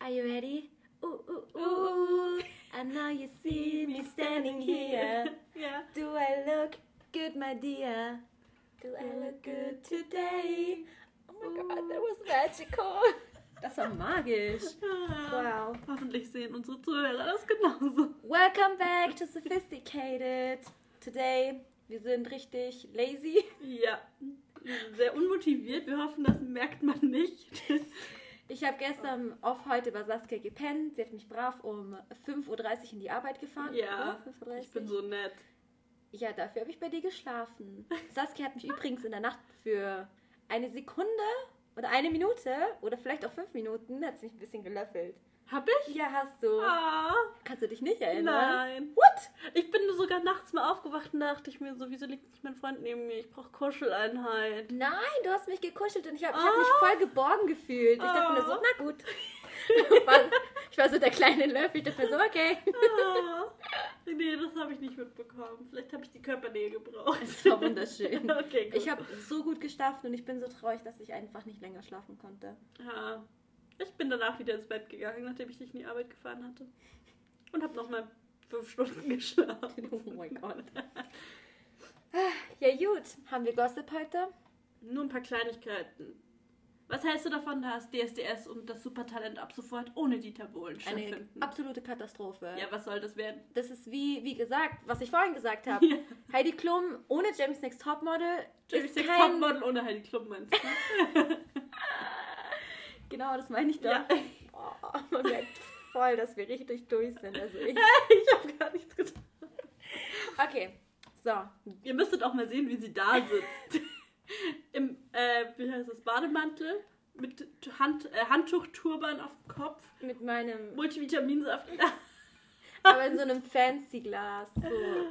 Are you ready? Ooh, ooh, ooh. I know you see me standing here. Ja. Do I look good, my dear? Do I look good today? Oh my god, that was magical. Das war magisch. Wow. Hoffentlich sehen unsere Zuhörer das genauso. Welcome back to Sophisticated. Today, wir sind richtig lazy. Ja. Sehr unmotiviert. Wir hoffen, das merkt man nicht. Ich habe gestern auf heute bei Saskia gepennt. Sie hat mich brav um 5.30 Uhr in die Arbeit gefahren. Ja. 5.30 Ich bin so nett. Ja, dafür habe ich bei dir geschlafen. Saskia hat mich übrigens in der Nacht für eine Sekunde oder eine Minute oder vielleicht auch fünf Minuten hat sie mich ein bisschen gelöffelt. Hab ich? Ja, hast du. Ah. Kannst du dich nicht erinnern? Nein. What? Ich bin sogar nachts mal aufgewacht und dachte ich mir so, wieso liegt nicht mein Freund neben mir? Ich brauche Kuscheleinheit. Nein, du hast mich gekuschelt und ich habe Ah. hab mich voll geborgen gefühlt. Ich dachte mir so, Ah. na gut. Ich war so der kleine Löffel. Ich dachte mir so, okay. Ah. Nee, das habe ich nicht mitbekommen. Vielleicht habe ich die Körpernähe gebraucht. Es war wunderschön. Okay, gut. Ich habe so gut geschlafen und ich bin so traurig, dass ich einfach nicht länger schlafen konnte. Ja. Ich bin danach wieder ins Bett gegangen, nachdem ich dich in die Arbeit gefahren hatte. Und habe nochmal fünf Stunden geschlafen. Oh mein Gott. Ja gut, haben wir Gossip heute? Nur ein paar Kleinigkeiten. Was hältst du davon, dass DSDS und das Supertalent ab sofort ohne Dieter Bohlen Eine stattfinden? absolute Katastrophe. Ja, was soll das werden? Das ist wie, wie gesagt, was ich vorhin gesagt habe. Ja. Heidi Klum ohne James Next Topmodel Jerry ist Sex kein... Topmodel ohne Heidi Klum meinst du? Genau, das meine ich doch. Ja. Oh, man merkt voll, dass wir richtig durch sind. Also ich... ich habe gar nichts getan. Okay, so. Ihr müsstet auch mal sehen, wie sie da sitzt. Im, äh, wie heißt das, Bademantel mit Hand, äh, Handtuchturban auf dem Kopf, Mit meinem... Multivitaminsaft. Aber in so einem fancy Glas. So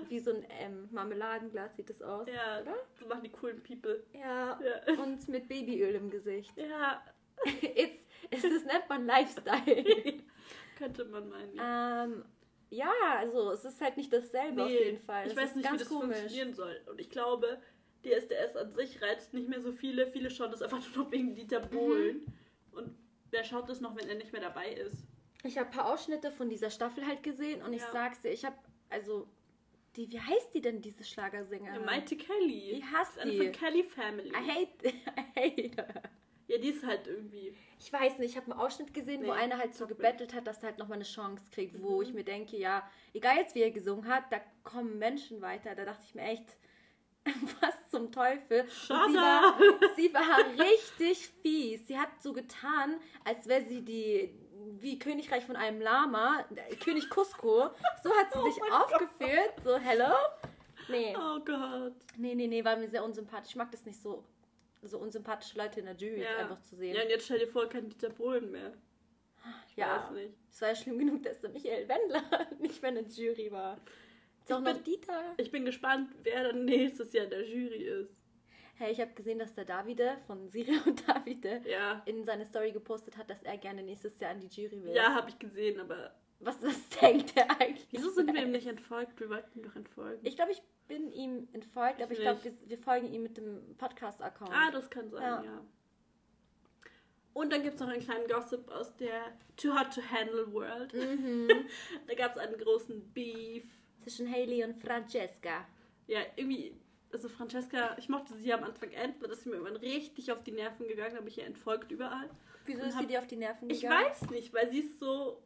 wie so ein ähm, Marmeladenglas sieht das aus. ja, Oder? so machen die coolen People. Ja. Ja. Und mit Babyöl im Gesicht. Ja, It's, ist das nennt man Lifestyle. könnte man meinen. Ja. ähm, ja, also es ist halt nicht dasselbe auf jeden Fall. Ich Das weiß ist nicht, wie ganz das komisch. funktionieren soll. Und ich glaube, DSDS an sich reizt nicht mehr so viele. Viele schauen das einfach nur noch wegen Dieter Mhm. Bohlen. Und wer schaut das noch, wenn er nicht mehr dabei ist? Ich habe ein paar Ausschnitte von dieser Staffel halt gesehen und ich Ja. sag's dir, ich habe also die, wie heißt die denn diese Schlagersängerin? Ja, Maite Kelly. Ich hasse Das ist eine die. von Kelly Family. I hate, I hate her. Ja, die ist halt irgendwie. Ich weiß nicht, ich habe einen Ausschnitt gesehen, wo Nee, einer halt so gebettelt hat, dass er halt nochmal eine Chance kriegt, wo Mhm. ich mir denke, ja, egal jetzt wie er gesungen hat, da kommen Menschen weiter. Da dachte ich mir echt, was zum Teufel. Sie war, sie war richtig fies. Sie hat so getan, als wäre sie die wie Königreich von einem Lama, der König Cusco. So hat sie Oh sich aufgeführt. So, hello? Nee. Oh Gott. Nee, nee, nee, war mir sehr unsympathisch. Ich mag das nicht so, so unsympathische Leute in der Jury Ja. einfach zu sehen. Ja, und jetzt stell dir vor, kein Dieter Bohlen mehr. Ich Ja. weiß nicht. Es war ja schlimm genug, dass der Michael Wendler nicht mehr in der Jury war. Auch Ich noch bin- Dieter. Ich bin gespannt, wer dann nächstes Jahr in der Jury ist. Hey, ich habe gesehen, dass der Davide von Siri und Davide Ja. in seine Story gepostet hat, dass er gerne nächstes Jahr an die Jury will. Ja, habe ich gesehen, aber Was, was denkt er eigentlich? wieso sind wir ihm nicht entfolgt? Wir wollten ihm doch entfolgen. Ich glaube, ich bin ihm entfolgt, aber Ich ich glaube, wir, wir folgen ihm mit dem Podcast-Account. Ah, das kann sein, Ja. ja. Und dann gibt es noch einen kleinen Gossip aus der Too Hot to Handle World. Mhm. Da gab es einen großen Beef. Zwischen Haley und Francesca. Ja, irgendwie, also Francesca, ich mochte sie am Anfang endlich, das ist mir irgendwann richtig auf die Nerven gegangen, habe ich ihr entfolgt überall. Wieso ist sie hab- dir auf die Nerven Ich gegangen? weiß nicht, weil sie ist so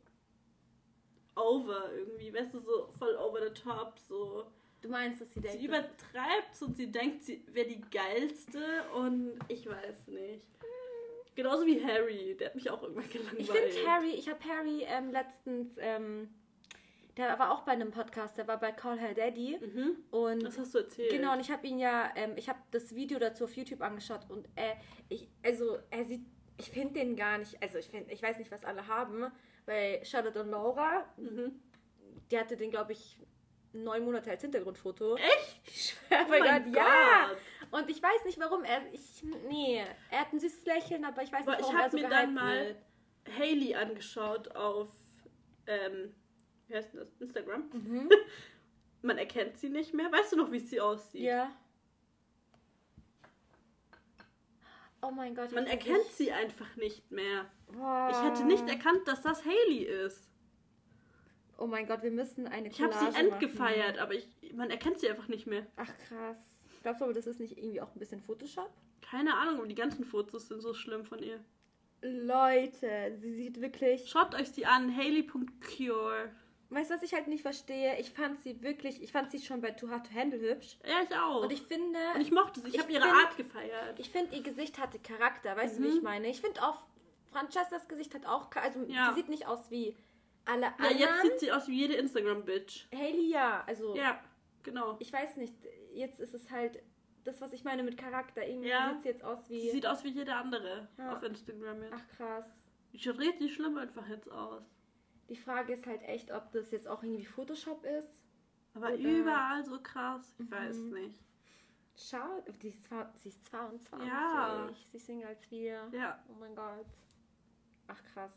over irgendwie, weißt du, so voll over the top, so. Du meinst, dass sie denkt, Sie übertreibt und sie denkt, sie wäre die geilste und ich weiß nicht. Genauso wie Harry, der hat mich auch irgendwann gelangweilt. Ich finde Harry, ich habe Harry ähm, letztens, ähm, der war auch bei einem Podcast, der war bei Call Her Daddy Mhm. und Das hast du erzählt. genau, und ich habe ihn ja, ähm, ich habe das Video dazu auf YouTube angeschaut und äh, ich, also er sieht, ich finde den gar nicht, also ich finde, ich weiß nicht, was alle haben, weil Charlotte und Laura, Mhm. die hatte den, glaube ich, neun Monate als Hintergrundfoto. Echt? Ich schwöre Oh bei mein Gott, ja! Gott. Und ich weiß nicht, warum er, ich, nee, er hat ein süßes Lächeln, aber ich weiß nicht, ich warum er habe so mir gehypt dann mal wird. Haley angeschaut auf, ähm, wie heißt das? Instagram. Mhm. Man erkennt sie nicht mehr. Weißt du noch, wie sie aussieht? Ja. Oh mein Gott. Man erkennt ich- sie einfach nicht mehr. Boah. Ich hätte nicht erkannt, dass das Haley ist. Oh mein Gott, wir müssen eine Ich habe sie Collage machen. aber ich, man erkennt sie einfach nicht mehr. Ach krass. Glaubst du aber, das ist nicht irgendwie auch ein bisschen Photoshop? Keine Ahnung, aber die ganzen Fotos sind so schlimm von ihr. Leute, sie sieht wirklich. Schaut euch die an, Haley.cure. Weißt du, was ich halt nicht verstehe? Ich fand sie wirklich, ich fand sie schon bei Too Hard to Handle hübsch. Ja, ich auch. Und ich finde, Und ich mochte sie. Ich, Ich habe ihre find- Art gefeiert. ich finde, ihr Gesicht hatte Charakter. Weißt du, wie Mhm. ich meine? Ich finde auch, Francescas Gesicht hat auch, also Ja. sie sieht nicht aus wie alle Ja, anderen. jetzt sieht sie aus wie jede Instagram-Bitch. Haley ja, also Ja, genau. ich weiß nicht, jetzt ist es halt das, was ich meine mit Charakter. Irgendwie Ja. sieht sie jetzt aus wie. Sie sieht aus wie jede andere Ja. auf Instagram jetzt. Ach krass. Schaut richtig schlimm einfach jetzt aus. Die Frage ist halt echt, ob das jetzt auch irgendwie Photoshop ist. Aber Oder- überall so krass. Ich weiß Mhm. nicht. Schau, die ist, sie ist 22. Ja. Sie ist jünger als wir. Ja. Oh mein Gott. Ach krass.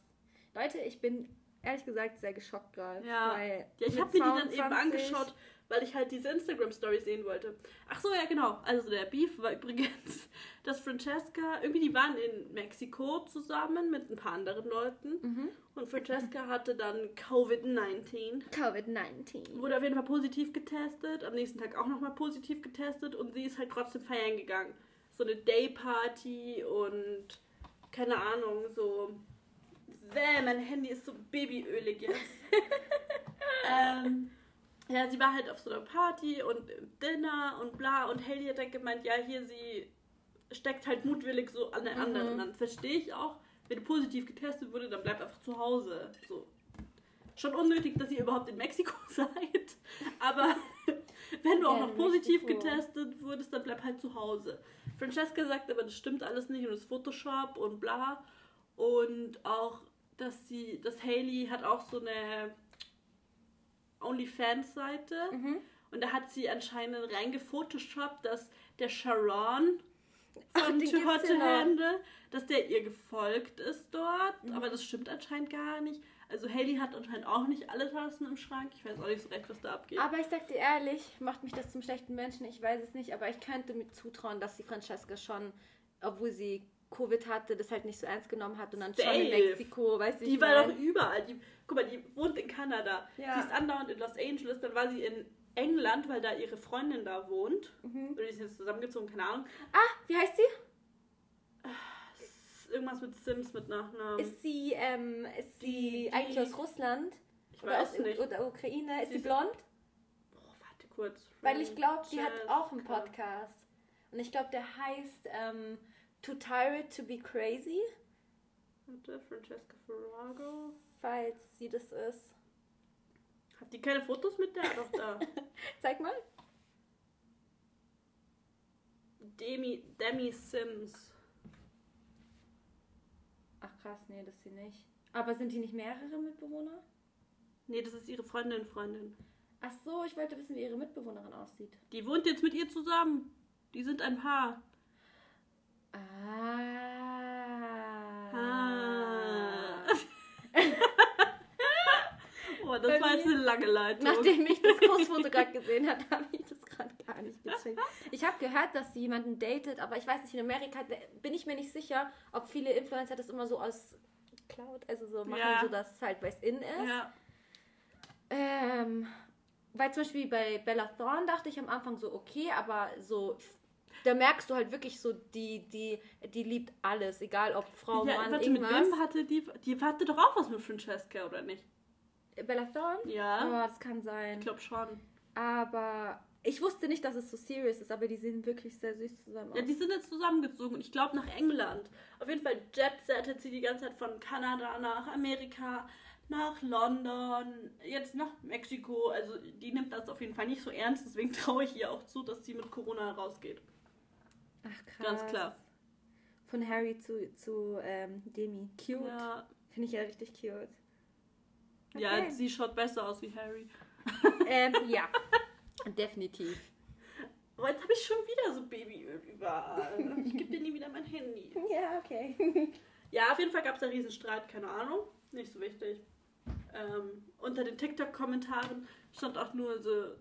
Leute, ich bin ehrlich gesagt sehr geschockt gerade. Ja. Ja, ich habe mir die dann eben 22 angeschaut, weil ich halt diese Instagram-Story sehen wollte. Ach so, ja, genau. Also der Beef war übrigens, dass Francesca, irgendwie die waren in Mexiko zusammen mit ein paar anderen Leuten. Mhm. Und Francesca hatte dann Covid-19. Covid-19. Wurde auf jeden Fall positiv getestet, am nächsten Tag auch nochmal positiv getestet und sie ist halt trotzdem feiern gegangen. So eine Day-Party und keine Ahnung, so. Bäh, mein Handy ist so babyölig jetzt. ähm, ja, sie war halt auf so einer Party und Dinner und bla und Haley hat dann gemeint, ja, hier, sie steckt halt mutwillig so an der Mhm. anderen. Und dann verstehe ich auch, wenn du positiv getestet wurde, dann bleib einfach zu Hause. So. Schon unnötig, dass ihr überhaupt in Mexiko seid. Aber wenn du auch Ja, noch in positiv Mexiko. getestet wurdest, dann bleib halt zu Hause. Francesca sagt aber, das stimmt alles nicht und das Photoshop und bla. Und auch, dass sie, dass Haley hat auch so eine OnlyFans-Seite. Mhm. Und da hat sie anscheinend reingefotoshoppt, dass der Sharon von Too Hot to. Handle, dass der ihr gefolgt ist dort. Mhm. Aber das stimmt anscheinend gar nicht. Also Haley hat anscheinend auch nicht alle Tassen im Schrank. Ich weiß auch nicht so recht, was da abgeht. Aber ich sag dir ehrlich, macht mich das zum schlechten Menschen? Ich weiß es nicht, aber ich könnte mir zutrauen, dass die Francesca schon, obwohl sie Covid hatte, das halt nicht so ernst genommen hat und dann schon in Safe. Mexiko, weißt du, die war mein? doch überall. Die, guck mal, die wohnt in Kanada. Ja. Sie ist andauernd in Los Angeles. Dann war sie in England, weil da ihre Freundin da wohnt. Mhm. Oder die sind jetzt zusammengezogen, keine Ahnung. Ah, wie heißt sie? Irgendwas mit Sims mit Nachnamen. Ist sie, ähm, ist sie Die- die- eigentlich aus Russland? ich Oder weiß aus nicht. oder Ukraine? Ist Sie sie blond? Oh, warte kurz. Weil ich glaube, die hat auch einen. Podcast. Und ich glaube, der heißt ähm, Too Tired to Be Crazy, Warte, Francesca Ferrago. falls sie das ist. Hat die keine Fotos mit der? Doch da. Zeig mal. Demi, Demi Sims. Ach krass, nee, das ist sie nicht. Aber sind die nicht mehrere Mitbewohner? Nee, das ist ihre Freundin, Freundin. Ach so, ich wollte wissen, wie ihre Mitbewohnerin aussieht. Die wohnt jetzt mit ihr zusammen. Die sind ein Paar. Ah. Ah. oh, das Bei war jetzt eine lange Leitung. Nachdem ich das Kursfoto gerade gesehen habe, habe ich das gerade gar nicht gecheckt. Ich habe gehört, dass sie jemanden datet, aber ich weiß nicht, in Amerika bin ich mir nicht sicher, ob viele Influencer das immer so aus Cloud, also so machen, Ja. so dass es halt bei in ist. ja. Ähm, weil zum Beispiel bei Bella Thorne dachte ich am Anfang so, okay, aber so, da merkst du halt wirklich so, die, die, die liebt alles, egal ob Frau, ja Mann, warte, mit irgendwas. wem hatte die? Die hatte doch auch was mit Francesca, oder nicht? Bella Thorne? Ja. Aber das kann sein. Ich glaube schon. Aber ich wusste nicht, dass es so serious ist, aber die sehen wirklich sehr süß zusammen aus. Ja, die sind jetzt zusammengezogen und ich glaube nach England. Auf jeden Fall jetsettet sie die ganze Zeit von Kanada nach Amerika, nach London, jetzt nach Mexiko. Also die nimmt das auf jeden Fall nicht so ernst, deswegen traue ich ihr auch zu, dass sie mit Corona rausgeht. Ach krass. Ganz klar. Von Harry zu, zu ähm, Demi. Cute. Ja, Finde ich ja richtig cute. ja, Okay. sie schaut besser aus wie Harry. ähm, ja. Definitiv. Aber jetzt habe ich schon wieder so Babyöl überall. Ich gebe dir nie wieder mein Handy. Ja, okay. Ja, auf jeden Fall gab es einen Riesenstreit, keine Ahnung. Nicht so wichtig. Ähm, unter den TikTok-Kommentaren stand auch nur so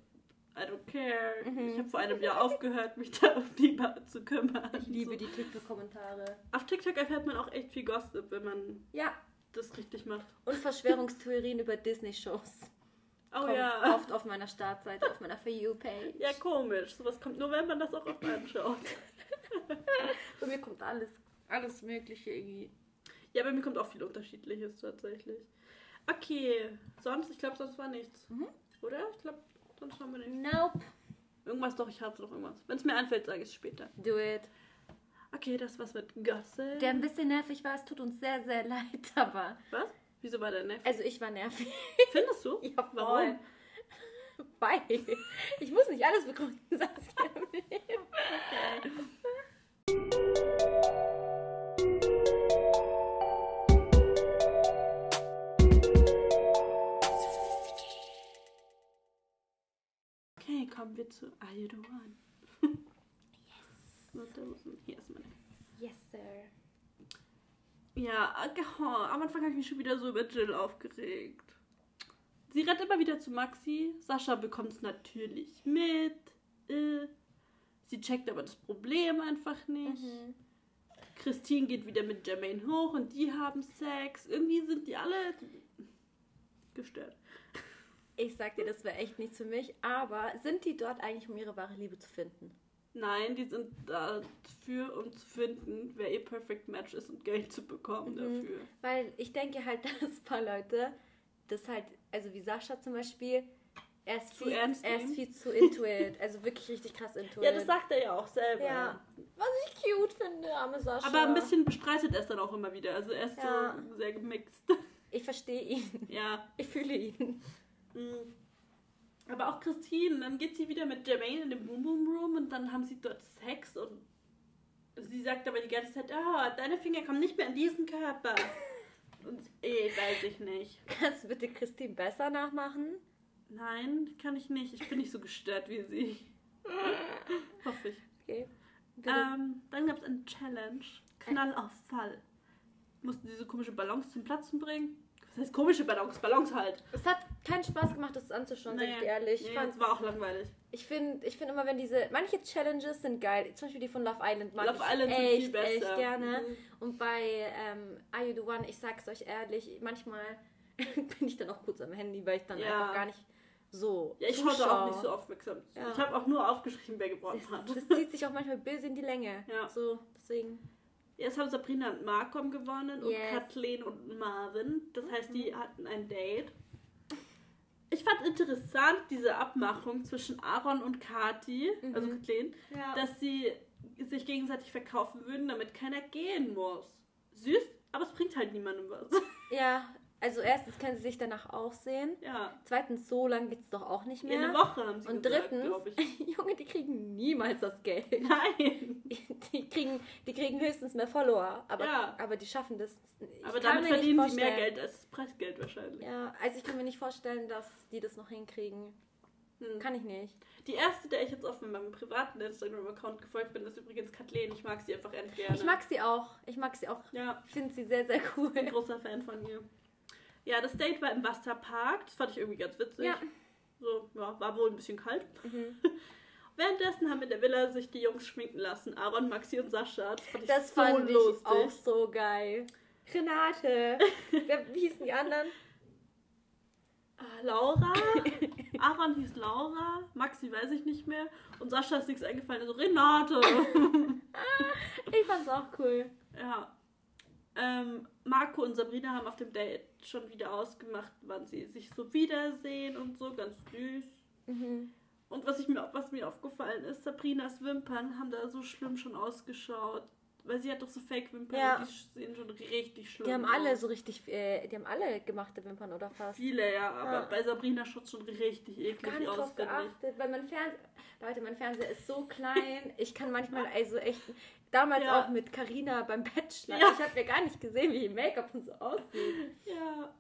I don't care. Mhm. Ich habe vor einem Jahr aufgehört, mich da um die Bar zu kümmern. Ich liebe so. die TikTok-Kommentare. Auf TikTok erfährt man auch echt viel Gossip, wenn man Ja, das richtig macht. und Verschwörungstheorien über Disney-Shows. Oh ja. Oft auf meiner Startseite, auf meiner For You-Page. Ja, komisch. Sowas kommt nur, wenn man das auch oft anschaut. Bei mir kommt alles, alles Mögliche irgendwie. Ja, bei mir kommt auch viel Unterschiedliches tatsächlich. Okay, sonst, ich glaube, sonst war nichts. Mhm. Oder? Ich glaube, sonst haben wir nichts. Nope. Irgendwas doch, ich habe noch irgendwas. Wenn es mir einfällt, sage ich es später. Do it. Okay, das war's mit Gossip. Der ein bisschen nervig war, es tut uns sehr, sehr leid, aber. Was? Wieso war der nervig? Also ich war nervig. Findest du? Ja, voll. Warum? Weil. Ich muss nicht alles begründen, Saskia. Okay, kommen wir zu Are You The One? yes. Hier ist meine. Yes, sir. Ja, oh, am Anfang habe ich mich schon wieder so über Jill aufgeregt. Sie rennt immer wieder zu Maxi. Sascha bekommt es natürlich mit. Äh, sie checkt aber das Problem einfach nicht. Mhm. Christine geht wieder mit Jermaine hoch und die haben Sex. Irgendwie sind die alle gestört. Ich sag dir, das wäre echt nichts für mich, aber sind die dort eigentlich, um ihre wahre Liebe zu finden? Nein, die sind dafür, um zu finden, wer ihr Perfect Match ist und Geld zu bekommen Mhm. dafür. Weil ich denke halt, dass ein paar Leute das halt, also wie Sascha zum Beispiel, er ist Zu viel, er ist viel zu into it. Also wirklich richtig krass into Ja, das sagt er ja auch selber. Ja. Was ich cute finde, arme Sascha. Aber ein bisschen bestreitet er es dann auch immer wieder. Also er ist Ja. so sehr gemixt. Ich verstehe ihn. ja. Ich fühle ihn. Mhm. Aber auch Christine, dann geht sie wieder mit Jermaine in den Boom Boom Room und dann haben sie dort Sex und sie sagt aber die ganze Zeit, ah, deine Finger kommen nicht mehr in diesen Körper. Und eh, weiß ich nicht. Kannst du bitte Christine besser nachmachen? Nein, kann ich nicht. Ich bin nicht so gestört wie sie. Hoffe ich. Okay. Ähm, dann gab es eine Challenge. Knall auf Fall. Mussten diese komische Ballons zum Platzen bringen. Was heißt komische Ballons? Ballons halt. es hat keinen Spaß gemacht, das anzuschauen, sag ich ehrlich. Ich Nee, fand's- es war auch langweilig. Ich finde ich find immer, wenn diese. Manche Challenges sind geil. Zum Beispiel die von Love Island mag Love ich Island sind echt, viel besser. echt gerne. Mhm. Und bei ähm, Are You the One, ich sag's euch ehrlich, manchmal bin ich dann auch kurz am Handy, weil ich dann Ja. einfach gar nicht so. Ja, ich schaue da auch nicht so aufmerksam. Ja. Ich habe auch nur aufgeschrieben, wer gewonnen hat. Das, das zieht sich auch manchmal böse in die Länge. Ja. So, deswegen. Jetzt haben Sabrina und Markom gewonnen und Yes. Kathleen und Marvin. Das heißt, die hatten ein Date. Ich fand interessant diese Abmachung zwischen Aaron und Kati, also Mhm. Kathleen, Ja. dass sie sich gegenseitig verkaufen würden, damit keiner gehen muss. Süß, aber es bringt halt niemandem was. ja, also erstens können sie sich danach auch sehen. ja. Zweitens, so lange geht's doch auch nicht In mehr. einer Woche haben sie Und gesagt, drittens. Junge, die kriegen niemals das Geld. Nein. Die kriegen, die kriegen höchstens mehr Follower, aber, Ja. aber die schaffen das. Ich Aber damit verdienen sie mehr Geld als das Preisgeld wahrscheinlich. Ja, also ich kann mir nicht vorstellen, dass die das noch hinkriegen. Hm. Kann ich nicht. Die erste, der ich jetzt auf meinem privaten Instagram-Account gefolgt bin, ist übrigens Kathleen. Ich mag sie einfach endgern. Ich mag sie auch. Ich mag sie auch. Ja, Ich finde sie sehr, sehr cool. ich bin ein großer Fan von ihr. Ja, das Date war im Wasserpark. Das fand ich irgendwie ganz witzig. Ja. So, ja, war wohl ein bisschen kalt. Mhm. Währenddessen haben in der Villa sich die Jungs schminken lassen. Aaron, Maxi und Sascha. Das fand ich Das so fand lustig. ich auch so geil. Renate. Wer, wie hießen die anderen? Ah, Laura. Aaron hieß Laura. Maxi weiß ich nicht mehr. Und Sascha ist nichts eingefallen. Also Renate. Ich fand's auch cool. Ja. Ähm, Marco und Sabrina haben auf dem Date schon wieder ausgemacht, wann sie sich so wiedersehen und so, ganz süß. Mhm. Und was, ich mir, was mir aufgefallen ist, Sabrinas Wimpern haben da so schlimm schon ausgeschaut. Weil sie hat doch so Fake-Wimpern Ja. und die sehen schon richtig schlimm Die haben aus. alle so richtig, äh, die haben alle gemachte Wimpern oder fast. Viele, ja, aber Ja. bei Sabrina schaut es schon richtig eklig Gar nicht aus, drauf geachtet, weil mein Fernseher, Leute, mein Fernseher ist so klein. Ich kann manchmal also echt, damals Ja. auch mit Carina beim Bachelor, Ja. ich habe ja gar nicht gesehen, wie ihr Make-up und so aussieht. Ja.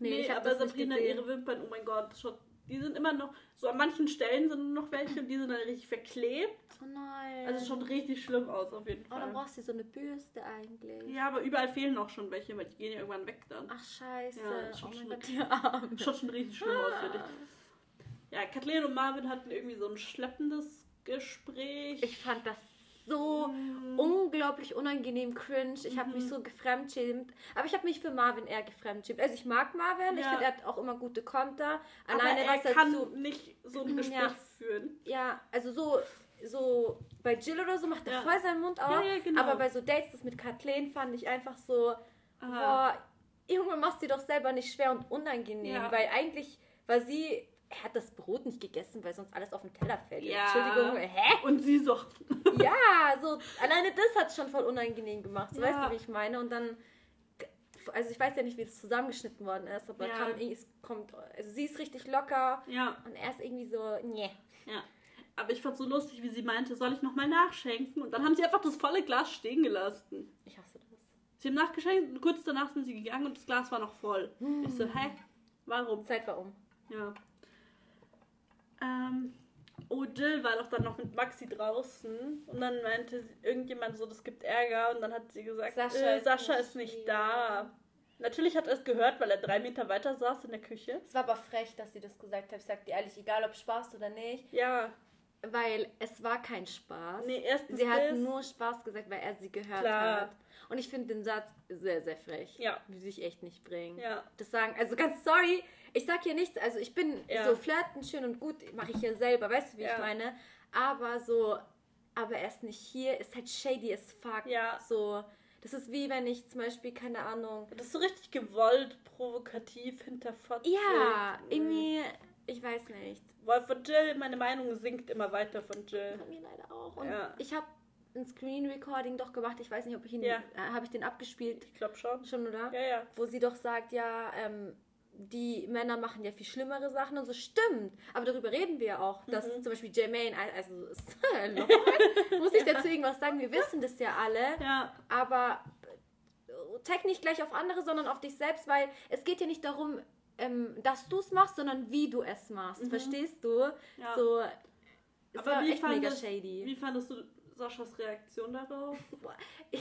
Nee, Nee, ich aber das nicht Sabrina, gesehen. ihre Wimpern, oh mein Gott, schaut, die sind immer noch, so an manchen Stellen sind noch welche und die sind dann richtig verklebt. Oh nein. Also schaut richtig schlimm aus auf jeden Oh, dann Fall. brauchst du so eine Bürste eigentlich. Ja, aber überall fehlen auch schon welche, weil die gehen ja irgendwann weg dann. Ach scheiße. Ja, das oh schon mein schlimm. Gott, die. Schaut schon richtig schlimm aus für dich. Ja, Kathleen und Marvin hatten irgendwie so ein schleppendes Gespräch. Ich fand das so Mm. unglaublich unangenehm cringe. Ich habe mich Mhm. so gefremdschämt. Aber ich habe mich für Marvin eher gefremdschämt. Also ich mag Marvin. Ich Ja. finde, er hat auch immer gute Konter. Aber Alleine er was kann zu... nicht so ein Ja. Gespräch führen. Ja, also so... So bei Jill oder so macht er Ja. voll seinen Mund auf. Ja, ja, genau. Aber bei so Dates, das mit Kathleen, fand ich einfach so... Aha. Boah, Junge, machst dir doch selber nicht schwer und unangenehm. Ja. Weil eigentlich war sie... Er hat das Brot nicht gegessen, weil sonst alles auf den Teller fällt. Ja. Entschuldigung, hä? Und sie so. Ja, so alleine das hat schon voll unangenehm gemacht. So Ja. weißt du, wie ich meine? Und dann, also ich weiß ja nicht, wie das zusammengeschnitten worden ist, aber Ja. kam, es kommt, also sie ist richtig locker Ja, und er ist irgendwie so, nee. ja. Aber ich fand so lustig, wie sie meinte, soll ich nochmal nachschenken? Und dann haben sie einfach das volle Glas stehen gelassen. Ich hasse das. Sie haben nachgeschenkt und kurz danach sind sie gegangen und das Glas war noch voll. Ich so, hä? Warum? Zeit war um. Ja. Ähm, Jill war doch dann noch mit Maxi draußen und dann meinte irgendjemand so, das gibt Ärger und dann hat sie gesagt, Sascha äh, ist Sascha nicht ist nicht da. Natürlich hat er es gehört, weil er drei Meter weiter saß in der Küche. Es war aber frech, dass sie das gesagt hat. Ich sag dir ehrlich, egal ob Spaß oder nicht, Ja, weil es war kein Spaß. nee, erstens Sie hat nur Spaß gesagt, weil er sie gehört Klar. hat. Und ich finde den Satz sehr, sehr frech. Ja. Will sich echt nicht bringen. Ja, das sagen, also ganz sorry, ich sag hier nichts, also ich bin Ja. so flirten schön und gut, mache ich hier selber, weißt du, wie Ja. ich meine? Aber so, aber er ist nicht hier, ist halt shady as fuck. Ja. So, das ist wie wenn ich zum Beispiel, keine Ahnung, das ist so richtig gewollt, provokativ, hinterfotzig. ja, irgendwie, ich weiß nicht. Weil von Jill, meine Meinung sinkt immer weiter von Jill. Bei mir leider auch. Und Ja. ich habe ein Screen Recording doch gemacht, ich weiß nicht, ob ich ihn, Ja. äh, habe ich den abgespielt Ich glaube schon. schon, oder? Ja, ja. wo sie doch sagt, ja, ähm, die Männer machen ja viel schlimmere Sachen und so stimmt. Aber darüber reden wir ja auch, dass Mhm. zum Beispiel Jermaine, also muss ich dazu irgendwas sagen, wir wissen das ja alle, Ja, aber äh, tag nicht gleich auf andere, sondern auf dich selbst, weil es geht ja nicht darum, ähm, dass du es machst, sondern wie du es machst. Mhm. Verstehst du? ja. So, Aber wie fandest-. Wie fandest du Saschas Reaktion darauf?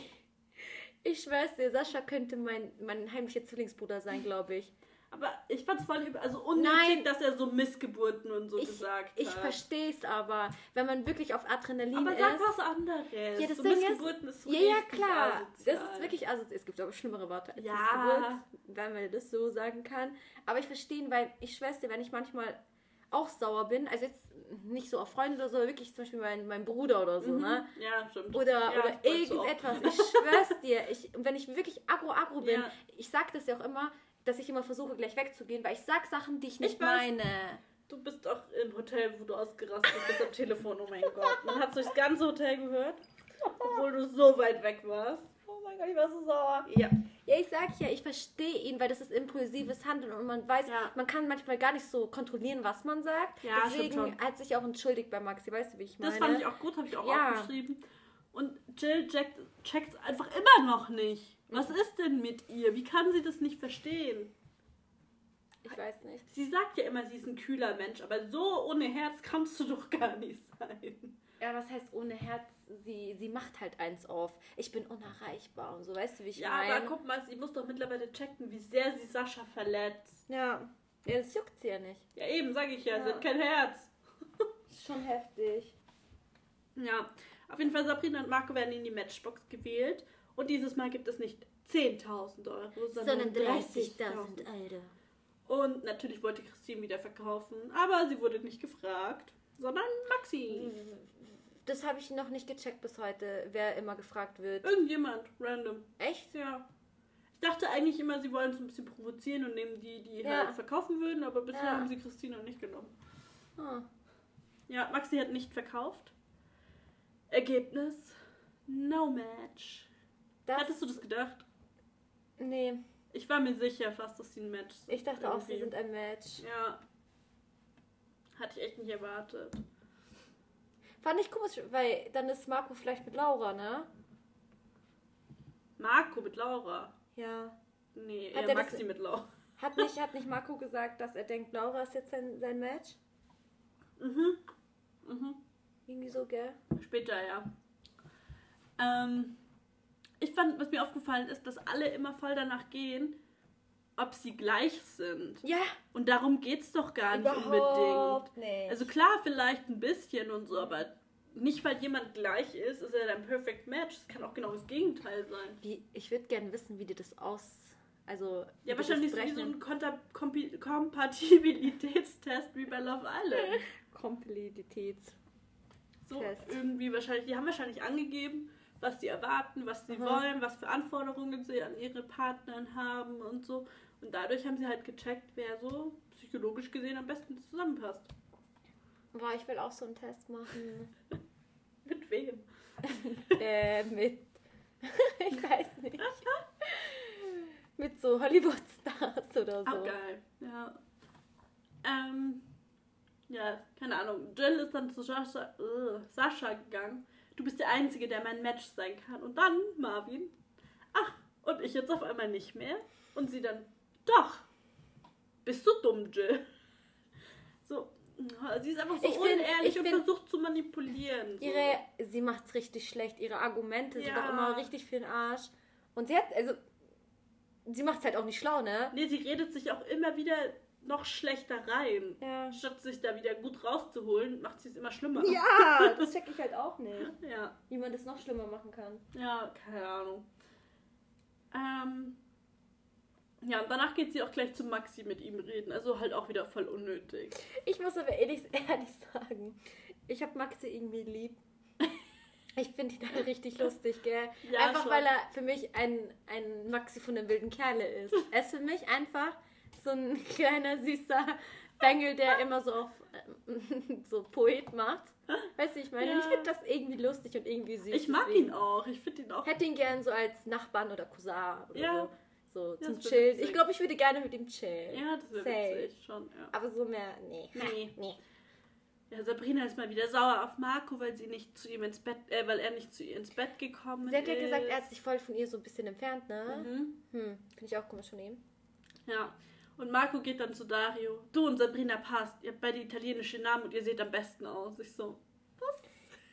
Ich schwör's dir, Sascha könnte mein, mein heimlicher Zwillingsbruder sein, glaube ich. Aber ich fand's voll übel, also unnötig, Nein. dass er so Missgeburten und so Ich, gesagt ich hat. verstehe es aber, wenn man wirklich auf Adrenalin Aber ist. sag was anderes. Ja, das so Ding ist- Missgeburten ist so ja, ja, richtig klar. asozial. Das ist wirklich also Es gibt aber schlimmere Worte als Ja. Missgeburt, wenn man das so sagen kann. Aber ich verstehe ihn, weil ich schwör's dir, wenn ich manchmal auch sauer bin, also jetzt nicht so auf Freunde oder so, wirklich zum Beispiel mein, mein Bruder oder so, Mhm. ne? Ja, stimmt. Oder, ja, oder irgendetwas. Ich schwör's dir. Ich, und wenn ich wirklich aggro aggro bin, Ja. ich sag das ja auch immer, dass ich immer versuche, gleich wegzugehen, weil ich sag Sachen, die ich nicht Ich meine. Du bist auch im Hotel, wo du ausgerastet bist am Telefon. Oh mein Gott. Man hat durchs ganze Hotel gehört, obwohl du so weit weg warst. Oh mein Gott, ich war so sauer. Ja. Ja, ich sag ja, ich verstehe ihn, weil das ist impulsives Handeln und man weiß, Ja. man kann manchmal gar nicht so kontrollieren, was man sagt. Ja, Deswegen hat sich auch entschuldigt bei Maxi, weißt du, wie ich meine? Das fand ich auch gut, habe ich auch Ja. aufgeschrieben. Und Jill checkt, checkt's einfach immer noch nicht. Was ist denn mit ihr? Wie kann sie das nicht verstehen? Ich weiß nicht. Sie sagt ja immer, sie ist ein kühler Mensch, aber so ohne Herz kannst du doch gar nicht sein. Ja, was heißt ohne Herz? Sie, sie macht halt eins auf. Ich bin unerreichbar und so, weißt du, wie ich Ja, meine? aber guck mal, sie muss doch mittlerweile checken, wie sehr sie Sascha verletzt. Ja. ja, das juckt sie ja nicht. Ja, eben, sage ich ja, sie Ja. hat kein Herz. Schon heftig. Ja, auf jeden Fall Sabrina und Marco werden in die Matchbox gewählt. Und dieses Mal gibt es nicht 10.000 Euro, sondern, Sondern 30.000 Euro. Und natürlich wollte Christine wieder verkaufen, aber sie wurde nicht gefragt, sondern Maxi. Das habe ich noch nicht gecheckt bis heute, wer immer gefragt wird. Irgendjemand, random. Echt? Ja. Ich dachte eigentlich immer, sie wollen es ein bisschen provozieren und nehmen die, die Ja. halt verkaufen würden, aber bisher Ja. haben sie Christina nicht genommen. Ah. Ja, Maxi hat nicht verkauft. Ergebnis: No Match. Das, Hattest du das gedacht? Nee, Ich war mir sicher fast, dass sie ein Match sind. ich dachte auch, sie Irgendwie. sind ein Match. Ja. Hatte ich echt nicht erwartet. Fand ich komisch, weil dann ist Marco vielleicht mit Laura, ne? Marco mit Laura. Ja. Nee, Hat er Maxi mit Laura. Hat nicht, hat nicht Marco gesagt, dass er denkt, Laura ist jetzt sein, sein Match? Mhm. Mhm. Irgendwie so, gell? Später, ja. Ähm, ich fand, was mir aufgefallen ist, dass alle immer voll danach gehen, ob sie gleich sind. Ja, Und darum geht's doch gar nicht überhaupt unbedingt. nicht. Also klar, vielleicht ein bisschen und so, aber nicht weil jemand gleich ist, ist er dann Perfect Match. Es kann auch genau das Gegenteil sein. wie, ich würde gerne wissen, wie die das aus... Also, Ja, wahrscheinlich so wie so ein Konta Kompi Kompatibilitätstest wie bei Love Island. Kompatibilitäts... So irgendwie wahrscheinlich, die haben wahrscheinlich angegeben, was sie erwarten, was sie Aha. wollen, was für Anforderungen sie an ihre Partnern haben und so. Und dadurch haben sie halt gecheckt, wer so psychologisch gesehen am besten zusammenpasst. Boah, ich will auch so einen Test machen. Mit wem? äh, mit... ich weiß nicht. mit so Hollywood-Stars oder so. Auch geil, ja. Ähm, ja, keine Ahnung. Jill ist dann zu Sascha, äh, Sascha gegangen. Du bist der Einzige, der mein Match sein kann. Und dann Marvin. Ach, und ich jetzt auf einmal nicht mehr. Und sie dann, doch. Bist du dumm, Jill? So, sie ist einfach so Ich find- unehrlich ich und find- versucht zu manipulieren. So. Ihre, sie macht's richtig schlecht. Ihre Argumente sind Ja. doch immer richtig für den Arsch. Und sie hat, also, sie macht's halt auch nicht schlau, ne? Nee, sie redet sich auch immer wieder noch schlechter rein. Ja. Statt sich da wieder gut rauszuholen, macht sie es immer schlimmer. Ja, das check ich halt auch nicht. Ja. Wie man das noch schlimmer machen kann. Ja, keine Ahnung. Ähm, ja, und danach geht sie auch gleich zu Maxi mit ihm reden. Also halt auch wieder voll unnötig. Ich muss aber ehrlich, ehrlich sagen, ich habe Maxi irgendwie lieb. Ich finde ihn halt richtig lustig, gell? Ja, einfach schon. weil er für mich ein, ein Maxi von den wilden Kerle ist. Er ist für mich einfach so ein kleiner, süßer Bengel, der immer so auf ähm, so Poet macht. Weißt du, ich meine, Ja. ich finde das irgendwie lustig und irgendwie süß. Ich mag deswegen ihn auch. Ich finde ihn auch. Hätte ihn gern so als Nachbarn oder Cousin oder Ja. so. So Ja, zum Chillen. witzig. Ich glaube, ich würde gerne mit ihm chillen. Ja, das wäre witzig schon. Ja. Aber so mehr, nee. Nee. nee. ja, Sabrina ist mal wieder sauer auf Marco, weil sie nicht zu ihm ins Bett, äh, weil er nicht zu ihr ins Bett gekommen Sie hat ja ist. gesagt, er hat sich voll von ihr so ein bisschen entfernt, ne? Mhm. Hm, finde ich auch komisch von ihm. Ja. Und Marco geht dann zu Dario. Du und Sabrina passt. Ihr habt beide italienische Namen und ihr seht am besten aus. Ich so.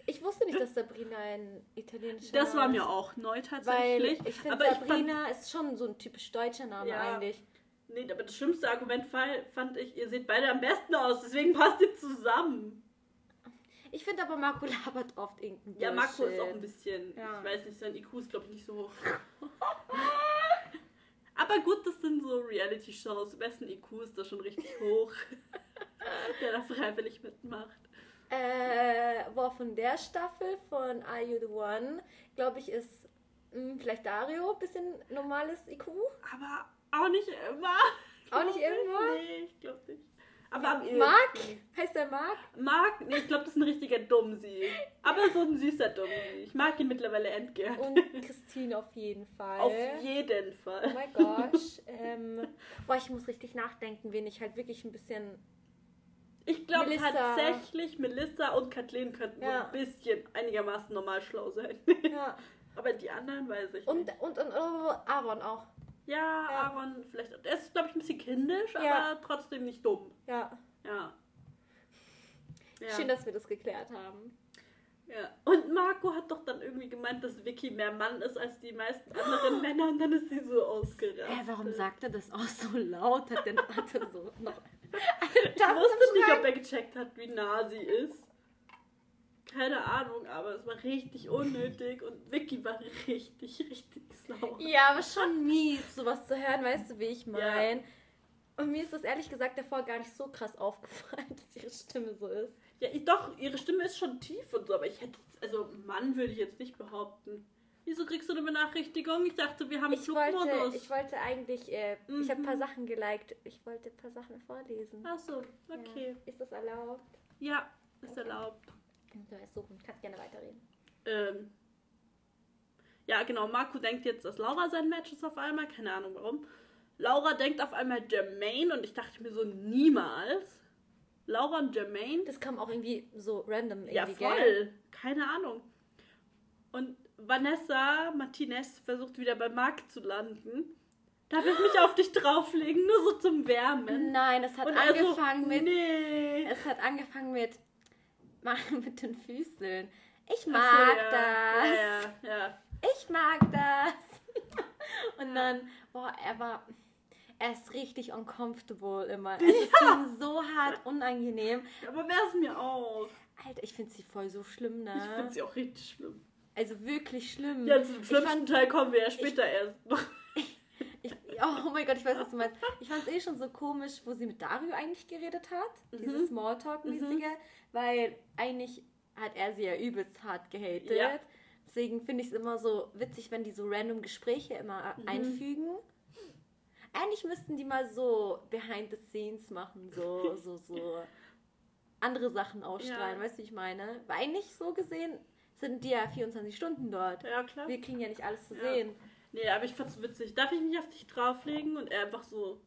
Ich wusste nicht, dass Sabrina ein italienischer Das Name war mir ist. auch neu Weil tatsächlich. ich finde, aber ich Sabrina ist schon so ein typisch deutscher Name Ja. eigentlich. nee, aber das schlimmste Argument fand ich, ihr seht beide am besten aus, deswegen passt ihr zusammen. Ich finde aber, Marco labert oft irgendein Ja, Marco ist auch ein bisschen, Ja. ich weiß nicht, sein IQ ist glaube ich nicht so hoch. aber gut, das sind so Reality-Shows. Wessen IQ ist da schon richtig hoch, der da freiwillig mitmacht. Äh, boah, von der Staffel von Are You the One, glaube ich, ist mh, vielleicht Dario bisschen normales IQ. Aber auch nicht immer. Auch nicht immer? Nee, ich glaube nicht. Aber am Marc? ehesten. Heißt der Marc? Marc, nee, ich glaube, das ist ein richtiger Dummsi. Aber so ein süßer Dummsi. Ich mag ihn mittlerweile endgern. Und Christine auf jeden Fall. Auf jeden Oh Fall. mein Gosh. ähm, boah, ich muss richtig nachdenken, wen ich halt wirklich ein bisschen. Ich glaube tatsächlich, Melissa und Kathleen könnten so Ja. ein bisschen einigermaßen normal schlau sein. Ja. Aber die anderen weiß ich Und, nicht. und, und, oh, Aaron auch. Ja, Ja. Aaron vielleicht. Er ist, glaube ich, ein bisschen kindisch, Ja. aber trotzdem nicht dumm. Ja. Ja. Schön, dass wir das geklärt haben. Ja. Und Marco hat doch dann irgendwie gemeint, dass Vicky mehr Mann ist als die meisten anderen Männer und dann ist sie so ausgerastet. Hä, warum sagt er das auch so laut? Hat denn hat er so noch. Ich wusste nicht, ob er gecheckt hat, wie nah sie ist. Keine Ahnung, aber es war richtig unnötig und Vicky war richtig, richtig sauer. Ja, aber schon mies, sowas zu hören, weißt du, wie ich meine. Und mir ist das ehrlich gesagt davor gar nicht so krass aufgefallen, dass ihre Stimme so ist. Ja, ich, doch, ihre Stimme ist schon tief und so, aber ich hätte, also Mann würde ich jetzt nicht behaupten. Wieso kriegst du eine Benachrichtigung? Ich dachte, wir haben Ich wollte, Flugmodus. ich wollte eigentlich, äh, ich habe ein paar Mhm. Sachen geliked. Ich wollte ein paar Sachen vorlesen. Ach so, okay. Ja. Ist das erlaubt? Ja, ist Okay. erlaubt. Du weißt suchen, kannst gerne weiterreden. Ähm, ja, genau. Marco denkt jetzt, dass Laura sein Match ist auf einmal. Keine Ahnung warum. Laura denkt auf einmal Jermaine und ich dachte mir so, niemals. Laura und Jermaine? Das kam auch irgendwie so random irgendwie, Ja, gell? voll. Keine Ahnung. Und Vanessa Martinez versucht wieder bei Marc zu landen. Darf ich mich auf dich drauflegen? Nur so zum Wärmen. Nein, es hat Und angefangen mit, Nee. es hat angefangen mit, mit den Füßen. Ich Ach so, mag ja. das. Ja, ja, ich mag das. Und dann, boah, er war, er ist richtig uncomfortable immer. Es ist ihm so hart unangenehm. Aber wäre es mir auch. Alter, ich finde sie voll so schlimm, ne? Ich finde sie auch richtig schlimm. Also wirklich schlimm. Ja, zu dem Ich schlimmsten fand- Teil kommen wir ja später erst noch. Ich, oh mein Gott, ich weiß, was du meinst. Ich fand es eh schon so komisch, wo sie mit Dario eigentlich geredet hat. Dieses Smalltalk-mäßige. Weil eigentlich hat er sie ja übelst hart gehatet. Ja. Deswegen finde ich es immer so witzig, wenn die so random Gespräche immer einfügen. Eigentlich müssten die mal so behind the scenes machen, so, so, so andere Sachen ausstrahlen, Ja. weißt du, wie ich meine? Weil eigentlich so gesehen sind die ja 24 Stunden dort. Ja, klar. Wir kriegen ja nicht alles zu Ja. sehen. Nee, aber ich fand's witzig. Darf ich mich auf dich drauflegen? Und er einfach so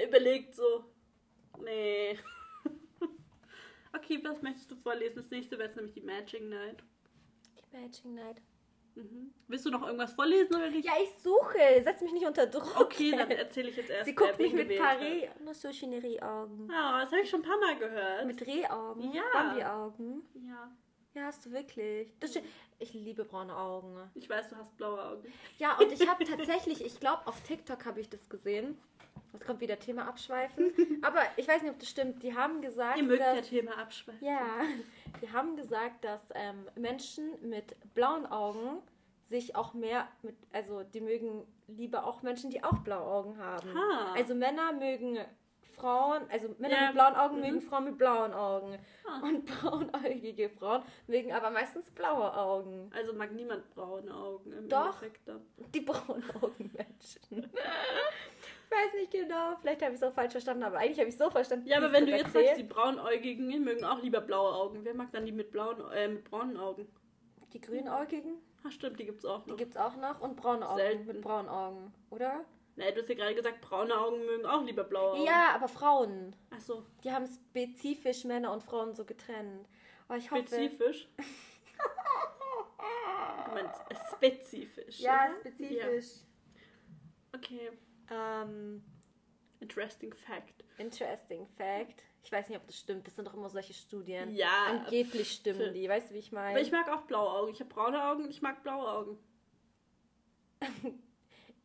überlegt so, nee. okay, was möchtest du vorlesen? Das nächste wäre jetzt nämlich die Matching Night. Die Matching Night. Mhm. Willst du noch irgendwas vorlesen oder nicht? Ja, ich suche. Setz mich nicht unter Druck. Okay, dann erzähle ich jetzt erst. Sie guckt mich mit Paré und so schöne Rehaugen. Ja, das habe ich schon ein paar Mal gehört. Mit Rehaugen? Ja. Bambi-Augen? ja, Ja, hast du wirklich. Das. Ich liebe braune Augen. ich weiß, du hast blaue Augen. Ja, und ich habe tatsächlich, ich glaube, auf TikTok habe ich das gesehen. Jetzt kommt wieder Thema abschweifen. Aber ich weiß nicht, ob das stimmt. Die haben gesagt, Ihr mögt ja dass, Thema abschweifen. ja, die haben gesagt, dass ähm, Menschen mit blauen Augen sich auch mehr mit, also die mögen lieber auch Menschen, die auch blaue Augen haben. Ah. Also Männer mögen Frauen, also Männer Ja, mit blauen Augen mhm. mögen Frauen mit blauen Augen. Ah. Und braunäugige Frauen mögen aber meistens blaue Augen. Also mag niemand braune Augen im Doch. Endeffekt. Die Braunaugenmenschen. ich weiß nicht genau, vielleicht habe ich es auch falsch verstanden, aber eigentlich habe ich es so verstanden. Ja, aber es wenn du jetzt sagst, erzählt. die braunäugigen mögen auch lieber blaue Augen. Wer mag dann die mit blauen, äh, mit braunen Augen? Die grünäugigen, Ach stimmt, die gibt's auch die noch. gibt es auch noch und braune Augen Selten. mit braunen Augen, oder? Nee, du hast ja gerade gesagt, braune Augen mögen auch lieber blaue Augen. Ja, aber Frauen, Ach so, die haben spezifisch Männer und Frauen so getrennt. Oh, ich hoffe. spezifisch. äh, spezifisch. Ja, oder? spezifisch. Ja. Okay, Ähm, interesting fact. interesting fact. Ich weiß nicht, ob das stimmt. Das sind doch immer solche Studien. Ja. Angeblich stimmen die. Weißt du, wie ich meine? Aber ich mag auch blaue Augen. Ich habe braune Augen, ich mag blaue Augen.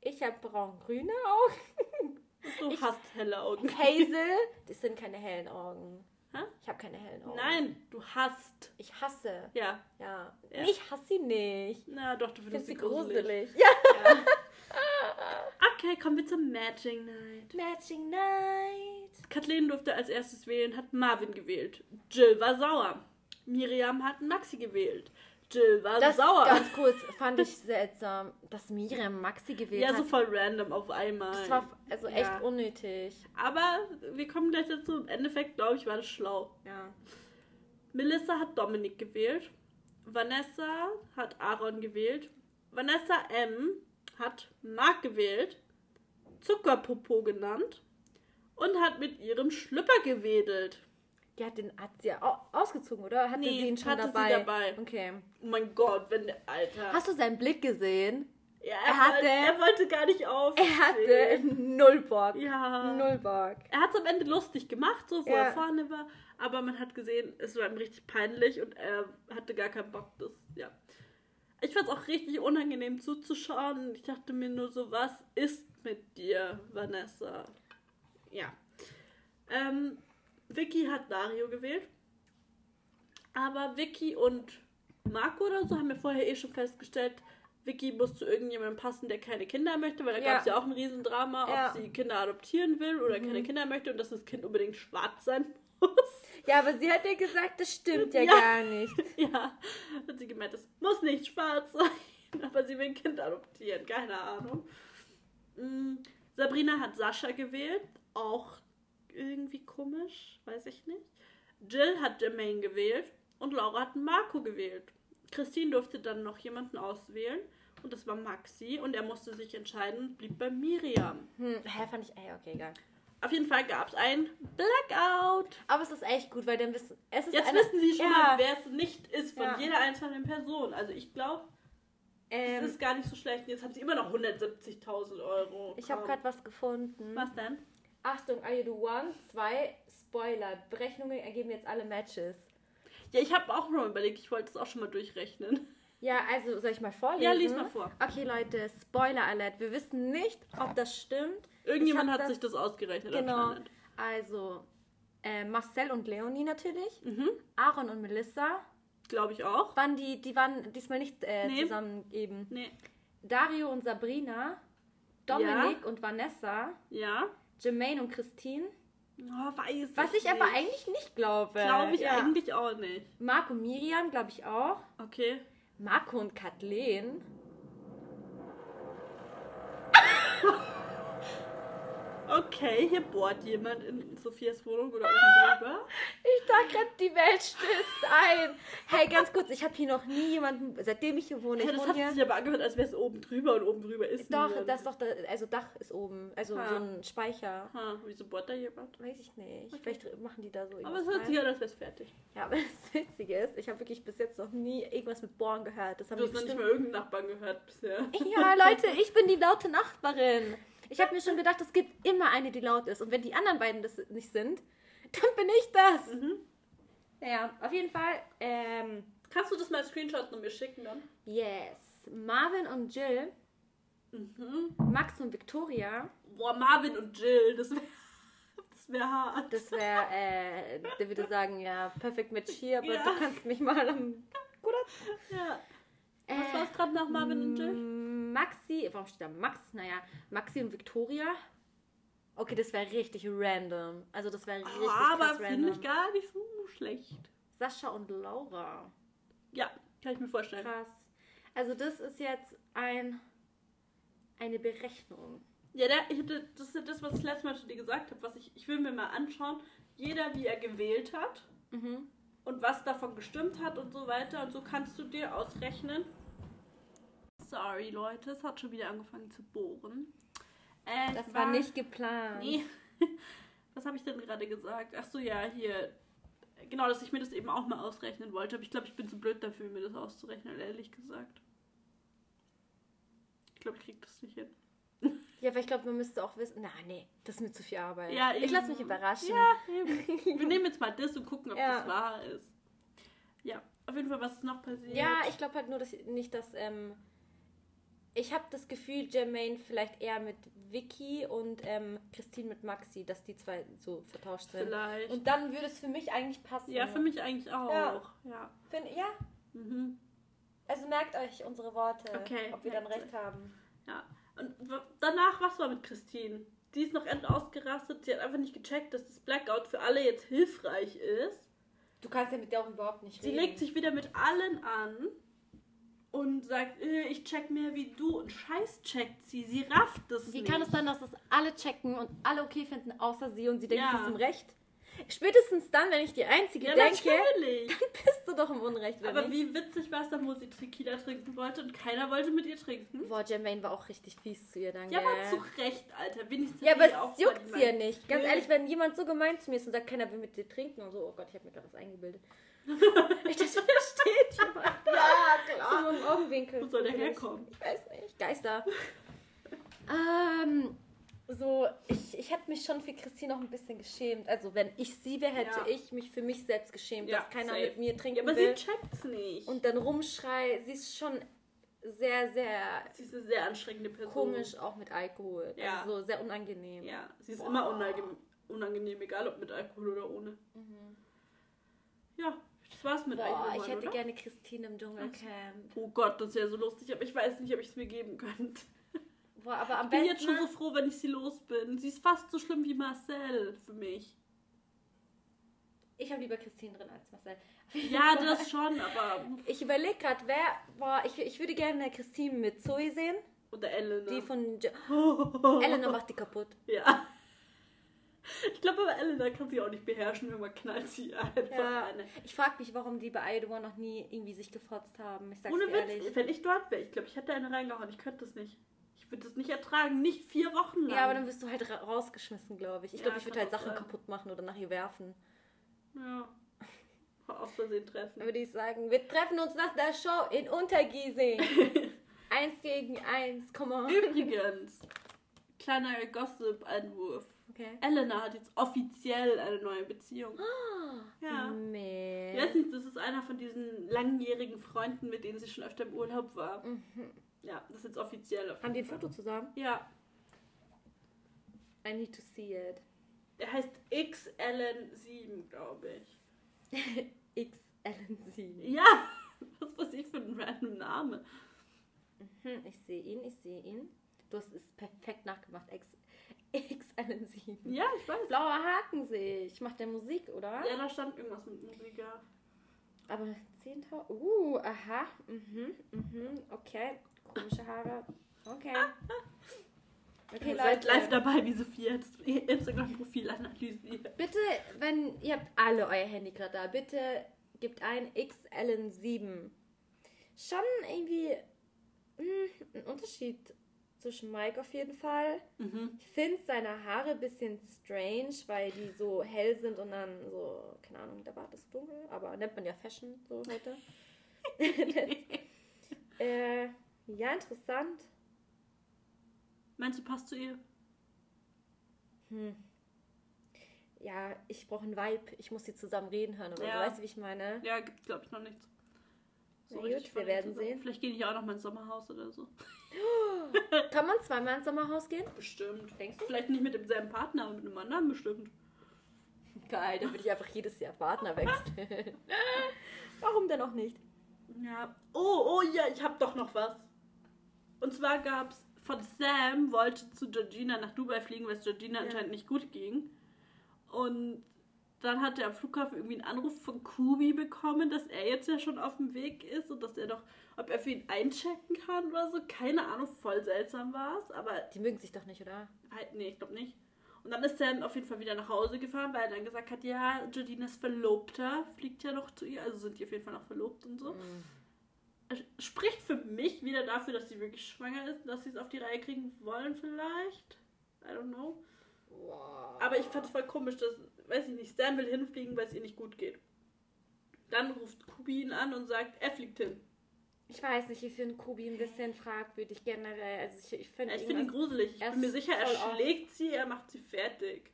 Ich habe braun-grüne Augen. Du hast helle Augen. Hazel, das sind keine hellen Augen. Hä? Ich habe keine hellen Augen. Nein, du hast. Ich hasse. Ja. Ja. Ja. Ich hasse sie nicht. Na doch, du Ich findest finde sie gruselig. gruselig. Ja. Okay, kommen wir zur Matching Night. Matching Night. Kathleen durfte als erstes wählen, hat Marvin gewählt. Jill war sauer. Miriam hat Maxi gewählt. Jill war Das sauer. ganz kurz fand ich seltsam, dass Miriam Maxi gewählt ja, hat. so voll random auf einmal. das war also echt Ja. unnötig. Aber wir kommen gleich dazu. Im Endeffekt, glaube ich, war das schlau. Ja. Melissa hat Dominik gewählt. Vanessa hat Aaron gewählt. Vanessa M. hat Mark gewählt. Zuckerpopo genannt. Und hat mit ihrem Schlüpper gewedelt. Die hat den hat sie au- ausgezogen, oder? Hatte Nee, sie ihn schon hatte sie dabei? dabei. Okay. Oh mein Gott, wenn der Alter. Hast du seinen Blick gesehen? ja, er er, hatte- wollte, er wollte gar nicht auf. Er hatte null Bock. Ja. Null Bock. Er hat es am Ende lustig gemacht, so wo Ja. er vorne war. Aber man hat gesehen, es war ihm richtig peinlich und er hatte gar keinen Bock. Das, ja. Ich fand es auch richtig unangenehm zuzuschauen. Ich dachte mir nur so, was ist mit dir, Vanessa? Ja. Ähm, Vicky hat Dario gewählt. Aber Vicky und Marco oder so haben wir vorher eh schon festgestellt, Vicky muss zu irgendjemandem passen, der keine Kinder möchte, weil da Ja. gab es ja auch ein Riesendrama, Ja. ob sie Kinder adoptieren will oder Mhm. keine Kinder möchte und dass das Kind unbedingt schwarz sein muss. Ja, aber sie hat ja gesagt, das stimmt ja, Ja. gar nicht. ja, hat sie gemeint, es muss nicht schwarz sein, aber sie will ein Kind adoptieren, keine Ahnung. Mm, Sabrina hat Sascha gewählt, auch irgendwie komisch, weiß ich nicht. Jill hat Jermaine gewählt und Laura hat Marco gewählt. Christine durfte dann noch jemanden auswählen und das war Maxi und er musste sich entscheiden und blieb bei Miriam. Hm, hä, fand ich, ey, okay, egal. Auf jeden Fall gab es ein Blackout. Aber es ist echt gut, weil dann wissen, es ist Jetzt eine, wissen Sie schon ja, mal, wer es nicht ist von Ja. jeder einzelnen Person. Also ich glaube, ähm, es ist gar nicht so schlecht. Jetzt haben sie immer noch 170.000 Euro. ich habe gerade was gefunden. Was denn? Achtung, are you the one? Zwei, Spoiler. Berechnungen ergeben jetzt alle Matches. Ja, ich habe auch noch überlegt, ich wollte es auch schon mal durchrechnen. Ja, also soll ich mal vorlesen? Ja, lies mal vor. Okay, Leute, Spoiler Alert. Wir wissen nicht, ob das stimmt. Irgendjemand hat das- sich das ausgerechnet Genau. Also, äh, Marcel und Leonie natürlich. Mhm. Aaron und Melissa. Glaube ich auch. Waren die, die waren diesmal nicht äh, Nee. zusammen eben. Nee. Dario und Sabrina. Dominik und Vanessa. Ja. Jermaine und Christine. Oh, weiß Was ich aber eigentlich nicht glaube. Glaube ich Ja. eigentlich auch nicht. Marco und Miriam, glaube ich auch. Okay. Marco und Kathleen. Okay, hier bohrt jemand in Sophias Wohnung oder oben drüber. Ich dachte gerade, die Welt stürzt ein. Hey, ganz kurz, ich habe hier noch nie jemanden, seitdem ich hier wohne, ich Ja, das wohne hat hier. sich aber angehört, als wäre es oben drüber und oben drüber ist Doch, niemand. das ist doch, also Dach ist oben, also Ah. so ein Speicher. Ha, wieso bohrt da jemand? Weiß ich nicht. Okay. Vielleicht machen die da so Aber irgendwas es hört sich an, als wäre es fertig. Ja, aber das Witzige ist, ich habe wirklich bis jetzt noch nie irgendwas mit Bohren gehört. Das haben Du hast noch nicht mal irgendeinen Nachbarn gehört bisher. Ja, Leute, ich bin die laute Nachbarin. Ich habe mir schon gedacht, es gibt immer eine, die laut ist. Und wenn die anderen beiden das nicht sind, dann bin ich das. Mhm. Naja, auf jeden Fall, ähm, Kannst du das mal Screenshot und mir schicken dann? yes. Marvin und Jill, Mhm. Max und Victoria, Boah, Marvin und Jill, das wäre das wär hart. das wäre, äh, der würde sagen, ja, perfect match hier, aber Ja. du kannst mich mal am... Ja. Äh, Was war es gerade nach Marvin und Jill? Mm, Maxi, warum steht da Max? Naja, Maxi und Victoria. Okay, das wäre richtig random. Also das wäre richtig Ah, aber krass finde random. ich gar nicht so schlecht. Sascha und Laura. Ja, kann ich mir vorstellen. Krass. Also das ist jetzt ein eine Berechnung. Ja, der, hatte, das ist ja das, was ich letztes Mal zu dir gesagt habe. Was ich, ich will mir mal anschauen, jeder wie er gewählt hat Mhm. und was davon gestimmt hat und so weiter. Und so kannst du dir ausrechnen. Sorry, Leute, es hat schon wieder angefangen zu bohren. Äh, Das ich war nicht geplant. Nee. Was habe ich denn gerade gesagt? Ach so, ja, hier. Genau, dass ich mir das eben auch mal ausrechnen wollte. Aber ich glaube, ich bin zu blöd dafür, mir das auszurechnen, ehrlich gesagt. Ich glaube, ich krieg das nicht hin. Ja, aber ich glaube, man müsste auch wissen. Na, nee, das ist mir zu viel Arbeit. Ja, ich lasse mich überraschen. Ja, eben. Wir nehmen jetzt mal das und gucken, ob Ja. das wahr ist. Ja, auf jeden Fall, was ist noch passiert? Ja, ich glaube halt nur, dass nicht, dass ähm, ich habe das Gefühl, Jermaine vielleicht eher mit Vicky und ähm, Christine mit Maxi, dass die zwei so vertauscht sind. Vielleicht. Und dann würde es für mich eigentlich passen. ja, für mich eigentlich auch. Ja. Ja. Find, ja, Mhm. also merkt euch unsere Worte, Okay, ob wir dann recht haben. ja. Und danach, was war mit Christine? Die ist noch end ausgerastet. Sie hat einfach nicht gecheckt, dass das Blackout für alle jetzt hilfreich ist. Du kannst ja mit der auch überhaupt nicht Sie reden. legt sich wieder mit allen an und sagt, äh, ich check mehr wie du. Und scheiß checkt sie. Sie rafft es Wie nicht. kann es sein, dass das alle checken und alle okay finden, außer sie und sie denkt, Ja. sie ist im Recht? Spätestens dann, wenn ich die Einzige Ja, denke, natürlich. bist du doch im Unrecht, oder Aber nicht? wie witzig war es dann, wo sie Tequila trinken wollte und keiner wollte mit ihr trinken? Boah, Jermaine war auch richtig fies zu ihr dann, Ja, aber zu Recht, Alter. Wenigstens Ja, aber es juckt sie ja nicht. Ganz ehrlich, wenn jemand so gemein zu mir ist und sagt, keiner will mit dir trinken und so, oh Gott, ich habe mir gerade was eingebildet. Ich dachte, da steht jemand. Ja, So im Augenwinkel. Wo soll der herkommen? Ich weiß nicht. Geister. ähm, so, ich, ich hätte mich schon für Christine noch ein bisschen geschämt. Also, wenn ich sie wäre, hätte Ja. ich mich für mich selbst geschämt, Ja, dass keiner safe. mit mir trinken Ja, aber will. sie checkt's nicht. Und dann rumschrei. Sie ist schon sehr, sehr sie ist eine sehr anstrengende Person. komisch, auch mit Alkohol. Ja. Also so sehr unangenehm. Ja, sie ist Boah. immer unangenehm, unangenehm, egal ob mit Alkohol oder ohne. Ja, das war's mit Boah, ich hätte oder? gerne Christine im Dschungelcamp. Oh Gott, das wäre so lustig, aber ich weiß nicht, ob ich es mir geben könnte. Boah, aber am Ich bin besten. jetzt schon so froh, wenn ich sie los bin. Sie ist fast so schlimm wie Marcel für mich. ich habe lieber Christine drin als Marcel. Ja, das schon, aber. Ich überlege gerade, wer. Boah, ich, ich würde gerne Christine mit Zoe sehen. Oder Elena. Die von. Jo Elena macht die kaputt. Ja. Ich glaube aber, Elena kann sie auch nicht beherrschen. Irgendwann knallt sie einfach Ja. eine. Ich frage mich, warum die bei Idol noch nie irgendwie sich gefotzt haben. Ich sag's Ohne dir Witz, ehrlich. wenn ich dort wäre, ich glaube, ich hätte eine reingehauen. Ich könnte das nicht. Ich würde das nicht ertragen. Nicht vier Wochen lang. Ja, aber dann wirst du halt ra rausgeschmissen, glaube ich. Ich Ja, glaube, ich würde halt Sachen sein. kaputt machen oder nach ihr werfen. Ja. Aus Versehen treffen. Dann würde ich sagen, wir treffen uns nach der Show in Untergiesing. eins gegen eins, komm on. Übrigens, kleiner Gossip-Einwurf. Okay. Elena hat jetzt offiziell eine neue Beziehung. Ah, Ja. Nee. Ich weiß nicht, das ist einer von diesen langjährigen Freunden, mit denen sie schon öfter im Urlaub war. Mhm. Ja, das ist jetzt offiziell. auf Haben die ein Foto zusammen? Ja, I need to see it. der heißt XLN7, glaube ich. XLN7. Ja, was weiß ich für ein random Name. Hm, ich sehe ihn, ich sehe ihn. Du hast es perfekt nachgemacht. X XLN7. Ja, ich weiß. Blauer Haken sehe ich. Macht der Musik, oder? Ja, da stand irgendwas mit Musik, ja. Aber 10.000. Uh, aha. Mhm, mhm. Okay. Komische Haare. Okay. Okay, Ihr seid Leute. live dabei, wie Sophia das Instagram-Profil analysiert. Bitte, wenn ihr habt alle euer Handy gerade da, bitte gebt ein XLN7. Schon irgendwie mh, ein Unterschied zwischen Mike auf jeden Fall. Mhm. Ich finde seine Haare ein bisschen strange, weil die so hell sind und dann so, keine Ahnung, der Bart ist dunkel, aber nennt man ja Fashion so heute. äh, ja, interessant. Meinst du, passt zu ihr? Hm. Ja, ich brauche einen Vibe. Ich muss sie zusammen reden hören. Aber Ja. du weißt, wie ich meine? Ja, gibt glaube ich noch nichts. Na gut, wir werden zusammen. sehen. Vielleicht gehe ich auch noch mal ins Sommerhaus oder so. Kann man zweimal ins Sommerhaus gehen? Bestimmt. Denkst du? Vielleicht nicht mit demselben Partner, aber mit einem anderen bestimmt. Geil, dann würde ich einfach jedes Jahr Partner wechseln. Warum denn auch nicht? Ja. Oh, oh ja, ich habe doch noch was. Und zwar gab es von Sam, wollte zu Georgina nach Dubai fliegen, weil es Georgina Ja. anscheinend nicht gut ging. Und dann hat er am Flughafen irgendwie einen Anruf von Kubi bekommen, dass er jetzt ja schon auf dem Weg ist und dass er doch, ob er für ihn einchecken kann oder so. Keine Ahnung, voll seltsam war es, aber Die mögen sich doch nicht, oder? halt, nee, ich glaube nicht. Und dann ist Sam auf jeden Fall wieder nach Hause gefahren, weil er dann gesagt hat, ja, Georginas Verlobter fliegt ja noch zu ihr, also sind die auf jeden Fall noch verlobt und so. Mhm. Spricht für mich wieder dafür, dass sie wirklich schwanger ist, dass sie es auf die Reihe kriegen wollen vielleicht. I don't know. Wow. Aber ich fand es voll komisch, dass, weiß ich nicht, Sam will hinfliegen, weil es ihr nicht gut geht. Dann ruft Kubi ihn an und sagt, er fliegt hin. Ich weiß nicht, ich finde Kubi ein bisschen fragwürdig generell. Also ich, ich finde Ja, ich finde ihn gruselig. Ich bin mir sicher, er schlägt sie, er macht sie fertig.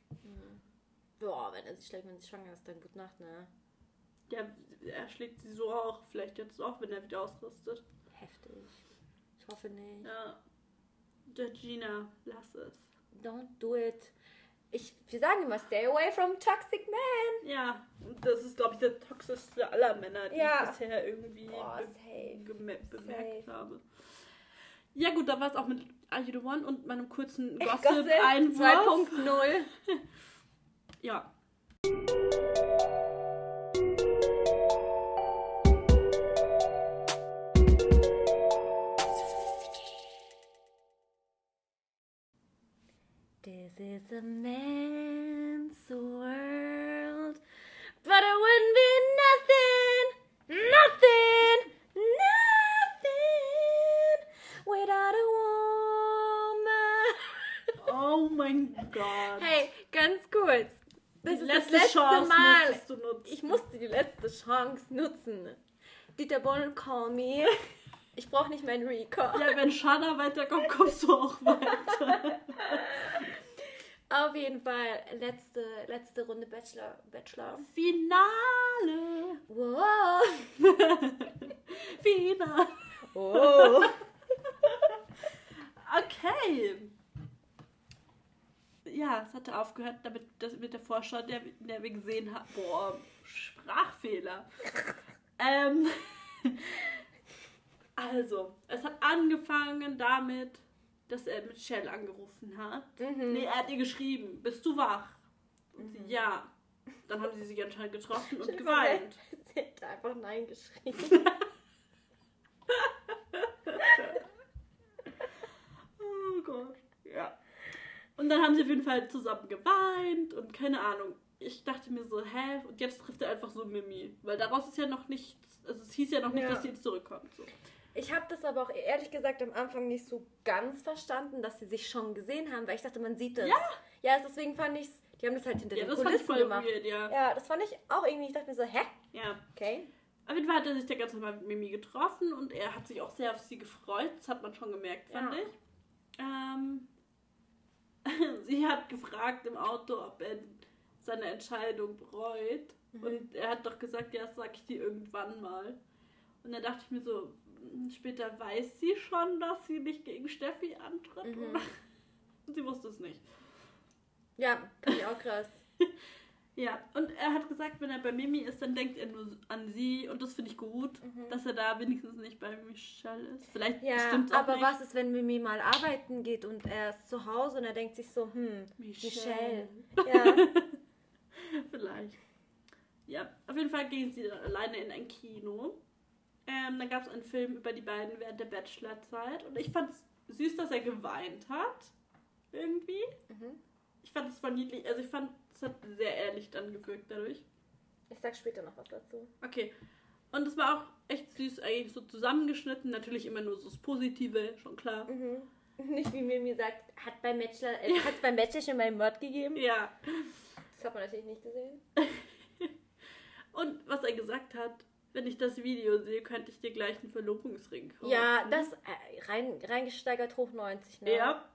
Boah, wenn er sich schlägt, wenn sie schwanger ist, dann gute Nacht, ne? Ja, er schlägt sie so auch. Vielleicht jetzt auch, wenn er wieder ausrüstet. Heftig. Ich hoffe nicht. Ja. Georgina, lass es. Don't do it. Ich, wir sagen immer, stay away from toxic men. Ja, das ist, glaube ich, der toxischste aller Männer, die Ja. ich bisher irgendwie Boah, be bemerkt Safe. habe. Ja gut, da war es auch mit Are You The One und meinem kurzen Gossip Gossip-Einwurf. 2.0. ja. This is a man's world, but it wouldn't be nothing, nothing, nothing without a woman. Oh mein Gott. Hey, ganz kurz. Das Die ist das letzte letzte Chance Mal. du nutzen. Ich musste die letzte Chance nutzen. Dieter Bohlen, call me. Ich brauche nicht meinen Recall. Ja, wenn Shana weiterkommt, kommst du auch weiter. Auf jeden Fall, letzte, letzte Runde Bachelor. Bachelor. Finale. Wow. Finale. Oh. Okay. Ja, es hatte aufgehört, damit das mit der Vorschau, der, der wir gesehen haben. Boah, Sprachfehler. ähm, also, es hat angefangen damit, dass er Michelle angerufen hat. Mhm. Nee, er hat ihr geschrieben, bist du wach? Und sie, ja. Dann haben sie sich anscheinend getroffen und geweint. Sie hat einfach Nein geschrieben. Oh Gott. Ja. Und dann haben sie auf jeden Fall zusammen geweint und keine Ahnung. Ich dachte mir so, hä? Und jetzt trifft er einfach so Mimi. Weil daraus ist ja noch nichts, also es hieß ja noch nicht, Ja. dass sie jetzt zurückkommt. So. Ich habe das aber auch ehrlich gesagt am Anfang nicht so ganz verstanden, dass sie sich schon gesehen haben, weil ich dachte, man sieht das. Ja. Ja, deswegen fand ich die haben das halt hinter Ja, den das fand ich Kulissen voll gemacht. weird, ja. Ja, das fand ich auch irgendwie, ich dachte mir so, hä? ja. Okay. Auf jeden Fall hat er sich der ganz normal mit Mimi getroffen und er hat sich auch sehr auf sie gefreut. Das hat man schon gemerkt, fand Ja. ich. Ähm, sie hat gefragt im Auto, ob er seine Entscheidung bereut. Mhm. Und er hat doch gesagt, ja, das sag ich dir irgendwann mal. Und dann dachte ich mir so, später weiß sie schon, dass sie nicht gegen Steffi antritt. Mhm. Und sie wusste es nicht. Ja, finde ich auch krass. Ja, und er hat gesagt, wenn er bei Mimi ist, dann denkt er nur an sie. Und das finde ich gut, Mhm. dass er da wenigstens nicht bei Michelle ist. Vielleicht Ja, stimmt's auch aber nicht. was ist, wenn Mimi mal arbeiten geht und er ist zu Hause und er denkt sich so, hm, Michelle. Michelle. Ja. Vielleicht. Ja, auf jeden Fall gehen sie dann alleine in ein Kino. Ähm, dann gab es einen Film über die beiden während der Bachelorzeit. Und ich fand es süß, dass er geweint hat. Irgendwie. Mhm. Ich fand es voll niedlich. Also ich fand, es hat sehr ehrlich dann gewirkt dadurch. Ich sag später noch was dazu. Okay. Und es war auch echt süß, eigentlich so zusammengeschnitten. Natürlich immer nur so das Positive, schon klar. Mhm. Nicht wie Mimi sagt, hat beim Bachelor, äh, hat es beim Bachelor schon meinen Mord gegeben? Ja. Das hat man natürlich nicht gesehen. Und was er gesagt hat, wenn ich das Video sehe, könnte ich dir gleich einen Verlobungsring kaufen. Ja, das äh, rein, reingesteigert hoch 90, ne? Ja.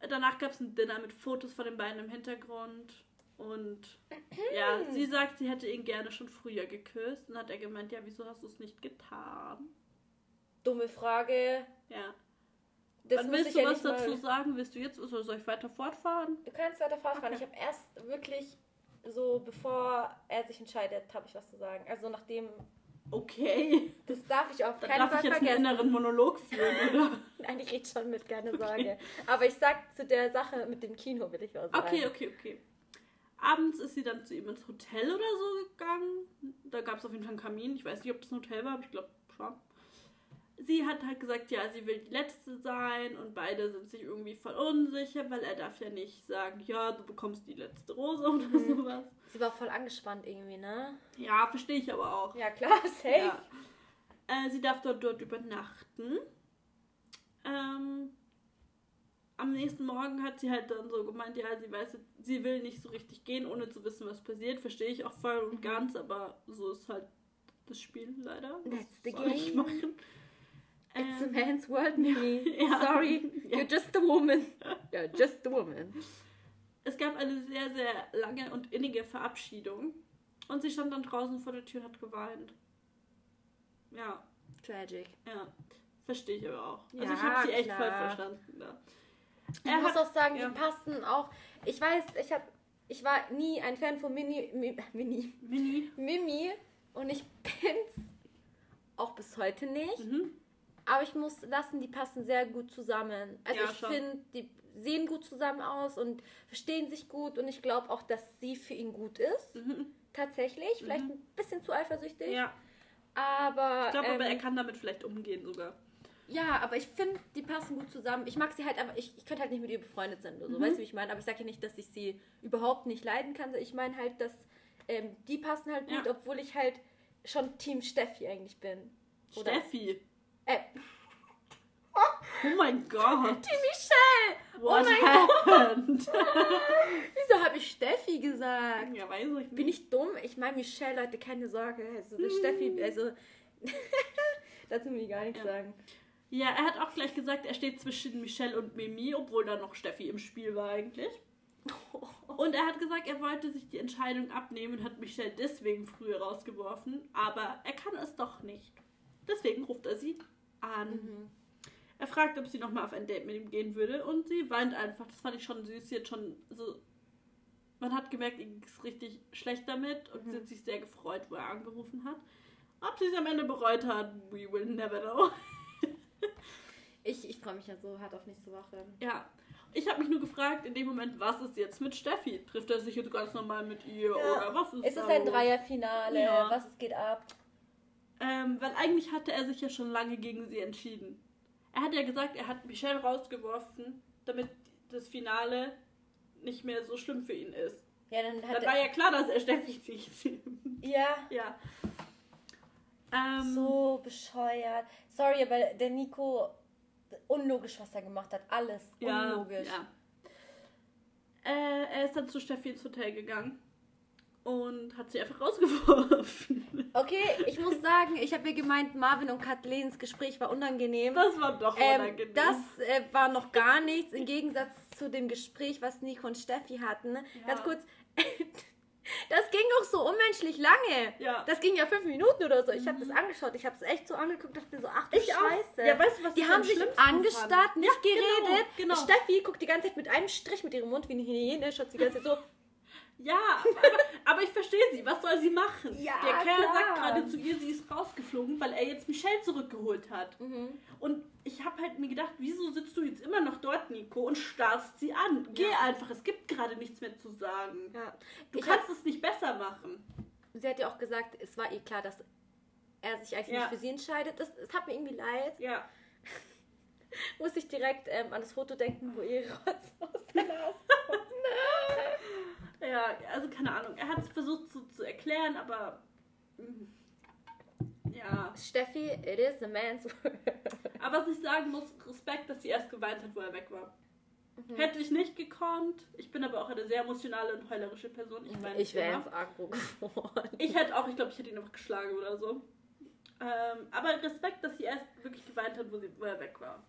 Danach gab es ein Dinner mit Fotos von den beiden im Hintergrund. Und ja, sie sagt, sie hätte ihn gerne schon früher geküsst. Und hat er gemeint, ja, wieso hast du es nicht getan? Dumme Frage. Ja. Das Wann willst du ja was dazu sagen? Willst du jetzt oder soll ich weiter fortfahren? Du kannst weiter fortfahren. Okay. Ich habe erst wirklich so, bevor er sich entscheidet, habe ich was zu sagen. Also nachdem, Okay. das darf ich auf Dann keinen darf Fall ich jetzt einen vergessen. inneren Monolog führen, oder? Nein, ich rede schon mit, keine Sorge. Aber ich sag zu der Sache mit dem Kino will ich was sagen. Okay, okay, okay. Abends ist sie dann zu ihm ins Hotel oder so gegangen. Da gab es auf jeden Fall einen Kamin. Ich weiß nicht, ob das ein Hotel war, aber ich glaube schon. Sie hat halt gesagt, ja, sie will die Letzte sein und beide sind sich irgendwie voll unsicher, weil er darf ja nicht sagen, ja, du bekommst die letzte Rose oder Mhm. sowas. Sie war voll angespannt irgendwie, ne? Ja, verstehe ich aber auch. Ja, klar, safe. Ja. Äh, sie darf dort, dort übernachten. Ähm, am nächsten Morgen hat sie halt dann so gemeint, ja, sie weiß, sie will nicht so richtig gehen, ohne zu wissen, was passiert. Verstehe ich auch voll und Mhm. ganz, aber so ist halt das Spiel leider. Was That's the soll ich machen? It's a Ähm, man's world, Mimi. Ja. Sorry, Ja. you're just a woman. You're just a woman. es gab eine sehr, sehr lange und innige Verabschiedung. Und sie stand dann draußen vor der Tür und hat geweint. Ja, Tragic. ja. Verstehe ich aber auch. Also Ja, ich habe sie echt voll klar. verstanden. Ja. Ich Er muss hat- auch sagen, ja. die passen auch. Ich weiß, ich habe, ich war nie ein Fan von Mini, Mi, Mini, Mini. Mimi und ich bin's auch bis heute nicht. Mhm. Aber ich muss lassen, die passen sehr gut zusammen. Also Ja, ich finde, die sehen gut zusammen aus und verstehen sich gut und ich glaube auch, dass sie für ihn gut ist. Mhm. Tatsächlich. Vielleicht Mhm. ein bisschen zu eifersüchtig. Ja, Aber. ich glaube aber, ähm, er kann damit vielleicht umgehen sogar. Ja, aber ich finde, die passen gut zusammen. Ich mag sie halt, aber ich, ich könnte halt nicht mit ihr befreundet sein oder so. Mhm. Weißt du, wie ich meine? Aber ich sage ja nicht, dass ich sie überhaupt nicht leiden kann. Ich meine halt, dass ähm, die passen halt gut, Ja. obwohl ich halt schon Team Steffi eigentlich bin. Oder- Steffi. Äh, Oh mein Gott. Team Michelle! What mein happened? Wieso habe ich Steffi gesagt? ja, weiß ich nicht. Bin ich dumm? Ich meine Michelle, Leute, keine Sorge. Also das Steffi, also dazu will ich gar nichts Ja. sagen. Ja, er hat auch gleich gesagt, er steht zwischen Michelle und Mimi, obwohl da noch Steffi im Spiel war eigentlich. Und er hat gesagt, er wollte sich die Entscheidung abnehmen und hat Michelle deswegen früher rausgeworfen, aber er kann es doch nicht. Deswegen ruft er sie an. Mhm. Er fragt, ob sie nochmal auf ein Date mit ihm gehen würde und sie weint einfach. Das fand ich schon süß. Sie hat schon so. Man hat gemerkt, ihr ging es richtig schlecht damit und Mhm. sie hat sich sehr gefreut, wo er angerufen hat. Ob sie es am Ende bereut hat, we will never know. Ich, ich freue mich ja so hart auf nächste Woche. Ja. Ich habe mich nur gefragt, in dem Moment, was ist jetzt mit Steffi? Trifft er sich jetzt ganz normal mit ihr Ja. oder was ist Es ist ein? Dreierfinale. Ja. Was geht ab? Ähm, weil eigentlich hatte er sich ja schon lange gegen sie entschieden. Er hat ja gesagt, er hat Michelle rausgeworfen, damit das Finale nicht mehr so schlimm für ihn ist. Ja, dann Dann war ja klar, dass er Steffi er, ja ja. Ähm, so bescheuert. Sorry, aber der Nico unlogisch, was er gemacht hat. Alles ja, unlogisch. Ja. Äh, er ist dann zu Steffi ins Hotel gegangen. Und hat sie einfach rausgeworfen. Okay, ich muss sagen, ich habe ja gemeint, Marvin und Kathleen's Gespräch war unangenehm. Das war doch Ähm, unangenehm. das äh, war noch gar nichts im Gegensatz zu dem Gespräch, was Nico und Steffi hatten. Ganz kurz, das ging doch so unmenschlich lange. Ja. Das ging ja fünf Minuten oder so. Ich habe das angeschaut. Ich habe es echt so angeguckt. dachte mir so, ach Ich auch. Scheiße. Ja, weißt du, was Die haben sich angestarrt, nicht Ja, genau, geredet. genau. Steffi guckt die ganze Zeit mit einem Strich mit ihrem Mund wie eine Hyäne. Schaut die ganze Zeit so. Ja, aber, aber ich verstehe sie. Was soll sie machen? Ja, Der Kerl klar. sagt gerade zu ihr, sie ist rausgeflogen, weil er jetzt Michelle zurückgeholt hat. Mhm. Und ich habe halt mir gedacht, wieso sitzt du jetzt immer noch dort, Nico, und starrst sie an? Geh Ja. einfach, es gibt gerade nichts mehr zu sagen. Ja. Du Ich kannst es nicht besser machen. Sie hat ja auch gesagt, es war ihr klar, dass er sich eigentlich nicht für sie entscheidet. Das, das hat mir irgendwie leid. Ja. Muss ich direkt ähm, an das Foto denken, wo ihr Rotz aus der Nase Ja, also keine Ahnung. Er hat es versucht zu, zu erklären, aber. mm, Ja. Steffi, it is a man's world. Aber was ich sagen muss, Respekt, dass sie erst geweint hat, wo er weg war. Mhm. Hätte ich nicht gekonnt. Ich bin aber auch eine sehr emotionale und heulerische Person. Ich, weine Ich wäre ins Agro geworden. Ich hätte auch, ich glaube, ich hätte ihn einfach geschlagen oder so. Ähm, aber Respekt, dass sie erst wirklich geweint hat, wo, sie, wo er weg war.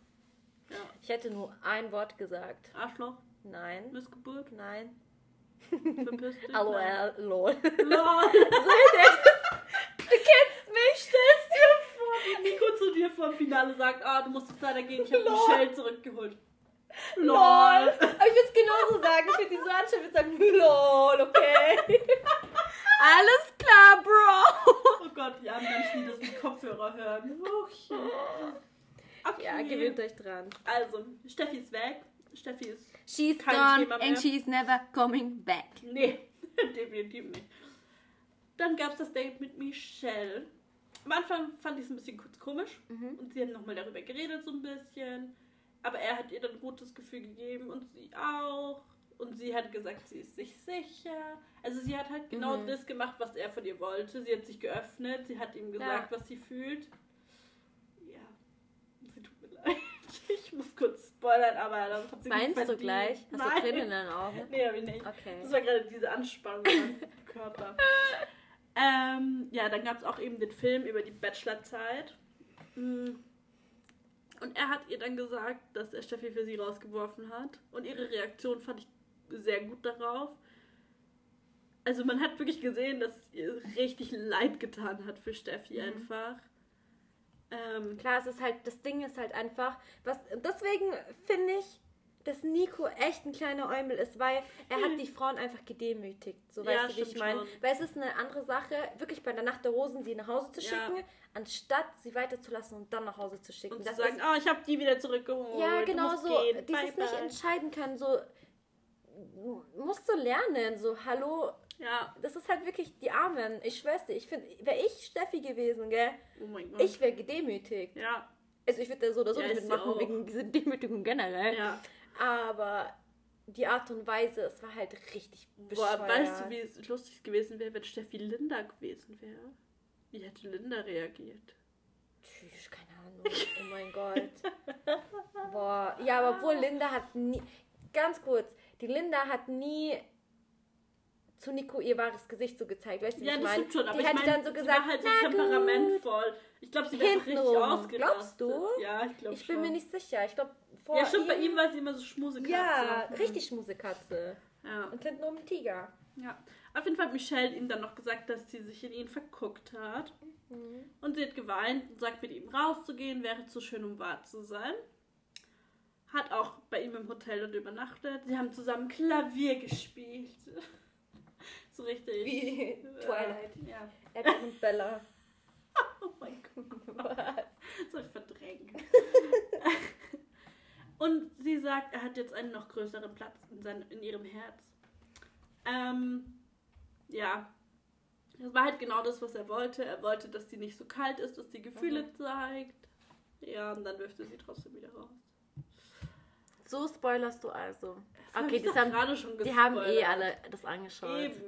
Ja. Ich hätte nur ein Wort gesagt. Arschloch, Nein. Missgeburt, Nein. Verpiss dich. Äh, lol. Lol. Du kennst mich, stellst dir vor. Wie Nico zu dir vor dem Finale sagt, ah, du musst jetzt leider gehen, ich habe Lol. Michelle zurückgeholt. LOL. Aber ich würde es genauso sagen. Ich würde die so anschauen und sagen, LOL, okay. Alles klar, Bro. Oh Gott, die armen Menschen, die das mit Kopfhörer hören. Okay. okay. Ja, gewöhnt euch dran. Also, Steffi ist weg. Steffi ist. She's Kein gone Thema mehr. and she's never coming back. Nee, definitiv nicht. Dann gab es das Date mit Michelle. Am Anfang fand ich es ein bisschen kurz komisch. Mhm. Und sie haben nochmal darüber geredet, so ein bisschen. Aber er hat ihr dann ein gutes Gefühl gegeben und sie auch. Und sie hat gesagt, sie ist sich sicher. Also sie hat halt genau Mhm. das gemacht, was er von ihr wollte. Sie hat sich geöffnet, sie hat ihm gesagt, was sie fühlt. Ja, sie tut mir leid. Ich muss kurz spoilern, aber das hat sie Meinst du gleich? Hast Nein. du Tränen in den Augen? Nee, hab ich nicht. Okay. Das war gerade diese Anspannung im Körper. Ähm, ja, dann gab es auch eben den Film über die Bachelorzeit. Mm. Und er hat ihr dann gesagt, dass er Steffi für sie rausgeworfen hat. Und ihre Reaktion fand ich sehr gut darauf. Also man hat wirklich gesehen, dass es ihr richtig leid getan hat für Steffi Mhm. einfach. Ähm, Klar, es ist halt, das Ding ist halt einfach, was, deswegen finde ich, dass Nico echt ein kleiner Eumel ist, weil er hat die Frauen einfach gedemütigt. So Ja, weißt du, wie ich meine? Weil es ist eine andere Sache, wirklich bei der Nacht der Rosen sie nach Hause zu Ja. schicken, anstatt sie weiterzulassen und dann nach Hause zu schicken. und zu Das sagen, ist, oh, ich habe die wieder zurückgeholt. ja, genau so. Gehen. Dieses Bye, nicht bye. entscheiden können, so musst du lernen, so hallo, Ja, das ist halt wirklich die Armen. Ich schwör's dir, ich finde, wäre ich Steffi gewesen, gell? oh mein Gott. Ich wäre gedemütigt. ja, Also ich würde da so oder so Ja, nicht mitmachen auch. wegen dieser Demütigung generell. ja. Aber die Art und Weise, es war halt richtig Boah, bescheuert. weißt du, wie es lustig gewesen wäre, wenn Steffi Linda gewesen wäre? Wie hätte Linda reagiert? Tschüss, keine Ahnung. Oh mein Gott. Boah. Ja, aber obwohl Linda hat nie... Ganz kurz. Die Linda hat nie zu Nico ihr wahres Gesicht so gezeigt. Weißt du, Ja, ich das stimmt schon, aber die ich hätte meine, dann so sie gesagt, war halt so temperamentvoll. Ich glaube, sie wäre richtig Hintenrum. ausgerastet. Glaubst du? Ja, ich glaube Ich schon. bin mir nicht sicher. Ich glaube, vor ja, stimmt, bei ihm war sie immer so Schmusekatze. Ja, Mhm. richtig Schmusekatze. Ja. Und hinten um ein Tiger. ja. Auf jeden Fall hat Michelle ihm dann noch gesagt, dass sie sich in ihn verguckt hat. Mhm. Und sie hat geweint und sagt, mit ihm rauszugehen wäre zu schön, um wahr zu sein. Hat auch bei ihm im Hotel dort übernachtet. Sie haben zusammen Klavier gespielt. So richtig. Wie Twilight. Ja. Edward und Bella. Oh mein Gott. So verdrängt. Und sie sagt, er hat jetzt einen noch größeren Platz in, sein, in ihrem Herz. Ähm, ja. Das war halt genau das, was er wollte. Er wollte, dass sie nicht so kalt ist, dass sie Gefühle Mhm. zeigt. Ja, und dann wirft er sie trotzdem wieder raus. So spoilerst du also. hab Okay, ich das doch haben, gerade schon die haben eh gespoilert. alle das angeschaut. Eben.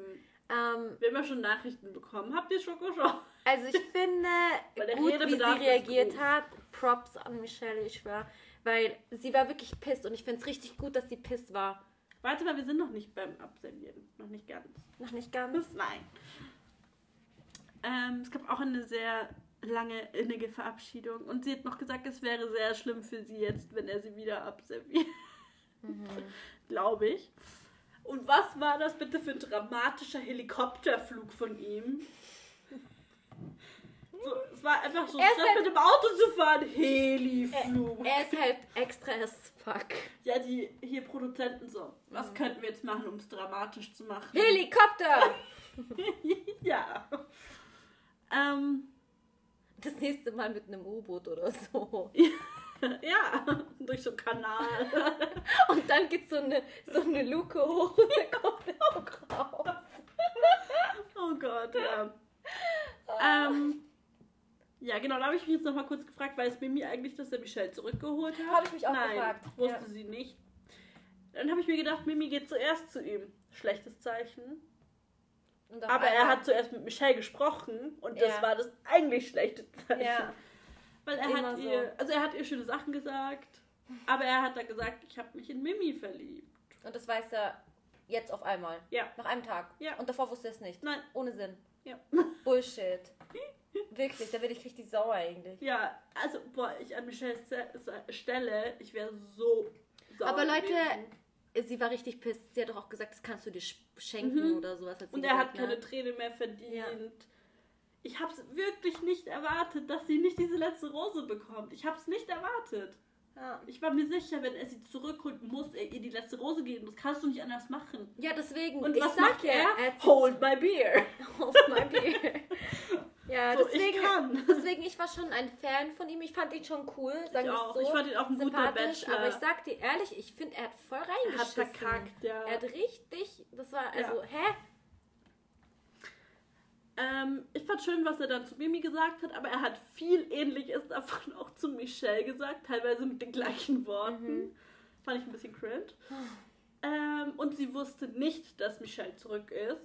Ähm, Wir haben ja schon Nachrichten bekommen. Habt ihr schon geschaut? also ich finde gut, wie sie reagiert hat. Props an Michelle, ich schwör. Weil sie war wirklich pisst und ich finde es richtig gut, dass sie pisst war. Warte mal, wir sind noch nicht beim Abservieren. Noch nicht ganz. Noch nicht ganz. Nein. Ähm, es gab auch eine sehr lange innige Verabschiedung und sie hat noch gesagt, es wäre sehr schlimm für sie jetzt, wenn er sie wieder abserviert. Glaube ich. Und was war das bitte für ein dramatischer Helikopterflug von ihm? So, es war einfach so, Er statt halt- mit dem Auto zu fahren, Heliflug. Er ist halt extra as fuck. Ja, die hier Produzenten so. Was könnten wir jetzt machen, um es dramatisch zu machen? Helikopter! ja. Ähm, Das nächste Mal mit einem U-Boot oder so. ja, durch so einen Kanal. Und dann geht so eine, so eine Luke hoch und dann kommt er auch raus. oh Gott, ja. Ähm, ja, genau, da habe ich mich jetzt nochmal kurz gefragt, weiß Mimi eigentlich, dass er Michelle zurückgeholt hat? Habe ich mich auch Nein, gefragt, wusste ja. sie nicht. Dann habe ich mir gedacht, Mimi geht zuerst zu ihm. Schlechtes Zeichen. Aber er hat zuerst mit Michelle gesprochen und das Ja. war das eigentlich schlechte Zeichen. Ja. Weil er Immer hat so. ihr, also er hat ihr schöne Sachen gesagt, aber er hat dann gesagt, ich habe mich in Mimi verliebt. Und das weiß er jetzt auf einmal. Ja. Nach einem Tag. Ja. Und davor wusste er es nicht. Nein. Ohne Sinn. Ja. Bullshit. Wirklich, da werde ich richtig sauer eigentlich. Ja, also, boah, ich an Michelles Stelle, ich wäre so sauer Aber Leute, gewesen. Sie war richtig pisst. Sie hat doch auch gesagt, das kannst du dir sch- schenken Mhm. oder sowas. Hat sie Und er hat gesagt, keine ne? Träne mehr verdient. Ja. Ich habe es wirklich nicht erwartet, dass sie nicht diese letzte Rose bekommt. Ich habe es nicht erwartet. Ja. Ich war mir sicher, wenn er sie zurückholt, muss er ihr die letzte Rose geben. Das kannst du nicht anders machen. ja, deswegen. Und ich was sag macht ja, er? er Hold my beer. auf mein Bier. Ja, So, deswegen, ich kann. deswegen, ich war schon ein Fan von ihm. Ich fand ihn schon cool, sagen wir auch. so. Ich fand ihn auch ein guter Bachelor. Aber ich sag dir ehrlich, ich finde, er hat voll Er hat reingeschissen. verkackt, ja. Er hat richtig, das war, Ja. also, hä? Ähm, ich fand schön, was er dann zu Mimi gesagt hat, aber er hat viel Ähnliches davon auch zu Michelle gesagt, teilweise mit den gleichen Worten. Mhm. Fand ich ein bisschen cringe. Ähm, und sie wusste nicht, dass Michelle zurück ist.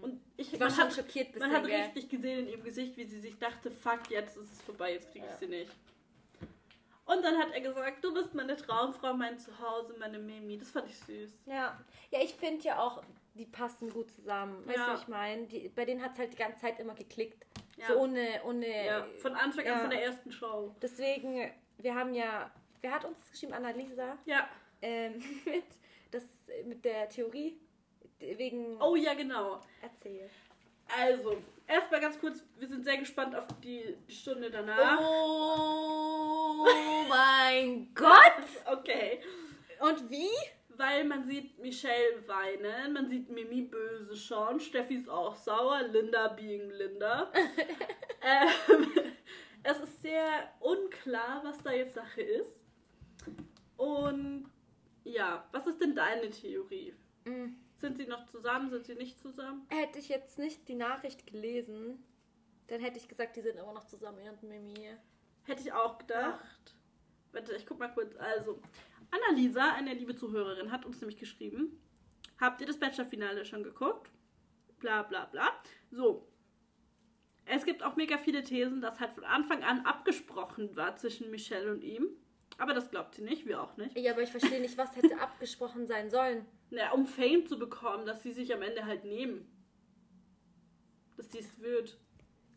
Und ich Ich war man schon hat, schockiert man bisschen, hat gell? richtig gesehen in ihrem Gesicht, wie sie sich dachte, fuck, jetzt ist es vorbei, jetzt kriege ich Ja. sie nicht. Und dann hat er gesagt, du bist meine Traumfrau, mein Zuhause, meine Mimi. Das fand ich süß. Ja, ja ich finde ja auch, die passen gut zusammen. Weißt Ja. du, was ich meine? Bei denen hat es halt die ganze Zeit immer geklickt. Ja. So ohne, ohne. Ja, von Anfang an von der ersten Show. Deswegen, wir haben ja, wer hat uns das geschrieben? Annalisa, Ja. ähm, mit, das, mit der Theorie, wegen, Oh ja, genau. erzähl. Also, erstmal ganz kurz, wir sind sehr gespannt auf die Stunde danach. Oh mein Gott! Okay. Und wie? Weil man sieht Michelle weinen, man sieht Mimi böse schon, Steffi ist auch sauer, Linda being Linda. ähm, es ist sehr unklar, was da jetzt Sache ist. Und ja, was ist denn deine Theorie? Mm. Sind sie noch zusammen, sind sie nicht zusammen? Hätte ich jetzt nicht die Nachricht gelesen, dann hätte ich gesagt, die sind immer noch zusammen, er und Mimi. Hätte ich auch gedacht. Warte, ich guck mal kurz. Also, Annalisa, eine liebe Zuhörerin, hat uns nämlich geschrieben: Habt ihr das Bachelor-Finale schon geguckt? Bla bla bla. So. Es gibt auch mega viele Thesen, dass halt von Anfang an abgesprochen war zwischen Michelle und ihm. Aber das glaubt sie nicht, wir auch nicht. Ja, aber ich verstehe nicht, was hätte abgesprochen sein sollen. Naja, um Fame zu bekommen, dass sie sich am Ende halt nehmen. Dass sie es wird.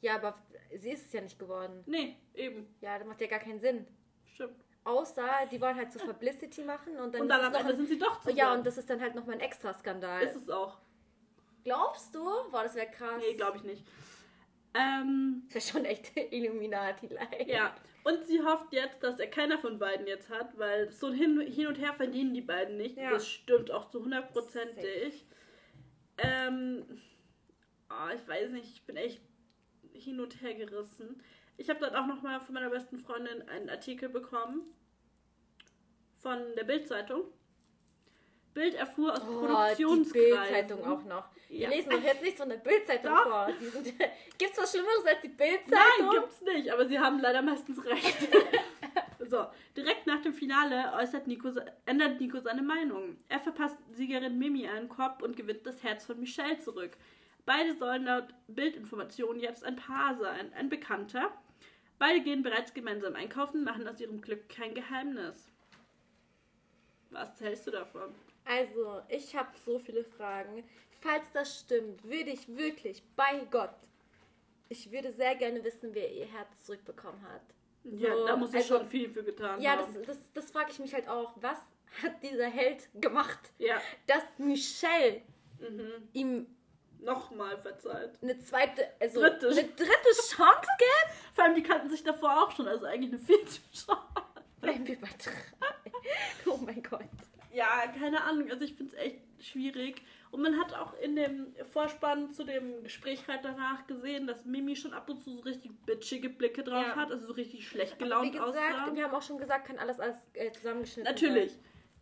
Ja, aber sie ist es ja nicht geworden. Nee, eben. Ja, das macht ja gar keinen Sinn. Stimmt. Außer, die wollen halt so Publicity machen und dann, Und dann am Ende noch sind sie doch ein, zusammen. Ja, und das ist dann halt nochmal ein Extra-Skandal. ist es auch. Glaubst du? Boah, das wäre krass. Nee, glaube ich nicht. Ähm, Das wäre schon echt Illuminati-like. Ja, und sie hofft jetzt, dass er keiner von beiden jetzt hat, weil so ein hin, hin und her verdienen die beiden nicht. Ja. Das stimmt auch zu hundertprozentig. Ähm, ah, ich weiß nicht, ich bin echt hin und her gerissen. Ich habe dann auch noch mal von meiner besten Freundin einen Artikel bekommen von der Bildzeitung. Bild erfuhr aus Oh, die Produktionskreisen. Bildzeitung auch noch. Ja. Wir lesen doch jetzt nicht so eine Bildzeitung vor. Die gibt's was Schlimmeres als die Bildzeitung? Nein, gibt's nicht, aber sie haben leider meistens recht. so, direkt nach dem Finale äußert Nico, ändert Nico seine Meinung. Er verpasst Siegerin Mimi einen Korb und gewinnt das Herz von Michelle zurück. Beide sollen laut Bildinformationen jetzt ein Paar sein, ein Bekannter. Beide gehen bereits gemeinsam einkaufen, machen aus ihrem Glück kein Geheimnis. Was hältst du davon? Also, ich habe so viele Fragen. Falls das stimmt, würde ich wirklich, bei Gott, ich würde sehr gerne wissen, wer ihr Herz zurückbekommen hat. Ja, So, da muss ich also- schon viel für getan Ja, das, haben. das, das frage ich mich halt auch. Was hat dieser Held gemacht, Ja. dass Michelle Mhm. ihm Nochmal verzeiht. eine zweite, also Dritte. eine dritte Chance gibt? Vor allem, die kannten sich davor auch schon, also eigentlich eine vierte Chance. Bleiben wir bei drei. Oh mein Gott. Ja, keine Ahnung. Also ich finde es echt schwierig. Und man hat auch in dem Vorspann zu dem Gespräch halt danach gesehen, dass Mimi schon ab und zu so richtig bitchige Blicke drauf Ja. hat, also so richtig schlecht Wie gelaunt gesagt, aussah. wir haben auch schon gesagt, kann alles alles äh, zusammengeschnitten Natürlich.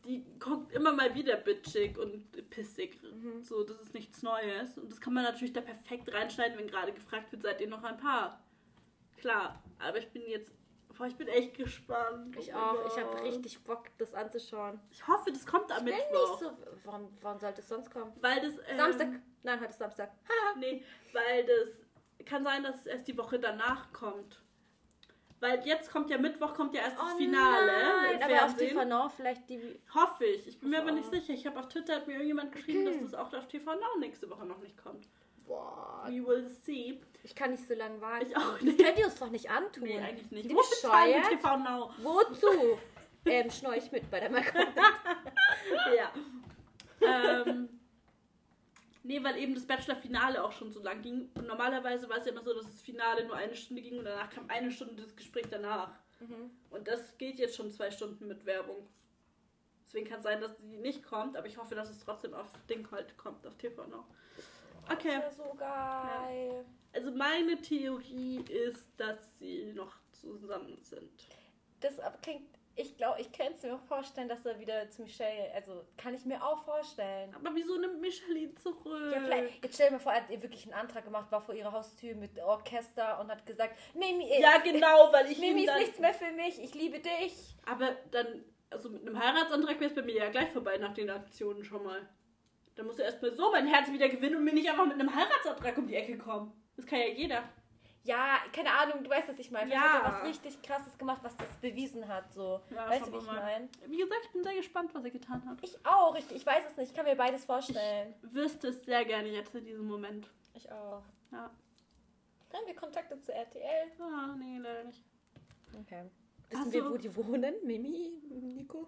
Die guckt immer mal wieder bitchig und pissig. Mhm. So, das ist nichts Neues. Und das kann man natürlich da perfekt reinschneiden, wenn gerade gefragt wird, seid ihr noch ein Paar? Klar, aber ich bin jetzt. Boah, ich bin echt gespannt. Ich Oh auch. Ich habe richtig Bock, das anzuschauen. Ich hoffe, das kommt am Ich Mittwoch. nicht so. Warum, warum sollte es sonst kommen? Weil das. Ähm, Samstag. Nein, heute ist Samstag. Nee, weil das kann sein, dass es erst die Woche danach kommt. Weil jetzt kommt ja Mittwoch, kommt ja erst das Finale Nein, im aber auf. TV Now vielleicht die. Hoffe ich. Ich bin mir aber nicht sicher. Ich habe auf Twitter hat mir irgendjemand geschrieben, dass das auch auf TV Now nächste Woche noch nicht kommt. Boah. We will see. Ich kann nicht so lange warten. Ich auch Das nicht. könnt ihr uns doch nicht antun. Nee, eigentlich nicht. Sind Wo die bezahlen? TV Now? Wozu? ähm, schnor ich mit bei der Macron. Ja. ähm, nee, weil eben das Bachelor-Finale auch schon so lang ging. Und normalerweise war es ja immer so, dass das Finale nur eine Stunde ging und danach kam eine Stunde das Gespräch danach. Mhm. Und das geht jetzt schon zwei Stunden mit Werbung. Deswegen kann es sein, dass sie nicht kommt, aber ich hoffe, dass es trotzdem auf Ding halt kommt, auf TV noch. Okay, Das so geil. also meine Theorie ist, dass sie noch zusammen sind. Das klingt. Ich glaube, ich könnte es mir auch vorstellen, dass er wieder zu Michelle. Also kann ich mir auch vorstellen. Aber wieso nimmt Micheline zurück? Ja, vielleicht, jetzt stell dir mal vor, er hat ihr wirklich einen Antrag gemacht, war vor ihrer Haustür mit Orchester und hat gesagt, Mimi, äh, Ja, genau, weil ich Mimi ist nichts mehr für mich, ich liebe dich. Aber dann, also mit einem Heiratsantrag wäre es bei mir ja gleich vorbei nach den Aktionen schon mal. Dann muss er erstmal so mein Herz wieder gewinnen und mir nicht einfach mit einem Heiratsantrag um die Ecke kommen. Das kann ja jeder. Ja, keine Ahnung, du weißt, was ich meine. Vielleicht Ja. hat er was richtig krasses gemacht, was das bewiesen hat. So. Ja, weißt du, wie wir ich meine? Wie gesagt, ich bin sehr gespannt, was er getan hat. Ich auch, ich, ich weiß es nicht, ich kann mir beides vorstellen. Wüsste es sehr gerne jetzt in diesem Moment. Ich auch. Ja. Dann haben wir Kontakte zu RTL. Ah, nee, leider nicht. Okay. Wissen wir, so. wo die wohnen? Mimi, Nico?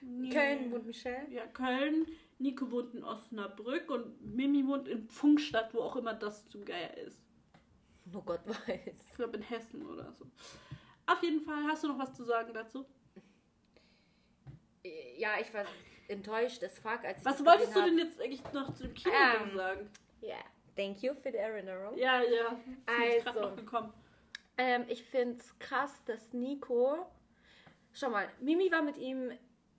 Nee. Köln wohnt Michelle. Ja, Köln. Nico wohnt in Osnabrück und Mimi wohnt in Funkstadt, wo auch immer das zum Geier ist. Oh Gott weiß. Ich glaube in Hessen oder so. Auf jeden Fall, hast du noch was zu sagen dazu? Ja, ich war enttäuscht as fuck, als ich Was das wolltest du denn jetzt eigentlich noch zu dem Kino Ähm, sagen? Ja, thank you für die Erinnerung. Ja, ja. Ist Also. noch gekommen. Ähm, ich finde es krass, dass Nico. Schau mal, Mimi war mit ihm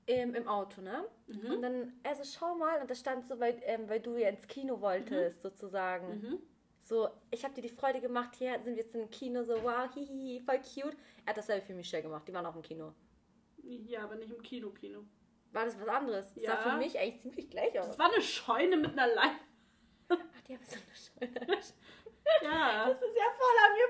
im, im Auto, ne? Mhm. Und dann, also schau mal, und da stand so, weil, ähm, weil du ja ins Kino wolltest, sozusagen. Mhm. So, ich habe dir die Freude gemacht, hier sind wir jetzt im Kino, so, wow, hihi, voll cute. Er hat dasselbe für Michelle gemacht, die waren auch im Kino. Ja, aber nicht im Kino, Kino. War das was anderes? Das Ja. sah für mich eigentlich ziemlich gleich aus. Das war eine Scheune mit einer Leine. Ach, die haben so eine Schöne. Ja. Das ist ja voll an mir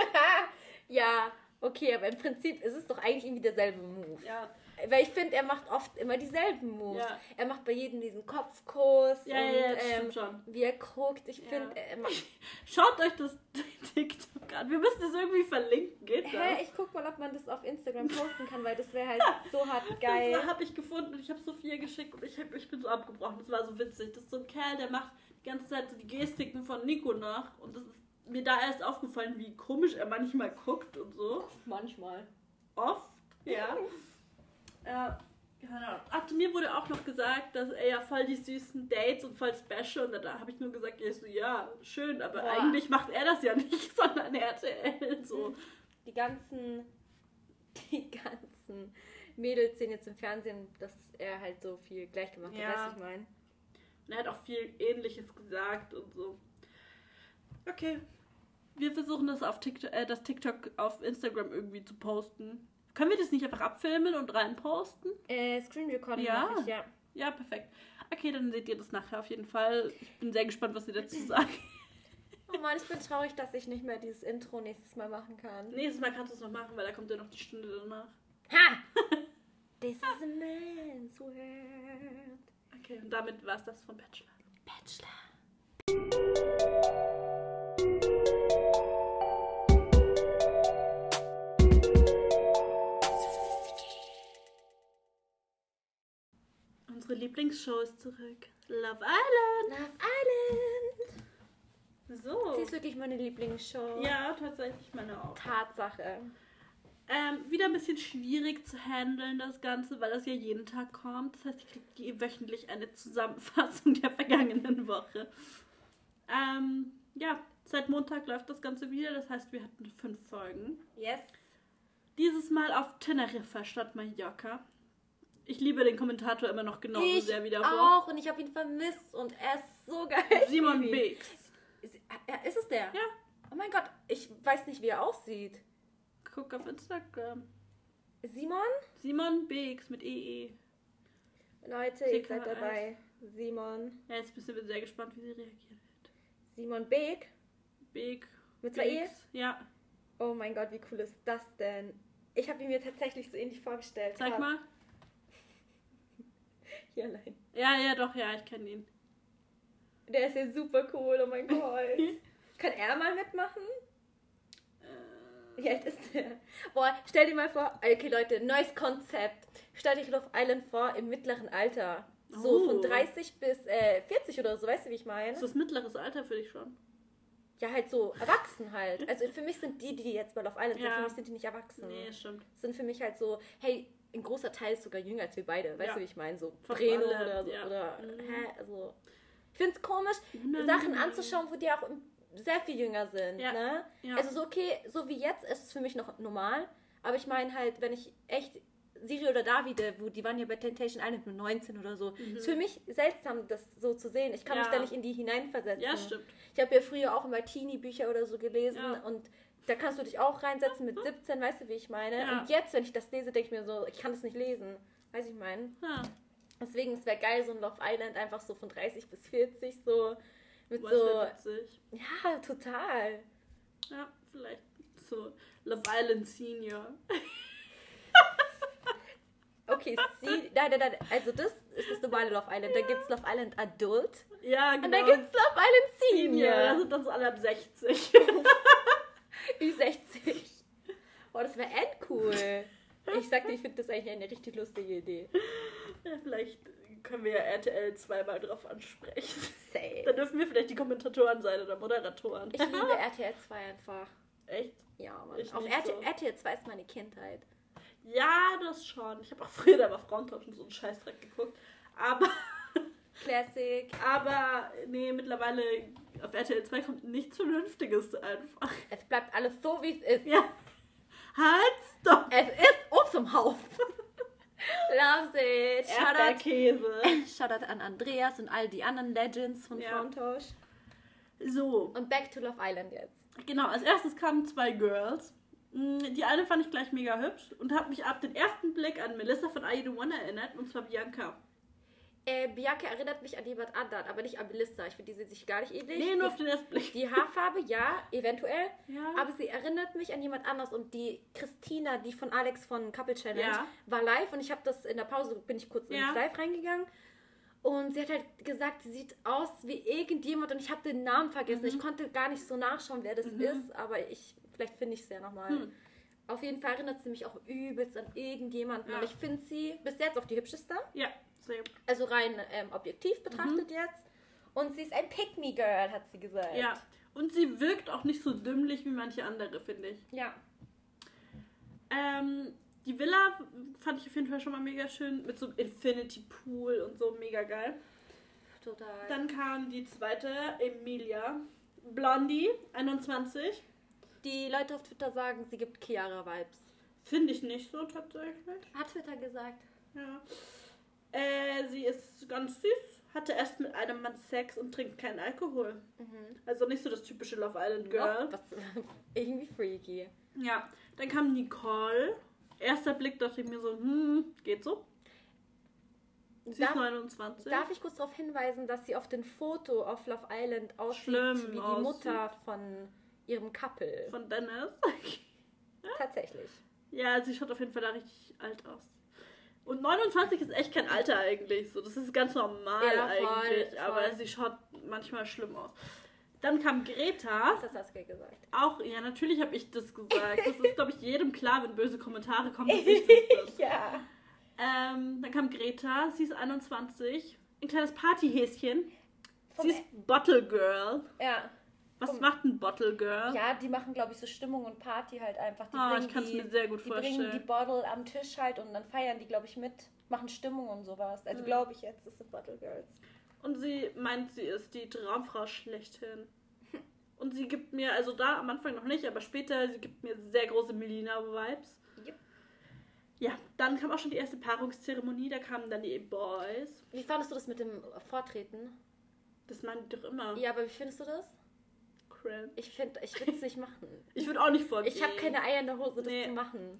vorbeigegangen. ja, okay, aber im Prinzip ist es doch eigentlich irgendwie derselbe Move. Ja. Weil ich finde, er macht oft immer dieselben Moves. Ja. Er macht bei jedem diesen Kopfkuss Ja, und ja, das ähm, stimmt schon. wie er guckt. Ich finde, er macht. Schaut euch das TikTok an. Wir müssen das irgendwie verlinken. Geht das? Hä, ich guck mal, ob man das auf Instagram posten kann, weil das wäre halt so hart geil. Das habe ich gefunden und ich habe Sophia geschickt und ich, hab, ich bin so abgebrochen. Das war so witzig. Das ist so ein Kerl, der macht die ganze Zeit so die Gestiken von Nico nach und das ist mir da erst aufgefallen, wie komisch er manchmal guckt und so. Manchmal. Oft, ja. Ja, keine Ahnung. Ach, zu mir wurde auch noch gesagt, dass er ja voll die süßen Dates und voll special und da, habe ich nur gesagt, ja, so, ja, schön, aber Boah. eigentlich macht er das ja nicht, sondern RTL so. Die ganzen. Die ganzen Mädels sehen jetzt im Fernsehen, dass er halt so viel gleich gemacht hat. Ja. Weißt du, ich meine? Und er hat auch viel Ähnliches gesagt und so. Okay. Wir versuchen das auf TikTok, äh, das TikTok auf Instagram irgendwie zu posten. Können wir das nicht einfach abfilmen und reinposten? Äh, Screen Recording Ja. ich, ja. Ja, perfekt. Okay, dann seht ihr das nachher auf jeden Fall. Ich bin sehr gespannt, was ihr dazu sagt. Oh Mann, ich bin traurig, dass ich nicht mehr dieses Intro nächstes Mal machen kann. Nächstes Mal kannst du es noch machen, weil da kommt ja noch die Stunde danach. Ha! This is a man's world. Okay, und damit war es das von Bachelor. Bachelor. Unsere Lieblingsshow ist zurück. Love Island. Love Island. So. Sie ist wirklich meine Lieblingsshow. Ja, tatsächlich meine auch. Tatsache. Ähm, wieder ein bisschen schwierig zu handeln, das Ganze, weil das ja jeden Tag kommt. Das heißt, ich kriege wöchentlich eine Zusammenfassung der vergangenen Woche. Ähm, ja, seit Montag läuft das Ganze wieder. Das heißt, wir hatten fünf Folgen. Yes. Dieses Mal auf Teneriffa statt Mallorca. Ich liebe den Kommentator immer noch genauso ich sehr wie davor. auch und ich habe ihn vermisst und er ist so geil. Simon Ich. Biggs. Ist, ja, ist es der? Ja. Oh mein Gott, ich weiß nicht, wie er aussieht. Guck auf Instagram. Simon? Simon Biggs mit EE. Leute, ihr seid dabei. Simon. Ja, jetzt sind wir sehr gespannt, wie sie reagieren wird. Simon Beek. Big. Mit zwei E? Ja. Oh mein Gott, wie cool ist das denn? Ich habe ihn mir tatsächlich so ähnlich vorgestellt. Zeig Krass. mal. Hier allein. Ja, ja, doch, ja, ich kenne ihn. Der ist ja super cool, oh mein Gott. Kann er mal mitmachen? Äh, Wie alt ist der? Boah, stell dir mal vor, okay Leute, neues Konzept. Stell dich Love Island vor im mittleren Alter. So Oh. von 30 bis äh, 40 oder so, weißt du, wie ich meine? ist das mittleres Alter für dich schon? Ja, halt so erwachsen halt. Also für mich sind die, die jetzt bei Love Island sind, Ja. für mich sind die nicht erwachsen. Nee, stimmt. Sind für mich halt so, hey, ein großer Teil ist sogar jünger als wir beide. Weißt Ja. du, wie ich meine? So Breno oder so. ja. Oder, Mhm. hä, also. Ich finde es komisch, Nein, Sachen nein. anzuschauen, wo die auch sehr viel jünger sind. Ja. Ne? Also so okay, so wie jetzt ist es für mich noch normal. Aber ich meine halt, wenn ich echt Siri oder Davide, wo die waren ja bei Temptation Island mit 19 oder so, ist für mich seltsam, das so zu sehen. Ich kann Mhm. Ja. mich da nicht in die hineinversetzen. Ja, stimmt. Ich habe ja früher auch immer Teenie-Bücher oder so gelesen Ja. und da kannst du dich auch reinsetzen mit 17, weißt du, wie ich meine? Ja. Und jetzt, wenn ich das lese, denke ich mir so, ich kann das nicht lesen. Weiß ich meine? Ja. Deswegen, es wäre geil, so ein Love Island einfach so von 30 bis 40 so mit Was so. witzig. Ja, total. Ja, vielleicht so Love Island Senior. Okay, sie, nein, nein, nein, also das ist das normale Love Island. Da gibt es Love Island Adult Ja, genau. und da gibt es Love Island Senior. Da Senior. sind dann so alle ab 60. Ü60. Boah, das wäre endcool. Ich sagte, ich finde das eigentlich eine richtig lustige Idee. ja, vielleicht können wir ja RTL zweimal drauf ansprechen. Safe. Da dürfen wir vielleicht die Kommentatoren sein oder Moderatoren. Ich liebe RTL 2 einfach. Echt? Ja, Mann. Ich Auf RTL, so. RTL 2 ist meine Kindheit. Ja, das schon. Ich habe auch früher da bei Frauentauschen so einen Scheißdreck geguckt. Aber, Classic. aber, nee, mittlerweile auf RTL 2 kommt nichts Vernünftiges einfach. Es bleibt alles so, wie es ist. Ja. Halt, stopp! Es ist Obst im Haus. Love it. Shoutout, Erdbeerkäse. Shoutout an Andreas und all die anderen Legends von Ja. Frauentausch. So, Und back to Love Island jetzt. genau. Als erstes kamen zwei Girls. Mm, Die eine fand ich gleich mega hübsch und hat mich ab dem ersten Blick an Melissa von I Do One erinnert, und zwar Bianca. Äh, Bianca erinnert mich an jemand anderen, aber nicht an Melissa. Ich finde, die sehen sich gar nicht ähnlich. Nee, nur auf den ersten Blick. die Haarfarbe, ja, eventuell. Ja. Aber sie erinnert mich an jemand anders. Und die Christina, die von Alex von Couple Challenge, Ja. war live. Und ich habe das in der Pause, bin ich kurz Ja. ins Live reingegangen. Und sie hat halt gesagt, sie sieht aus wie irgendjemand. Und ich habe den Namen vergessen. Mhm. Ich konnte gar nicht so nachschauen, wer das ist. Aber ich, vielleicht finde ich es ja nochmal. Hm. Auf jeden Fall erinnert sie mich auch übelst an irgendjemanden. Und ich finde sie bis jetzt auch die hübscheste. Ja, Also rein ähm, objektiv Mhm. betrachtet jetzt. Und sie ist ein Pick-Me-Girl, hat sie gesagt. Ja. Und sie wirkt auch nicht so dümmlich wie manche andere, finde ich. Ja. Ähm, die Villa fand ich auf jeden Fall schon mal mega schön. Mit so einem Infinity Pool und so mega geil. Total. Dann kam die zweite, Emilia. Blondie, 21. die Leute auf Twitter sagen, sie gibt Chiara-Vibes. Finde ich nicht so tatsächlich. Hat Twitter gesagt. Ja. Äh, sie ist ganz süß, hatte erst mit einem Mann Sex und trinkt keinen Alkohol. Also nicht so das typische Love Island Girl. Was, irgendwie freaky. Ja, dann kam Nicole. Erster Blick dachte ich mir so, hm, geht so. Sie Darf- ist 29. Darf ich kurz darauf hinweisen, dass sie auf dem Foto auf Love Island aussieht Schlimm wie die. Mutter von ihrem Couple? Von Dennis. Tatsächlich. ja, sie schaut auf jeden Fall da richtig alt aus. Und 29 ist echt kein Alter eigentlich. So, das ist ganz normal Ja, voll, eigentlich. voll. Aber sie schaut manchmal schlimm aus. Dann kam Greta. Was hat Saskia gesagt? Auch, ja, natürlich habe ich das gesagt. Das ist, glaube ich, jedem klar, wenn böse Kommentare kommen, dass ich das bin. ja. Ähm, dann kam Greta, sie ist 21. Ein kleines Partyhäschen. Vom Sie ist Bottle Girl. Ja. Was Vom- macht ein Bottle Girl? Ja, die machen, glaube ich, so Stimmung und Party halt einfach. Die Ah, bringen ich kann es die, mir sehr gut Die bringen die vorstellen. Bottle am Tisch halt und dann feiern die, glaube ich, mit, machen Stimmung und sowas. Also Mhm. glaube ich jetzt, das sind Bottle Girls. Und sie meint, sie ist die Traumfrau schlechthin. Und sie gibt mir, also da am Anfang noch nicht, aber später, sie gibt mir sehr große Melina-Vibes. Yep. Ja, dann kam auch schon die erste Paarungszeremonie, da kamen dann die Boys. Wie fandest du das mit dem Vortreten? Das meinen die doch immer. Ja, aber wie findest du das? Cringe. Ich finde, ich würde es nicht machen. Ich würde auch nicht vorgehen. Ich habe keine Eier in der Hose, das Nee. zu machen.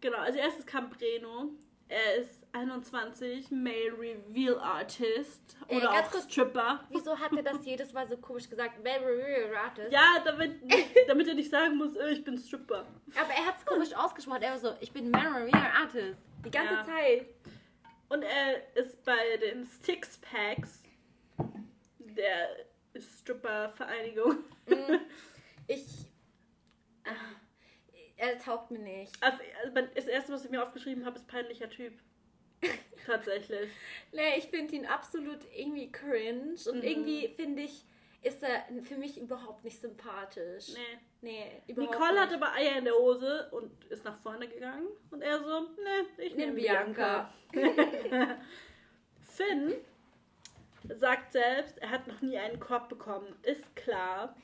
Genau, als erstes kam Breno. Er ist 21, Male Reveal Artist Ey, oder auch kurz. Stripper. Wieso hat er das jedes Mal so komisch gesagt? Very real artist. Ja, damit, damit er nicht sagen muss, äh, ich bin Stripper. Aber er hat es komisch ausgesprochen. Er war so, ich bin Very real artist. Die ganze Ja. Zeit. Und er ist bei den Six Packs der Stripper-Vereinigung. Mm, Ich. Ah, er taugt mir nicht. Also, also das erste, was ich mir aufgeschrieben habe, ist peinlicher Typ. Tatsächlich. Nee, ich finde ihn absolut irgendwie cringe. Und Mhm. irgendwie finde ich, ist er für mich überhaupt nicht sympathisch. Nee. Nee, überhaupt Nicole nicht. hat aber Eier in der Hose und ist nach vorne gegangen. Und er so, nee, ich nehme Bianca. Bianca. Finn sagt selbst, er hat noch nie einen Korb bekommen. Ist klar.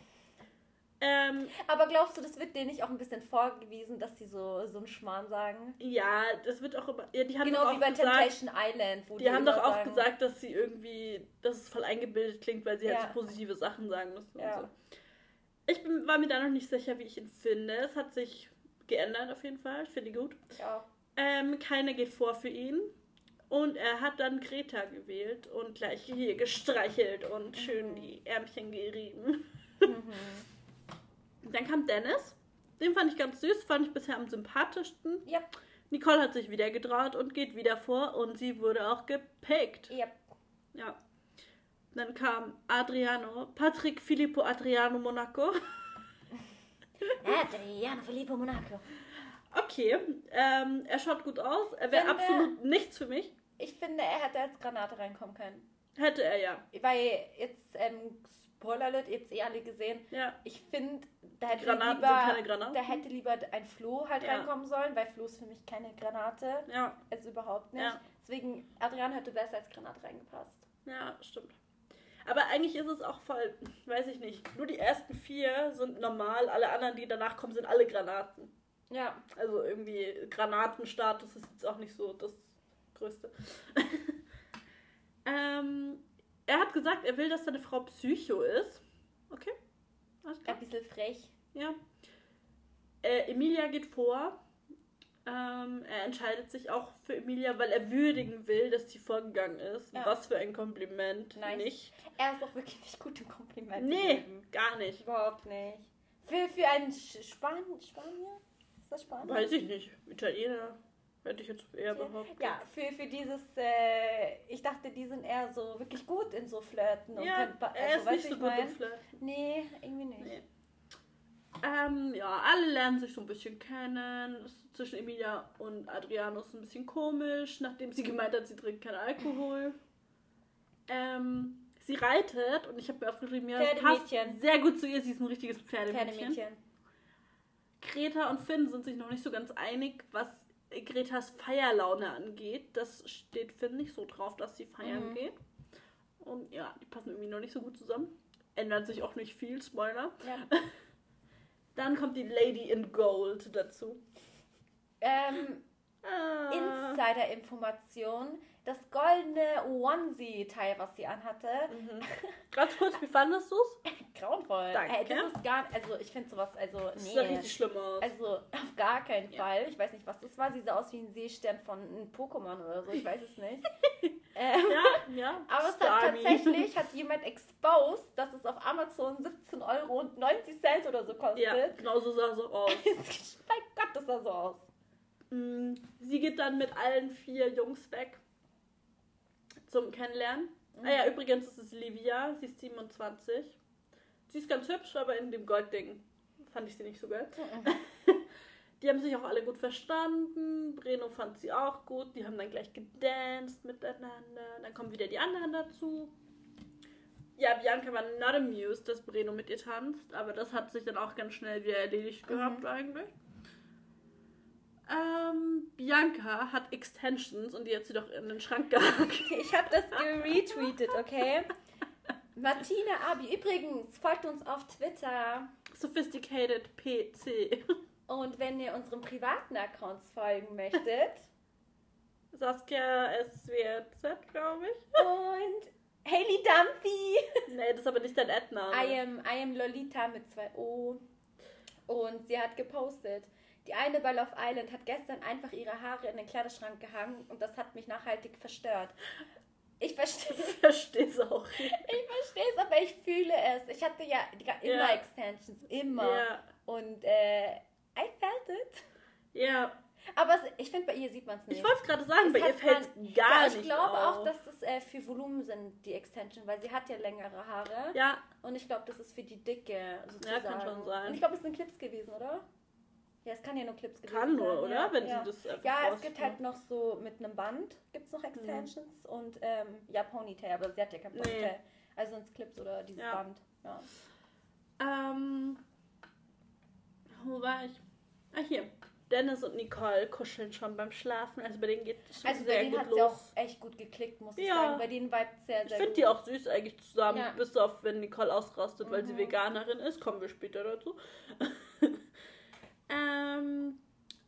Ähm, Aber glaubst du, das wird denen nicht auch ein bisschen vorgewiesen, dass sie so, so einen Schmarrn sagen? ja, das wird auch immer. Ja, die haben Genau doch wie auch bei gesagt, Temptation Island, wo Die haben doch auch sagen, gesagt, dass sie irgendwie, dass es voll eingebildet klingt, weil sie halt Ja. so positive Sachen sagen müssen. Ja. So. Ich bin, war mir da noch nicht sicher, wie ich ihn finde. Es hat sich geändert auf jeden Fall. Ich finde ihn gut. Ja. Ähm, keiner geht vor für ihn. Und er hat dann Greta gewählt und gleich hier gestreichelt und schön die Ärmchen gerieben. Mhm. Dann kam Dennis. Den fand ich ganz süß, fand ich bisher am sympathischsten. Ja. Nicole hat sich wieder getraut und geht wieder vor und sie wurde auch gepickt. Ja. Ja. Dann kam Adriano, Patrick Filippo Adriano Monaco. Adriano Filippo Monaco. Okay, ähm, er schaut gut aus. Er wäre wir- absolut nichts für mich. Ich finde, er hätte als Granate reinkommen können. Hätte er ja. Weil jetzt, ähm, Spoiler Alert, ihr habt es eh alle gesehen. Ja. Ich finde, da hätte Granaten lieber, sind keine Granaten. da hätte lieber ein Flo halt Ja. reinkommen sollen, weil Flo ist für mich keine Granate. Ja, Also überhaupt nicht. Ja. Deswegen, Adrian hätte besser als Granate reingepasst. ja, stimmt. Aber eigentlich ist es auch voll, weiß ich nicht. Nur die ersten vier sind normal, alle anderen, die danach kommen, sind alle Granaten. Ja. Also irgendwie Granatenstatus ist jetzt auch nicht so das Größte. ähm, er hat gesagt, er will, dass seine Frau Psycho ist. Okay. Alles Ein klar. bisschen frech. Ja. Äh, Emilia geht vor. Ähm, er entscheidet sich auch für Emilia, weil er würdigen will, dass sie vorgegangen ist. Ja. Was für ein Kompliment. Nice. Nicht. Er ist auch wirklich nicht gut im Kompliment. Nee, gegeben. gar nicht. Überhaupt nicht. Für, für einen Span Spanier? Ist das Spanier? Weiß ich nicht. Italiener hätte ich jetzt eher behauptet. Ja, für, für dieses, äh, ich dachte, die sind eher so wirklich gut in so Flirten. Und Ja, ba- er ist weißt nicht so gut mein? im Flirten. Nee, irgendwie nicht. Nee. Ähm, ja, alle lernen sich so ein bisschen kennen. Zwischen Emilia und Adriano ist ein bisschen komisch, nachdem sie gemeint hat, sie trinkt keinen Alkohol. Ähm, sie reitet und ich habe mir aufgeschrieben, ja, es passt sehr gut zu ihr, sie ist ein richtiges Pferdemädchen. Pferdemädchen. Greta und Finn sind sich noch nicht so ganz einig, was Gretas Feierlaune angeht. Das steht Finn nicht so drauf, dass sie feiern Mhm. geht. Und ja, die passen irgendwie noch nicht so gut zusammen. Ändert sich auch nicht viel, Spoiler. Ja. Dann kommt die Lady in Gold dazu. Ähm, Ah. Insider-Information. Das goldene Onesie-Teil, was sie anhatte, Mhm. Ganz kurz, wie fandest du es? grauenvoll. Danke. Ey, das ist gar also ich finde sowas, also Das sah nee. richtig schlimm aus. Also auf gar keinen Ja. Fall. Ich weiß nicht, was das war. Sie sah aus wie ein Seestern von einem Pokémon oder so. Ich weiß es nicht. ähm, ja, ja. aber es hat tatsächlich hat jemand exposed, dass es auf Amazon 17 Euro und 90 Cent oder so kostet. Ja, genau so sah es auch aus. mein Gott, das sah so aus. Mm, Sie geht dann mit allen vier Jungs weg zum Kennenlernen. Ah ja, übrigens ist es Livia, sie ist 27. Sie ist ganz hübsch, aber in dem Goldding fand ich sie nicht so geil. Die haben sich auch alle gut verstanden. Breno fand sie auch gut. Die haben dann gleich gedanced miteinander. Dann kommen wieder die anderen dazu. Ja, Bianca war not amused, dass Breno mit ihr tanzt, aber das hat sich dann auch ganz schnell wieder erledigt gehabt eigentlich. Ähm, Bianca hat Extensions und die hat sie doch in den Schrank gehackt. Ich habe das geretweetet, okay? Martina Abi. Übrigens, folgt uns auf Twitter. Sophisticated PC. Und wenn ihr unseren privaten Accounts folgen möchtet. Saskia SWZ, glaube ich. Und Hailey Dumpy. Nee, das ist aber nicht dein Ad-Name. I am, I am Lolita mit zwei O. Und sie hat gepostet. Die eine bei Love Island hat gestern einfach ihre Haare in den Kleiderschrank gehangen und das hat mich nachhaltig verstört. Ich verstehe Ich es auch. ich verstehe es, aber ich fühle es. Ich hatte ja immer Ja. Extensions, immer. Ja, Und äh, I felt it. ja. Aber es, ich finde, bei ihr sieht man es nicht. Ich wollte es gerade sagen, Es bei ihr fällt es gar ja, ich nicht glaube auf. auch, dass das äh, für Volumen sind, die Extension, weil sie hat ja längere Haare. Ja, Und ich glaube, das ist für die Dicke sozusagen. kann schon sein. Und ich glaube, es sind Clips gewesen, oder? Ja, es kann ja nur Clips gewesen kann nur, oder? Ja, Wenn ja. das einfach Ja, es gibt halt noch so mit einem Band gibt es noch Extensions und ähm, ja, Ponytail, aber sie hat ja kein Nee. Ponytail. Also ins Clips oder dieses Ja. Band. Ja. Ähm, wo war ich? Ah, hier. Dennis und Nicole kuscheln schon beim Schlafen. Also bei denen geht es schon Also bei sehr denen gut hat los. sie auch echt gut geklickt, muss ich Ja. sagen. Bei denen vibet sehr, ich sehr finde gut. die auch süß eigentlich zusammen, Ja. bis auf wenn Nicole ausrastet, weil sie Mhm. Veganerin ist. Kommen wir später dazu. Ähm,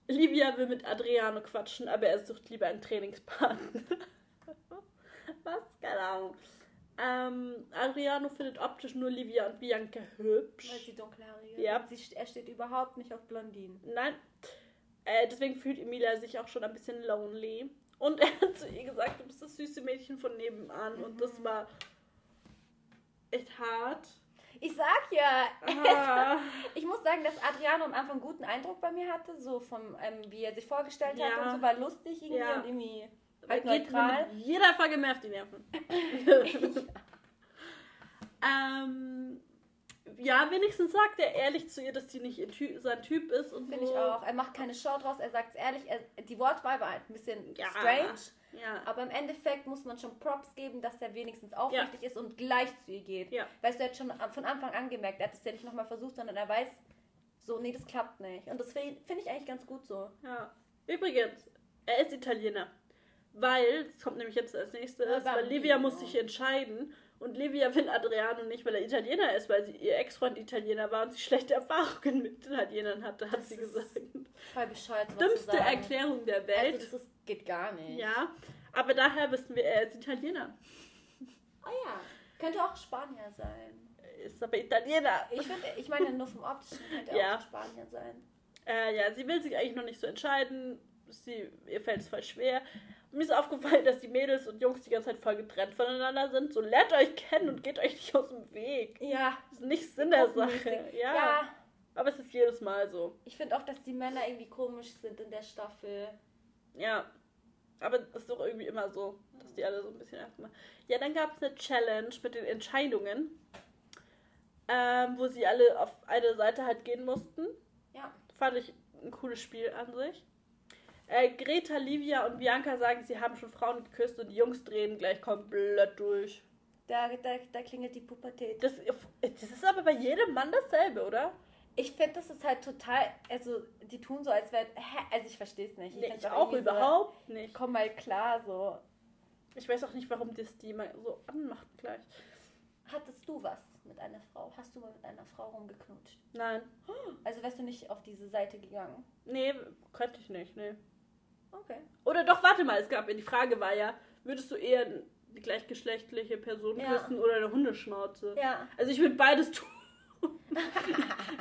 Livia will mit Adriano quatschen, aber er sucht lieber einen Trainingspartner. Was? Keine Ahnung. Ähm, Adriano findet optisch nur Livia und Bianca hübsch. Weil sie dunkelhaarig Ja. ist. Sie, er steht überhaupt nicht auf Blondinen. Nein. Äh, deswegen fühlt Emilia sich auch schon ein bisschen lonely. Und er hat zu ihr gesagt, du bist das süße Mädchen von nebenan. Und das Mhm. war echt hart. Ich sag ja, Ah, ich muss sagen, dass Adriano am Anfang einen guten Eindruck bei mir hatte, so vom, ähm, wie er sich vorgestellt hat Ja. und so, war lustig irgendwie Ja. und irgendwie halt neutral. jeder Folge mehr auf die Nerven. ähm, ja, wenigstens sagt er ehrlich zu ihr, dass sie nicht Ty sein Typ ist und Finde so. ich auch. Er macht keine Show draus, er sagt es ehrlich, er, die Wortwahl war halt ein bisschen Ja. strange, Ja. aber im Endeffekt muss man schon Props geben, dass er wenigstens aufrichtig ist und gleich zu ihr geht. Ja. Weißt du, er hat schon von Anfang an gemerkt, er hat es ja nicht nochmal versucht, sondern er weiß, so, nee, das klappt nicht. Und das finde ich eigentlich ganz gut so. Ja. Übrigens, er ist Italiener. Weil, das kommt nämlich jetzt als nächstes, Ja, weil Livia muss sich entscheiden. Und Livia will Adriano nicht, weil er Italiener ist, weil sie, ihr Ex-Freund Italiener war und sie schlechte Erfahrungen mit Italienern hatte, hat Das sie gesagt. Voll bescheuert, Dümmste. Erklärung der Welt. Also, das ist, geht gar nicht. ja, aber daher wissen wir, er ist Italiener. Ah ja, könnte auch Spanier sein. Ist aber Italiener. Ich finde, ich meine nur vom optischen könnte er Ja. auch Spanier sein. Äh, ja, sie will sich eigentlich noch nicht so entscheiden. Sie, ihr fällt es voll schwer. Mir ist aufgefallen, dass die Mädels und Jungs die ganze Zeit voll getrennt voneinander sind. So lernt euch kennen und geht euch nicht aus dem Weg. Ja, Das ist nicht Sinn der Sache. Ja, ja. Aber es ist jedes Mal so. Ich finde auch, dass die Männer irgendwie komisch sind in der Staffel. Ja. Aber es ist doch irgendwie immer so, dass die alle so ein bisschen erstmal. Ja, dann gab es eine Challenge mit den Entscheidungen, ähm, wo sie alle auf eine Seite halt gehen mussten. Ja. Fand ich ein cooles Spiel an sich. Äh, Greta, Livia und Bianca sagen, sie haben schon Frauen geküsst und die Jungs drehen gleich komplett durch. Da, da, da klingelt die Pubertät. Das, das ist aber bei jedem Mann dasselbe, oder? Ich finde, das ist halt total, also die tun so, als wäre, hä? also ich verstehe es nicht. Nee, find's ich auch überhaupt So, nicht. komm mal klar, so. Ich weiß auch nicht, warum das die mal so anmacht gleich. Hattest du was mit einer Frau? Hast du mal mit einer Frau rumgeknutscht? Nein. Also wärst du nicht auf diese Seite gegangen? Nee, könnte ich nicht, nee. Okay. Oder doch, warte mal, es gab die Frage war ja, würdest du eher die gleichgeschlechtliche Person Ja. küssen oder eine Hundeschnauze? Ja. Also ich würde beides tun.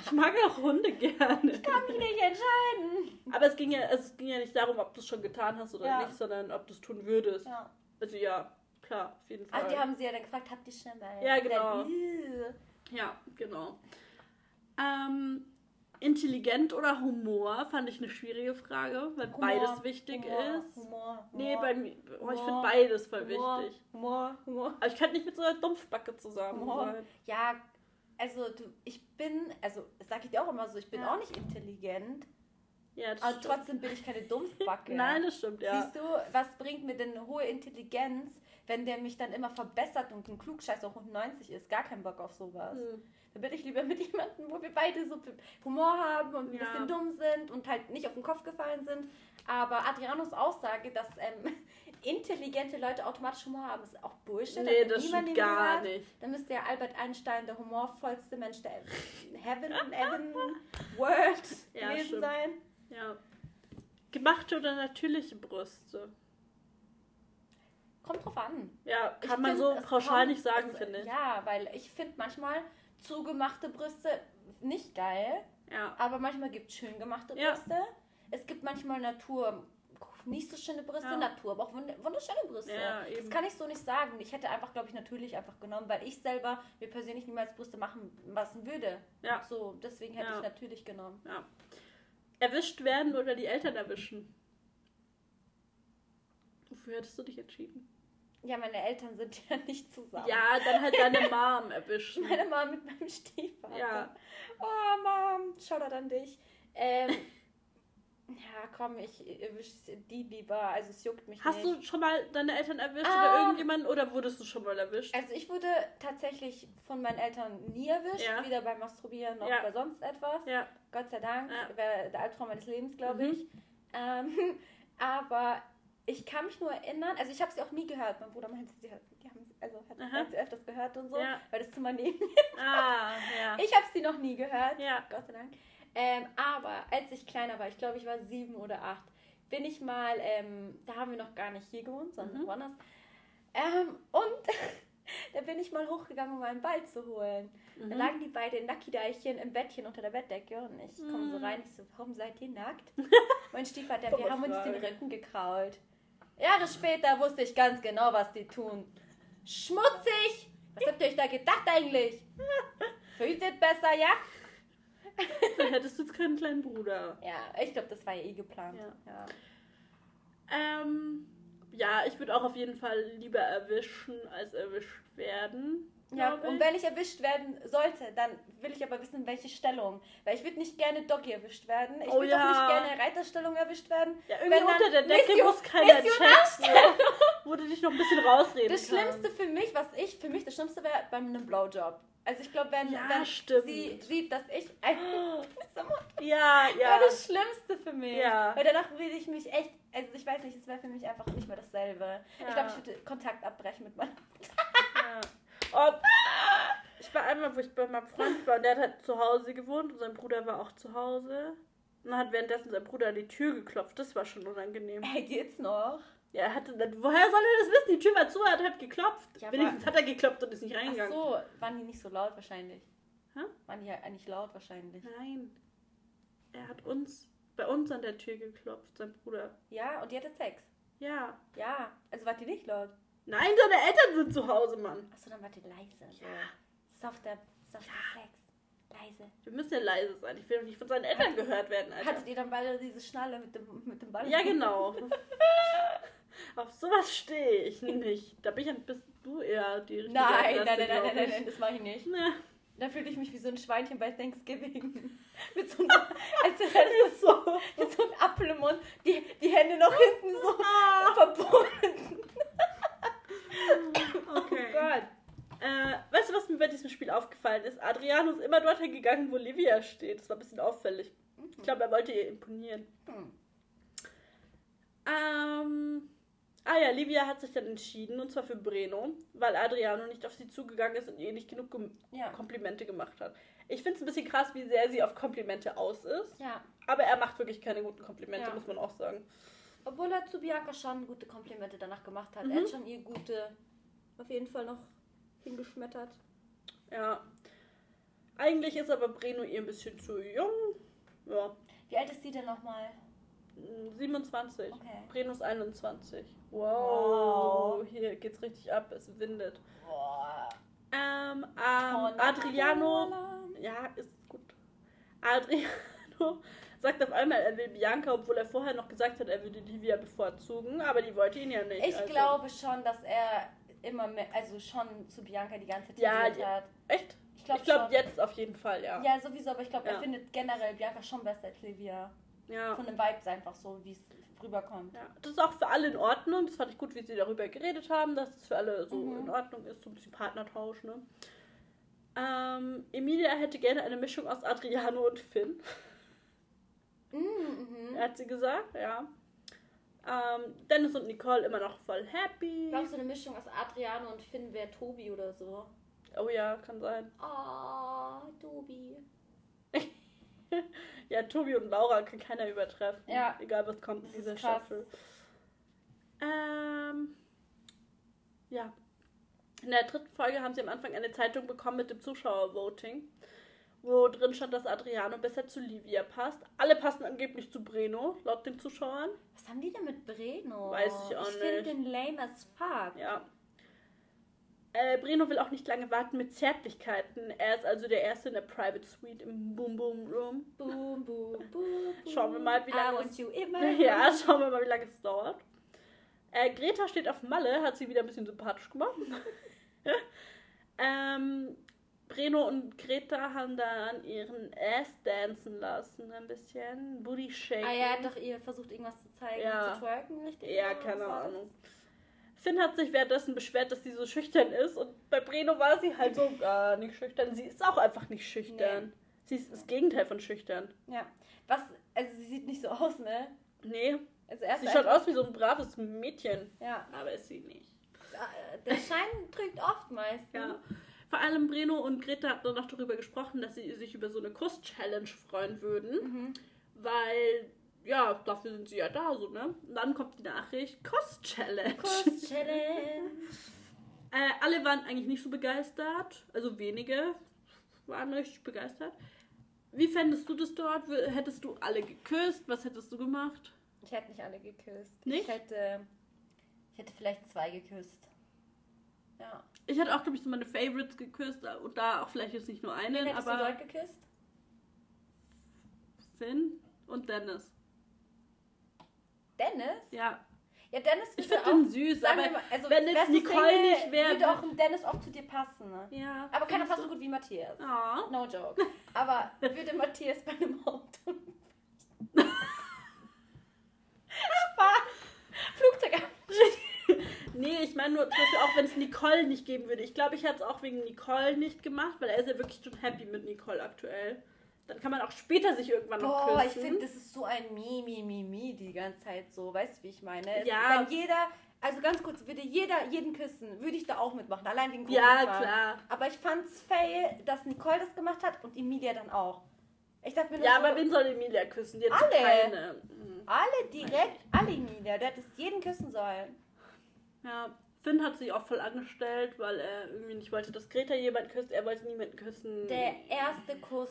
ich mag auch Hunde gerne. Kann mich nicht entscheiden. Aber es ging ja, also es ging ja nicht darum, ob du es schon getan hast oder Ja. nicht, sondern ob du es tun würdest. Ja. Also ja, klar, auf jeden Fall. Also die haben sie ja dann gefragt, habt ihr Schimmel? Ja, genau. Ja, genau. Ähm, intelligent oder Humor? Fand ich eine schwierige Frage, weil Humor, beides wichtig Humor, ist. Humor, Nee, Humor, bei mir, oh, ich finde beides voll wichtig. Humor, Humor. Aber ich kann nicht mit so einer Dumpfbacke zusammen Humor. Ja, also du, ich bin, also das sage ich dir auch immer so, ich bin Ja. auch nicht intelligent, Ja, das aber stimmt. trotzdem bin ich keine Dumpfbacke. Nein, das stimmt, ja. Siehst du, was bringt mir denn eine hohe Intelligenz, wenn der mich dann immer verbessert und ein Klugscheißer auch 90 ist? Gar keinen Bock auf sowas. Hm. Dann bin ich lieber mit jemandem, wo wir beide so Humor haben und ein Ja. bisschen dumm sind und halt nicht auf den Kopf gefallen sind. Aber Adrianos Aussage, dass ähm, intelligente Leute automatisch Humor haben, ist auch Bullshit. Nee, das stimmt gar gehört. nicht. Dann müsste ja Albert Einstein der humorvollste Mensch der Heaven, Heaven World Ja, gewesen stimmt. sein. Ja. Gemachte oder natürliche Brüste? Kommt drauf an. Ja, Ich kann man find, so pauschal nicht sagen, finde ich. Ja, weil ich finde manchmal zugemachte Brüste nicht geil, Ja. aber manchmal gibt es schön gemachte Ja. Brüste. Es gibt manchmal Natur nicht so schöne Brüste, Ja. Natur, aber auch wund- wunderschöne Brüste. Ja, das kann ich so nicht sagen. Ich hätte einfach, glaube ich, natürlich einfach genommen, weil ich selber mir persönlich niemals Brüste machen lassen würde. Ja. So, deswegen hätte Ja. ich natürlich genommen. ja. Erwischt werden oder die Eltern erwischen? Wofür hättest du dich entschieden? Ja, meine Eltern sind ja nicht zusammen. Ja, dann halt deine Mom erwischen. Meine Mama mit meinem Stiefvater. Ja. Oh, Mom, Shoutout an dich. Ähm, ja, komm, ich erwische die lieber. Also, es juckt mich Hast nicht. du schon mal deine Eltern erwischt Ah. oder irgendjemanden oder wurdest du schon mal erwischt? Also, ich wurde tatsächlich von meinen Eltern nie erwischt. Ja. Weder beim Masturbieren noch Ja. bei sonst etwas. Ja. Gott sei Dank. Ja. Wäre der Albtraum meines Lebens, glaube Mhm. ich. Ähm, aber ich kann mich nur erinnern, also ich habe sie auch nie gehört. Mein Bruder meinte, sie hat, die haben, also hat, hat sie öfters gehört und so, Ja. weil das Zimmer neben Ah, ja. Ich habe sie noch nie gehört. Ja. Gott sei Dank. Ähm, aber als ich kleiner war, ich glaube, ich war sieben oder acht, bin ich mal, ähm, da haben wir noch gar nicht hier gewohnt, sondern Mhm. woanders. Ähm, und da bin ich mal hochgegangen, um einen Ball zu holen. Da Mhm. lagen die beiden Nackideilchen im Bettchen unter der Bettdecke und ich komme so Mhm. rein, ich so, warum seid ihr nackt? mein Stiefvater, wir haben uns den. Rücken gekrault. Jahre später wusste ich ganz genau, was die tun. Schmutzig! Was habt ihr euch da gedacht eigentlich? Verhütet besser, ja? Dann hättest du jetzt keinen kleinen Bruder. Ja, ich glaube, das war ja eh geplant. Ja. Ja. Ähm, ja, ich würde auch auf jeden Fall lieber erwischen als erwischt werden. Ja, und wenn ich erwischt werden sollte, dann will ich aber wissen, welche Stellung. Weil ich würde nicht gerne Doggy erwischt werden. Ich Oh würde ja. auch nicht gerne Reiterstellung erwischt werden. Ja, irgendwie Wenn unter der Decke Mission- muss keiner checken, Missionarstellung. wo du dich noch ein bisschen rausreden Das kannst. Schlimmste für mich, was ich, für mich das Schlimmste wäre bei einem Blowjob. Also ich glaube, wenn, Ja, wenn sie sieht, dass ich Ja, ja. wäre das Schlimmste für mich. Ja. Weil danach würde ich mich echt, also ich weiß nicht, es wäre für mich einfach nicht mehr dasselbe. Ja. Ich glaube, ich würde Kontakt abbrechen mit meinem Ja. Oh, ich war einmal, wo ich bei meinem Freund war und der hat halt zu Hause gewohnt und sein Bruder war auch zu Hause. Und dann hat währenddessen sein Bruder an die Tür geklopft. Das war schon unangenehm. Hey, geht's noch? Ja, er hatte woher soll er das wissen? Die Tür war zu, er hat halt geklopft. Ja, Wenigstens hat er geklopft und ist nicht Ach reingegangen. so, waren die nicht so laut wahrscheinlich? Hä? Waren die ja nicht laut wahrscheinlich? Nein. Er hat uns, bei uns an der Tür geklopft, sein Bruder. Ja, und die hatte Sex. Ja. Ja, also wart ihr nicht laut? Nein, seine Eltern sind zu Hause, Mann. Achso, dann wart ihr leise. So. Ja. Softer, softer Sex. Leise. Wir müssen ja leise sein. Ich will doch nicht von seinen Eltern gehört werden, Alter. Hattet ihr dann beide diese Schnalle mit dem, mit dem Ball? Ja, genau. Auf sowas stehe ich nicht. Da bin ich ein bisschen du eher die richtige Nein, nein, Adresse, nein, nein, nein, nein, nein, das mache ich nicht. Na, Da fühle ich mich wie so ein Schweinchen bei Thanksgiving. mit so einem, als ist so. mit so einem Apfel im Mund, die, die Hände noch hinten so Ah, verbunden. Okay. Oh Gott. Äh, weißt du, was mir bei diesem Spiel aufgefallen ist? Adriano ist immer dorthin gegangen, wo Livia steht. Das war ein bisschen auffällig. Ich glaube, er wollte ihr imponieren. Hm. Ähm. Ah ja, Livia hat sich dann entschieden, und zwar für Breno, weil Adriano nicht auf sie zugegangen ist und ihr nicht genug gem- Ja. Komplimente gemacht hat. Ich finde es ein bisschen krass, wie sehr sie auf Komplimente aus ist. Ja. Aber er macht wirklich keine guten Komplimente, Ja. muss man auch sagen. Obwohl er zu Bianca schon gute Komplimente danach gemacht hat. Mhm. Er hat schon ihr gute auf jeden Fall noch hingeschmettert. Ja. Eigentlich ist aber Breno ihr ein bisschen zu jung. Ja. Wie alt ist sie denn nochmal? mm, 27. Okay. Breno ist 21. Wow. Wow. Hier geht's richtig ab. Es windet. Boah. Ähm, ähm, Adriano. Ja, ist gut. Adri Adriano sagt auf einmal, er will Bianca, obwohl er vorher noch gesagt hat, er würde Livia bevorzugen, aber die wollte ihn ja nicht. Ich also. glaube schon, dass er immer mehr, also schon zu Bianca die ganze Zeit Ja, die- hat. Echt? Ich glaube schon. jetzt auf jeden Fall, ja. Ja, sowieso, aber ich glaube, Ja. er findet generell Bianca schon besser als Livia. Ja. Von den Vibes einfach so, wie es rüberkommt. ja. Das ist auch für alle in Ordnung. Das fand ich gut, wie sie darüber geredet haben, dass es für alle so Mhm. in Ordnung ist, so ein bisschen Partnertausch, ne? Ähm, Emilia hätte gerne eine Mischung aus Adriano und Finn. Mhm. hat sie gesagt, ja. Ähm, Dennis und Nicole immer noch voll happy. Glaubst du, eine Mischung aus Adriano und Finn wäre Tobi oder so? Oh ja, kann sein. Oh, Tobi. Ja, Tobi und Laura kann keiner übertreffen. Ja. Egal was kommt in dieser. Staffel. Ähm, ja. In der dritten Folge haben sie am Anfang eine Zeitung bekommen mit dem Zuschauervoting, wo drin stand, dass Adriano besser zu Livia passt. Alle passen angeblich zu Breno, laut den Zuschauern. Was haben die denn mit Breno? Weiß ich auch Ich finde nicht. den lame as fuck. Ja. Äh, Breno will auch nicht lange warten mit Zärtlichkeiten. Er ist also der Erste in der Private Suite im Boom Boom Room. Boom, boom, boom, boom. Schauen wir mal, wie lange es- Ja, schauen wir mal, wie lange es dauert. Äh, Greta steht auf Malle, hat sie wieder ein bisschen sympathisch gemacht. ähm, Breno und Greta haben dann ihren Ass dancen lassen, ein bisschen. Booty shaking. Ah, er hat doch ihr versucht, irgendwas zu zeigen, Ja. zu twerken, richtig? Ja, keine? Ahnung. Finn hat sich währenddessen beschwert, dass sie so schüchtern ist und bei Breno war sie halt so gar nicht schüchtern. Sie ist auch einfach nicht schüchtern. Sie ist das Gegenteil von schüchtern. Ja. Was, also sie sieht nicht so aus, ne? Nee, Also erst sie schaut aus wie so ein braves Mädchen. Ja. Aber ist sie nicht. Äh, Der Schein trügt oft meistens. Ja. Vor allem Breno und Greta hatten dann noch darüber gesprochen, dass sie sich über so eine Kuss-Challenge freuen würden. Mhm. Weil, ja, dafür sind sie ja da, so, ne? Und dann kommt die Nachricht, Kuss-Challenge. Kuss-Challenge. Äh, alle waren eigentlich nicht so begeistert. Also wenige waren richtig begeistert. Wie fändest du das dort? Hättest du alle geküsst? Was hättest du gemacht? Ich hätte nicht alle geküsst. Nicht? Ich hätte, ich hätte vielleicht zwei geküsst. Ja. Ich hätte auch, glaube ich, so meine Favorites geküsst. Und da auch vielleicht jetzt nicht nur Wen einen, hättest du aber dort geküsst? Finn und Dennis. Dennis? Ja, Ja, Dennis ich finde den süß, aber mal, also wenn jetzt Nicole Single, nicht wäre, würde auch ein Dennis auch zu dir passen. Ne? Ja. Aber keiner passt so gut wie Matthias. Ja. No joke. Aber würde Matthias bei einem. Spaß! Flugzeug. Nee, ich meine nur, zum Beispiel auch wenn es Nicole nicht geben würde. Ich glaube, ich hätte es auch wegen Nicole nicht gemacht, weil er ist ja wirklich schon happy mit Nicole aktuell. Dann kann man auch später sich irgendwann noch Boah, küssen. ich finde, das ist so ein Mimi, Mimi die ganze Zeit so. Weißt du, wie ich meine? Es- Ja. Wenn jeder, also ganz kurz, würde jeder jeden küssen, würde ich da auch mitmachen. Allein wegen Ja, Gruppenfahren. klar. Aber ich fand's fail, dass Nicole das gemacht hat und Emilia dann auch. Ich dachte mir nur Ja, so, aber wen soll Emilia küssen? Die Alle. Mhm. alle direkt, alle Emilia. Der hätte es jeden küssen sollen. Ja, Finn hat sich auch voll angestellt, weil er irgendwie nicht wollte, dass Greta jemand küsst. Er wollte niemanden küssen. Der erste Kuss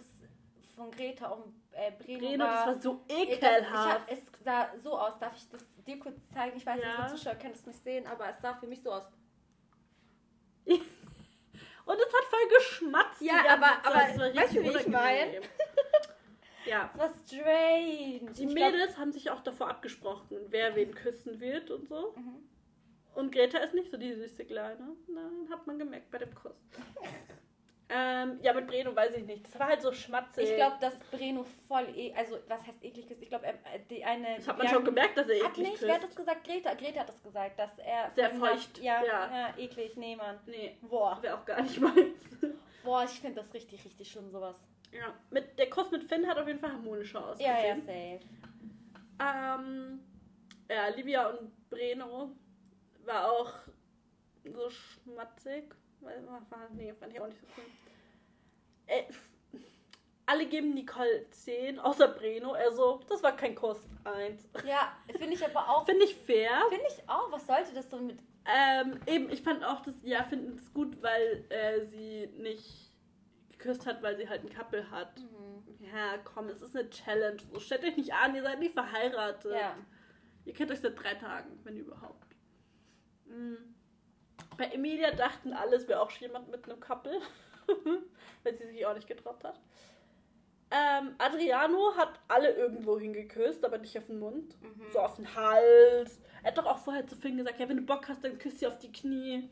von Greta und äh, Breno, Breno, das war so Das, ich ekelhaft. hab, es sah so aus. Darf ich das dir kurz zeigen? Ich weiß, Ja. unsere Zuschauer können es nicht sehen, aber es sah für mich so aus. Und es hat voll geschmatzt. Ja, aber- aber Es war weißt du, wie ich unangenehm. ja. Es war strange. Die Ich glaub- Mädels haben sich auch davor abgesprochen, wer wen küssen wird und so. Mhm. Und Greta ist nicht so die süße Kleine. Dann hat man gemerkt bei dem Kuss. ähm, ja, mit Breno weiß ich nicht. Das war halt so schmatzig. Ich glaube, dass Breno voll, e also was heißt eklig ist? Ich glaube, die eine. Das hat man schon gemerkt, dass er Hat eklig nicht, wer hat das gesagt? Greta. Greta hat das gesagt, dass er. Sehr feucht, nach- Ja, ja. ja. eklig. Nee, Mann. Nee, Boah. wäre auch gar nicht meins. Boah, ich finde das richtig, richtig schlimm, sowas. ja, mit, der Kuss mit Finn hat auf jeden Fall harmonischer ausgesehen. Ja, ja, safe. Ähm, ja, Livia und Breno war auch so schmatzig. Weil, nee, fand ich auch nicht so cool. Äh, alle geben Nicole 10, außer Breno. Er so, das war kein Kuss. 1. Ja, finde ich aber auch. Finde ich fair. Finde ich auch. Was sollte das so mit. Ähm, eben, ich fand auch das, ja, finden es gut, weil äh, sie nicht geküsst hat, weil sie halt ein Couple hat. Mhm. Ja, komm, es ist eine Challenge. So, stellt euch nicht an, ihr seid nicht verheiratet. Ja. Ihr kennt euch seit drei Tagen, wenn überhaupt. Mhm. Bei Emilia dachten alle, es wäre auch jemand mit einem Couple. weil sie sich auch nicht getraut hat. Ähm, Adriano hat alle irgendwo hingeküsst, aber nicht auf den Mund. Mhm. So auf den Hals. Er hat doch auch vorher zu Finn gesagt, ja, wenn du Bock hast, dann küsst sie auf die Knie.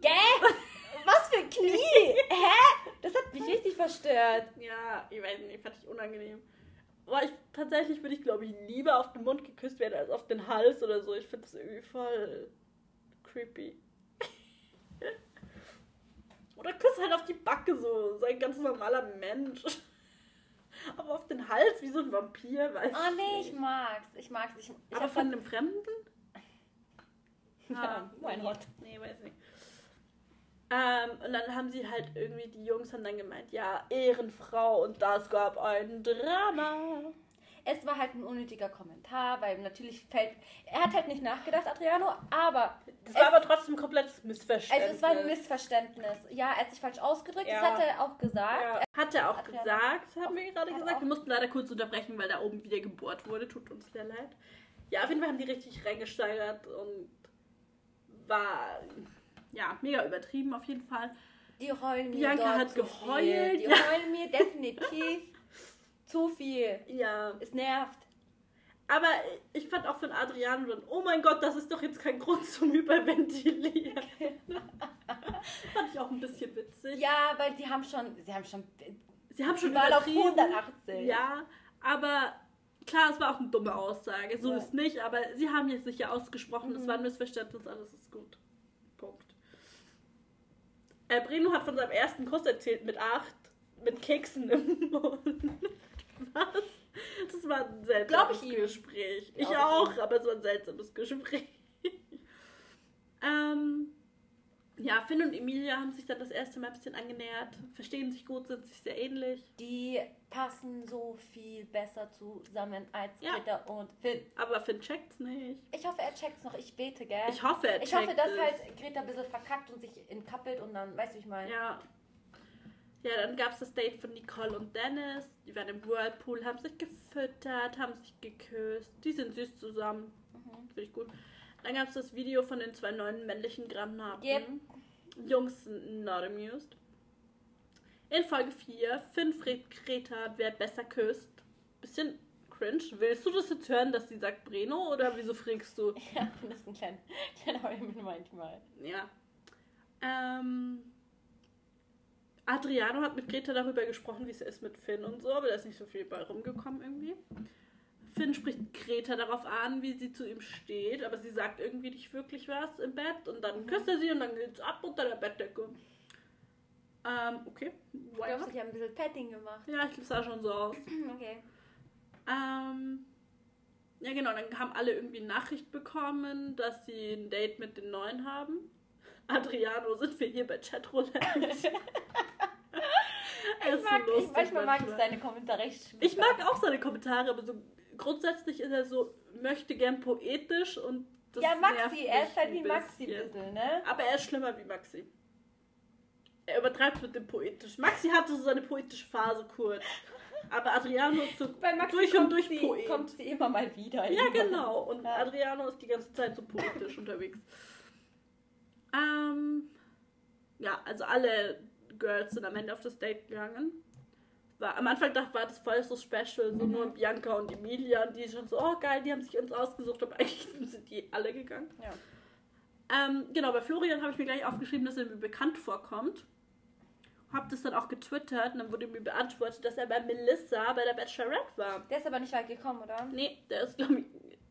Gäh? Was für Knie? Hä? Das hat mich richtig verstört. Ja, ich weiß nicht, fand ich unangenehm. Aber ich, tatsächlich würde ich, glaube ich, lieber auf den Mund geküsst werden als auf den Hals oder so. Ich finde das irgendwie voll creepy. oder küss halt auf die Backe so. Sei ein ganz normaler Mensch. Aber auf den Hals wie so ein Vampir, weiß Oh nee, ich nicht. mag's. Ich mag's. Ich, ich Aber von einem Fremden? Ja, why not? Nee, weiß nicht. Ähm, und dann haben sie halt irgendwie, die Jungs haben dann gemeint, ja, Ehrenfrau und das gab ein Drama. Es war halt ein unnötiger Kommentar, weil natürlich fällt. Er hat halt nicht nachgedacht, Adriano, aber. Das war es, aber trotzdem ein komplettes Missverständnis. also es war ein Missverständnis. Ja, er hat sich falsch ausgedrückt, Ja. das hat er auch gesagt. Ja. Hat er auch Adriano. gesagt, haben wir gerade Hat gesagt. Wir mussten leider kurz unterbrechen, weil da oben wieder gebohrt wurde. Tut uns sehr leid. Ja, auf jeden Fall haben die richtig reingesteigert und war ja mega übertrieben auf jeden Fall. Die heulen mir. Bianca dort hat geheult, Viel. Die ja. heulen mir definitiv zu viel. Ja, Es nervt. aber ich fand auch von Adriano dann, oh mein Gott, das ist doch jetzt kein Grund zum Überventilieren. fand ich auch ein bisschen witzig. Ja, weil die haben schon. Sie haben schon. Sie haben schon mal auf übertrieben. 180. Ja, aber klar, es war auch eine dumme Aussage. So Ja. ist nicht, aber sie haben jetzt sicher ausgesprochen, es Mhm. war ein Missverständnis, alles ist gut. Punkt. Äh, Breno hat von seinem ersten Kuss erzählt mit acht, mit Keksen im Mund. Was? Das war ein seltsames ich ihm. Gespräch. Ich Glaub ich auch, ihm. aber es war ein seltsames Gespräch. ähm, ja, Finn und Emilia haben sich dann das erste Mal ein bisschen angenähert, verstehen sich gut, sind sich sehr ähnlich. Die passen so viel besser zusammen als Ja. Greta und Finn. Aber Finn checkt's nicht. Ich hoffe, er checkt's noch. Ich bete, gell? Ich hoffe, er Ich hoffe, dass es. halt Greta ein bisschen verkackt und sich entkappelt und dann, weißt du, ich meine? Ja. Ja, dann gab es das Date von Nicole und Dennis. Die waren im Whirlpool, haben sich gefüttert, haben sich geküsst. Die sind süß zusammen. Mhm. Finde ich gut. Dann gab es das Video von den zwei neuen männlichen Granaten. Yep. Jungs sind not amused. In Folge 4, Finn fragt Greta, wer besser küsst. Bisschen cringe. Willst du das jetzt hören, dass sie sagt Breno oder wieso fragst du? Ja, das ist ein kleiner, kleiner manchmal. Ja. Ähm, Adriano hat mit Greta darüber gesprochen, wie es ist mit Finn und so, aber da ist nicht so viel bei rumgekommen irgendwie. Finn spricht Greta darauf an, wie sie zu ihm steht, aber sie sagt irgendwie nicht wirklich was im Bett und dann küsst er sie und dann geht's ab unter der Bettdecke. Ähm, okay. Ich Why glaube, not? sie haben ein bisschen Petting gemacht. Ja, ich sah schon so aus. Okay. Ähm, ja, genau, dann haben alle irgendwie eine Nachricht bekommen, dass sie ein Date mit den Neuen haben. Adriano, sind wir hier bei Chatroulette? Ich mag, so lustig manchmal mag ich seine Kommentare recht Ich mag auch seine Kommentare, aber so grundsätzlich ist er so, möchte gern poetisch und das Ja, Maxi, er ist halt wie Maxi ein bisschen. ne? Aber er ist schlimmer wie Maxi. Er übertreibt mit dem poetisch. Maxi hatte so seine poetische Phase kurz. Aber Adriano ist so durch und durch sie, Poet. kommt sie immer mal wieder. Ja, Immer. genau. Und Ja. Adriano ist die ganze Zeit so poetisch unterwegs. Ähm, ja, also alle Girls sind am Ende auf das Date gegangen. War, am Anfang dachte war das voll so special, so Mhm. nur Bianca und Emilia und die schon so, oh geil, die haben sich uns ausgesucht, aber eigentlich sind die alle gegangen. Ja. Ähm, genau, bei Florian habe ich mir gleich aufgeschrieben, dass er mir bekannt vorkommt. Hab das dann auch getwittert und dann wurde mir beantwortet, dass er bei Melissa bei der Bachelorette war. Der ist aber nicht weit gekommen, oder? Nee, der ist, glaube ich,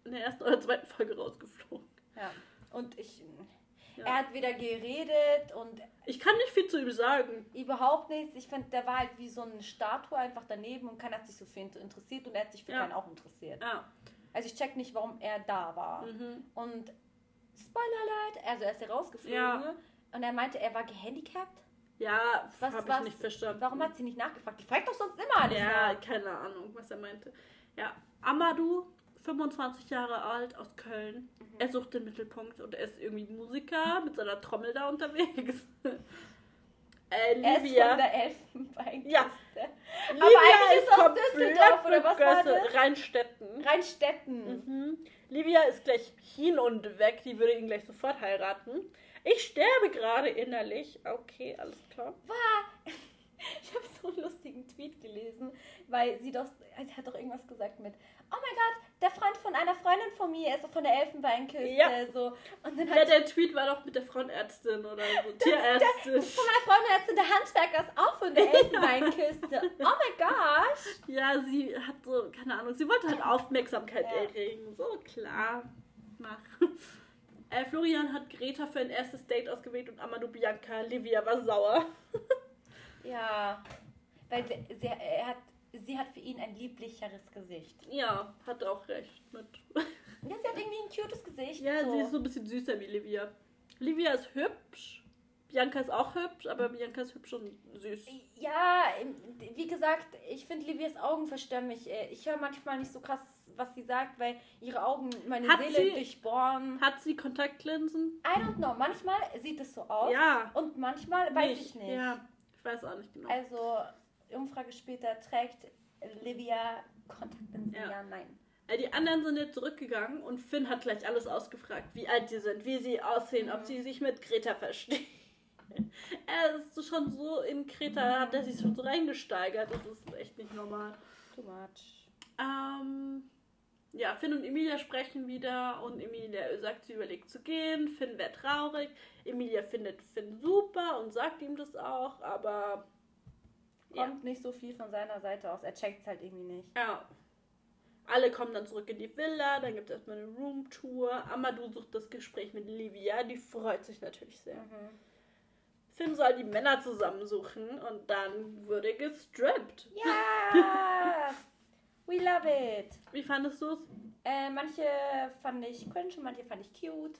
in der ersten oder zweiten Folge rausgeflogen. Ja. Und ich. Ja. Er hat wieder geredet und Ich kann nicht viel zu ihm sagen. überhaupt nichts. Ich finde, der war halt wie so eine Statue einfach daneben und keiner hat sich so ihn interessiert und er hat sich für Ja. keinen auch interessiert. Ja. Also ich check nicht, warum er da war. Mhm. Und Spoiler Alert, also er ist ja rausgeflogen Ja. und er meinte, er war gehandicapt. Ja, Was- habe ich was- nicht verstanden. Warum hat sie nicht nachgefragt? Die fragt doch sonst immer alles Ja, nach. keine Ahnung, was er meinte. Ja, Amadou, 25 Jahre alt, aus Köln. Mhm. Er sucht den Mittelpunkt und er ist irgendwie Musiker mit seiner Trommel da unterwegs. äh, Er ist Livia. von der Elfenbeinküste. Ja. Aber eigentlich ist aus komplett Düsseldorf, oder was war das? Rheinstetten. Rheinstetten. Mhm. Livia ist gleich hin und weg, die würde ihn gleich sofort heiraten. Ich sterbe gerade innerlich. Okay, alles klar. Ich habe so einen lustigen Tweet gelesen, weil sie doch, sie hat doch irgendwas gesagt mit, oh mein Gott, der Freund von einer Freundin von mir ist von der Elfenbeinküste. Ja. So. Und dann Ja, der Tweet war doch mit der Frauenärztin oder so. Tierärztin. von meiner jetzt der Handwerker ist auch von der Elfenbeinküste. Oh mein gosh. Ja, sie hat so, keine Ahnung, sie wollte halt Aufmerksamkeit Ja. erregen. So, klar. Mach. Äh, Florian hat Greta für ein erstes Date ausgewählt und Amadou Bianca. Livia war sauer. Ja, weil sie, sie, er hat, sie hat für ihn ein lieblicheres Gesicht. Ja, hat auch recht mit. Ja, sie hat irgendwie ein cutes Gesicht. Ja, so. sie ist so ein bisschen süßer wie Livia. Livia ist hübsch. Bianca ist auch hübsch, aber Bianca ist hübsch und süß. Ja, wie gesagt, ich finde Livias Augen verstören mich. Äh, Ich höre manchmal nicht so krass, was sie sagt, weil ihre Augen meine Hat Seele sie- durchbohren. Hat sie Kontaktlinsen? I don't know. Manchmal sieht es so aus. Ja. Und manchmal weiß ich nicht. Ja, ich weiß auch nicht genau. Also, Umfrage später trägt Livia Kontaktlinsen? Ja. Ja, nein. Äh, Die anderen sind jetzt zurückgegangen und Finn hat gleich alles ausgefragt, wie alt die sind, wie sie aussehen, ob sie sich mit Greta verstehen. Er ist schon so in Greta, hat er sich schon so reingesteigert. Das ist echt nicht normal. Too much. Ähm, ja, Finn und Emilia sprechen wieder und Emilia sagt, sie überlegt zu gehen. Finn wäre traurig. Emilia findet Finn super und sagt ihm das auch, aber Ja. Kommt nicht so viel von seiner Seite aus. Er checkt es halt irgendwie nicht. Ja. Alle kommen dann zurück in die Villa, dann gibt es erstmal eine Roomtour. Amadou sucht das Gespräch mit Livia, die freut sich natürlich sehr. Mhm. Finn soll die Männer zusammensuchen und dann wurde gestrippt. Ja! We love it! Wie fandest du es? Äh, manche fand ich cringe und manche fand ich cute.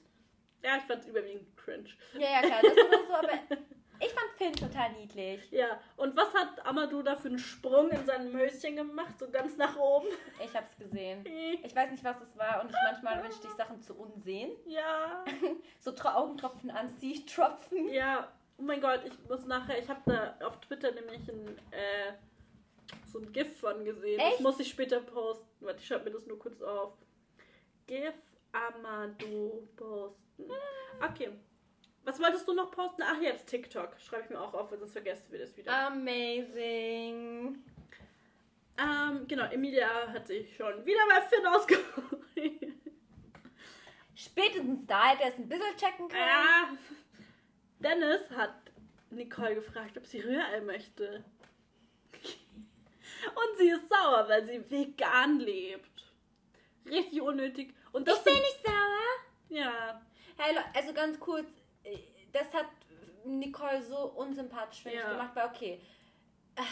Ja, ich fand es überwiegend cringe. Ja, ja, klar, das sowieso, aber ich fand Finn total niedlich. Ja, und was hat Amadou da für einen Sprung in seinem Höschen gemacht, so ganz nach oben? Ich hab's gesehen. Ich weiß nicht, was es war und ich manchmal wünschte ich Sachen zu unsehen. Ja, So Tro Augentropfen an sie tropfen. ja. Oh mein Gott, ich muss nachher, ich habe da auf Twitter nämlich ein, äh, so ein GIF von gesehen. Das Echt? muss ich später posten. Warte, ich schreibe mir das nur kurz auf. GIF Amadou posten. Okay. Was wolltest du noch posten? Ach, jetzt TikTok. Schreibe ich mir auch auf, weil sonst vergessen wir das wieder. Amazing. Ähm, genau, Emilia hat sich schon wieder bei Finn ausgeholt. Spätestens da hätte er es ein bisschen checken können. Ja. Dennis hat Nicole gefragt, ob sie Rührei möchte. Und sie ist sauer, weil sie vegan lebt. Richtig unnötig. Und das Ich bin nicht sauer. Ja. Hey, also ganz kurz, das hat Nicole so unsympathisch finde ich Ja. gemacht, weil okay, äh,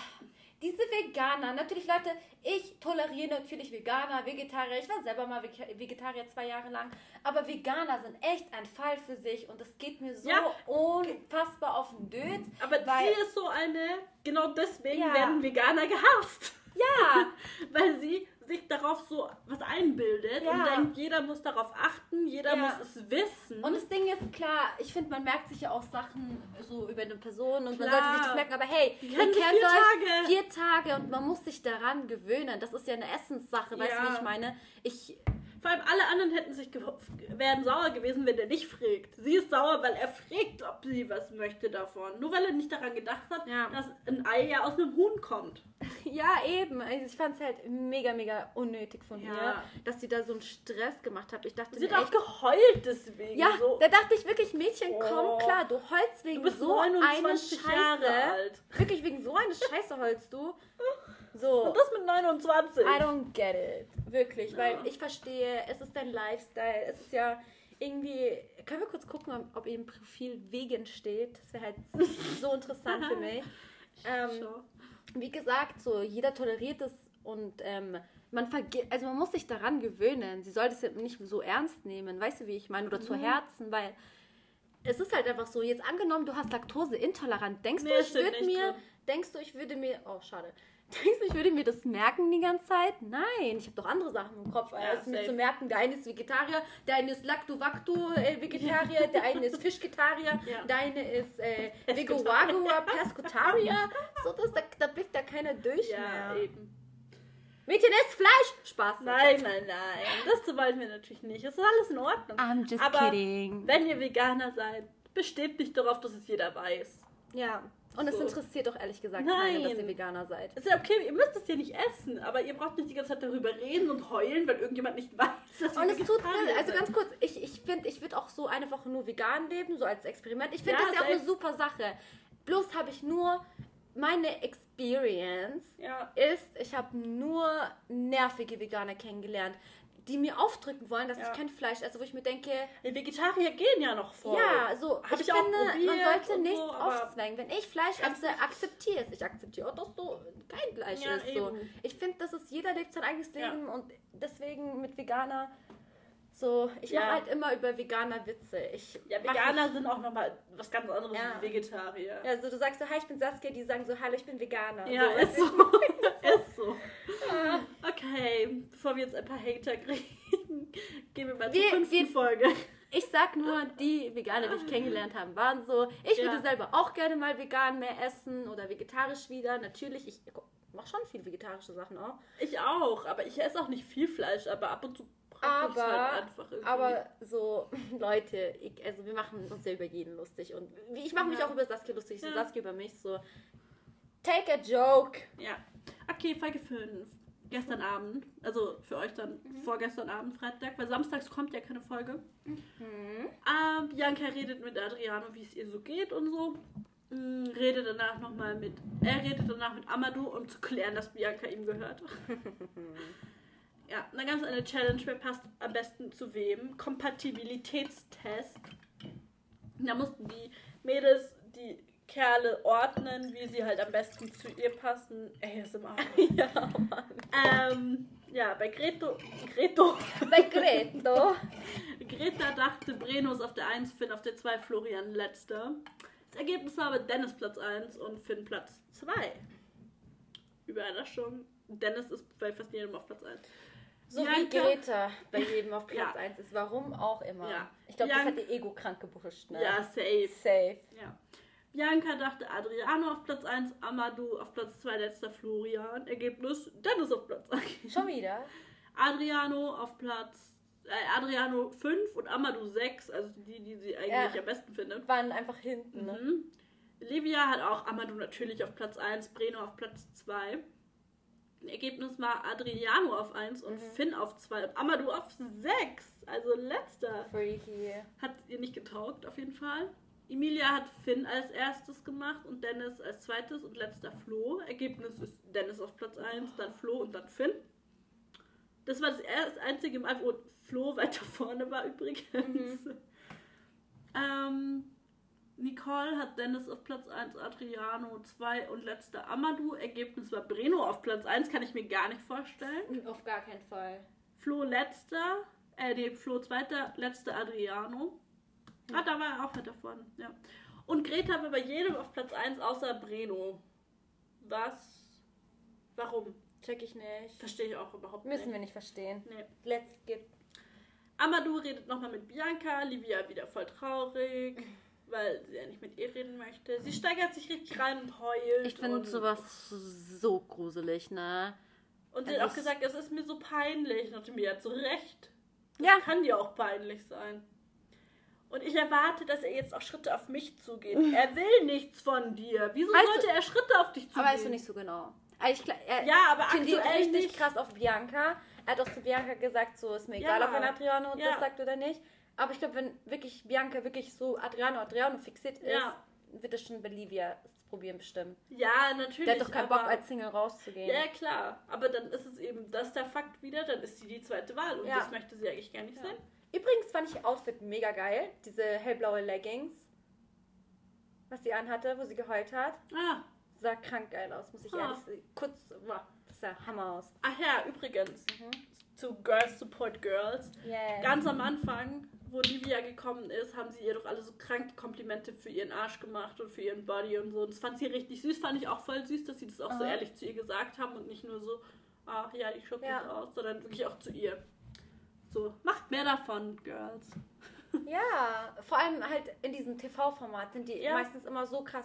diese Veganer, natürlich Leute, ich toleriere natürlich Veganer, Vegetarier, ich war selber mal Vege- Vegetarier zwei Jahre lang, aber Veganer sind echt ein Fall für sich und das geht mir so Ja. unfassbar auf den Dötz. Aber Weil- sie ist so eine, genau deswegen Ja. werden Veganer gehasst. Ja, Weil sie sich darauf so was einbildet Ja. und denkt, jeder muss darauf achten, jeder Ja. muss es wissen. Und das Ding ist klar, ich finde, man merkt sich ja auch Sachen so über eine Person und man Klar. sollte sich das merken, aber hey, ihr kennt vier euch Tage. vier Tage und man muss sich daran gewöhnen. Das ist ja eine Essenssache, weißt du, wie ich meine? Ich, Vor allem alle anderen hätten sich wären sauer gewesen, wenn er nicht fragt. Sie ist sauer, weil er fragt, ob sie was möchte davon. Nur weil er nicht daran gedacht hat, Ja. dass ein Ei ja aus einem Huhn kommt. ja, eben. Also ich fand es halt mega, mega unnötig von Ja. ihr, dass sie da so einen Stress gemacht hat. Ich dachte Sie hat auch geheult deswegen. ja, so. da dachte ich wirklich, Mädchen, komm Oh. klar, du heulst wegen Du bist so eine 29 Scheiße. Jahre alt. Wirklich wegen so eine Scheiße heulst du. So. Und das mit 29. I don't get it. Wirklich, Ja. weil ich verstehe, es ist dein Lifestyle. Es ist ja irgendwie. Können wir kurz gucken, ob, ob im Profil vegan steht? Das wäre halt so interessant für mich. Ähm, Schau. wie gesagt, so jeder toleriert es und ähm, man vergisst, also man muss sich daran gewöhnen. Sie sollte es ja nicht so ernst nehmen, weißt du, wie ich meine, oder zu Mhm. Herzen, weil es ist halt einfach so. Jetzt angenommen, du hast Laktoseintolerant, denkst Nee, du, ich würde mir, drin. denkst du, ich würde mir, oh schade, denkst du, ich würde mir das merken die ganze Zeit? Nein, ich habe doch andere Sachen im Kopf, Ja, als mir zu merken, der eine ist Vegetarier, der eine ist Lacto-Vacto-Vegetarier, der eine ist Fischgetarier, Ja. der eine ist äh. Vego-Wagua, Pescotarier. So, das, da, da blickt da keiner durch Ja, mehr. eben. Mädchen isst Fleisch! Spaß. Nein, nein, nein. Das wollen wir natürlich nicht. Es ist alles in Ordnung. I'm just Aber kidding. wenn ihr Veganer seid, besteht nicht darauf, dass es jeder weiß. Ja. Und es interessiert doch ehrlich gesagt Nein. keinen, dass ihr Veganer seid. Es ist ja okay, ihr müsst es ja nicht essen, aber ihr braucht nicht die ganze Zeit darüber reden und heulen, weil irgendjemand nicht weiß, dass ihr Und es tut mir, also ganz kurz, ich, ich finde, ich würde auch so eine Woche nur vegan leben, so als Experiment. Ich finde Ja, das ja auch eine super Sache. Bloß habe ich nur, meine Experience Ja, ist, ich habe nur nervige Veganer kennengelernt, die mir aufdrücken wollen, dass Ja. ich kein Fleisch esse, wo ich mir denke, die Vegetarier gehen ja noch vor. ja, so, Hab ich, ich auch finde, man sollte nichts so, aufzwängen. Wenn ich Fleisch esse, akzeptiere es. Ich akzeptiere auch, dass du kein Fleisch Ja, isst. So. Ich finde, das ist, jeder lebt sein eigenes. Leben und deswegen mit Veganer, so, ich Ja. mache halt immer über Veganer Witze. Ich Ja, Veganer sind auch nochmal was ganz anderes Ja. wie Vegetarier. nicht- Also du sagst so, hi, ich bin Saskia, die sagen so, hallo, ich bin Veganer. Ja, so, ist so. ist so. Okay, bevor wir jetzt ein paar Hater kriegen, gehen wir mal Wir- zur fünften wir- Folge. Ich sag nur, die Veganer, die ich kennengelernt habe, waren so, ich Ja. würde selber auch gerne mal vegan mehr essen oder vegetarisch wieder. Natürlich, ich mache schon viel vegetarische Sachen auch. Ich auch, aber ich esse auch nicht viel Fleisch, aber ab und zu Aber, halt aber so, Leute, ich, also wir machen uns ja über jeden lustig und ich mache mich Ja. auch über Saskia lustig, so Ja. Saskia über mich, so take a joke. Ja. Okay, Folge 5. Gestern Abend, also für euch dann Mhm. vorgestern Abend, Freitag, weil samstags kommt ja keine Folge. Mhm. Ähm, Bianca redet mit Adriano, wie es ihr so geht und so. Mm, Redet danach nochmal mit, er redet danach mit Amadou, um zu klären, dass Bianca ihm gehört. ja, dann gab es eine Challenge, wer passt am besten zu wem. Kompatibilitätstest. Da mussten die Mädels die Kerle ordnen, wie sie halt am besten zu ihr passen. ASMR. ja, Mann. ähm, ja, bei Greto, Greto, Bei Greto. Greta dachte, Breno ist auf der 1, Finn auf der 2, Florian letzter. Das Ergebnis war aber Dennis Platz 1 und Finn Platz 2. Überraschung. Dennis ist bei fast jedem auf Platz 1. So Bianca- wie Greta bei jedem auf Platz Ja. 1 ist. Warum auch immer. Ja. Ich glaube, das hat ihr Ego krank gepusht, ne? Ja, safe. Safe. Ja. Bianca dachte Adriano auf Platz 1, Amadou auf Platz 2, letzter Florian. Ergebnis Dennis auf Platz 1. Schon wieder? Adriano auf Platz äh, Adriano 5 und Amadou 6, also die, die sie eigentlich Ja. am besten findet. Waren einfach hinten, ne? Mhm. Livia hat auch Amadou natürlich auf Platz 1, Breno auf Platz 2. Ergebnis war Adriano auf 1 und Mhm. Finn auf 2 und Amadou auf 6. Also letzter. Freaky. Hat ihr nicht getaugt, auf jeden Fall. Emilia hat Finn als erstes gemacht und Dennis als zweites und letzter Flo. Ergebnis ist Dennis auf Platz 1, dann Flo und dann Finn. Das war das erste, einzige Mal, wo Flo weiter vorne war übrigens. Ähm, Nicole hat Dennis auf Platz 1, Adriano 2 und letzter Amadou. Ergebnis war Breno auf Platz 1, kann ich mir gar nicht vorstellen. Auf gar keinen Fall. Flo letzter, äh, nee, Flo zweiter, letzter Adriano. Ah, da war er auch weiter vorne, ja. Und Greta war bei jedem auf Platz 1 außer Breno. Was? Warum? Check ich nicht. Verstehe ich auch überhaupt Müssen nicht. wir nicht verstehen. Nee. Let's skip. Amadou redet nochmal mit Bianca, Livia wieder voll traurig, weil sie ja nicht mit ihr reden möchte. Sie steigert sich richtig rein und heult. Ich finde sowas so gruselig, ne? Und sie Also hat auch es- gesagt, es ist mir so peinlich. Und mir ja zu Recht. Ja. Kann dir auch peinlich sein. Und ich erwarte, dass er jetzt auch Schritte auf mich zugeht. Er will nichts von dir. Wieso Weißt sollte du- er Schritte auf dich zugehen? Aber weißt du nicht so genau. Also ich, er Ja, aber aktuell richtig nicht. krass auf Bianca. Er hat auch zu Bianca gesagt, so ist mir Ja. egal, ob ein Adriano Ja. das sagt oder nicht. Aber ich glaube, wenn wirklich Bianca wirklich so Adriano, Adriano fixiert ist, Ja. wird es schon bei Livia das probieren bestimmt. Ja, natürlich. Der hat doch keinen Bock, als Single rauszugehen. Ja, klar. Aber dann ist es eben, das der Fakt wieder, dann ist sie die zweite Wahl. Und Ja. das möchte sie eigentlich gar nicht Ja. sein. Übrigens fand ich ihr Outfit mega geil. Diese hellblaue Leggings, was sie anhatte, wo sie geheult hat. Ah, Sah krank geil aus, muss ich Ah. ehrlich sagen. Kurz, boah, das sah Hammer aus. ach ja, übrigens. Mhm. Zu Girls Support Girls. Yeah. Ganz am Anfang, wo Livia gekommen ist, haben sie ihr doch alle so krank Komplimente für ihren Arsch gemacht und für ihren Body und so. Und das fand sie richtig süß, fand ich auch voll süß, dass sie das auch so Aha. ehrlich zu ihr gesagt haben und nicht nur so, ach ja, die schaut Ja. gut aus, sondern wirklich auch zu ihr. So, macht mehr davon, Girls. Ja, vor allem halt in diesem TV-Format sind die Ja. meistens immer so krass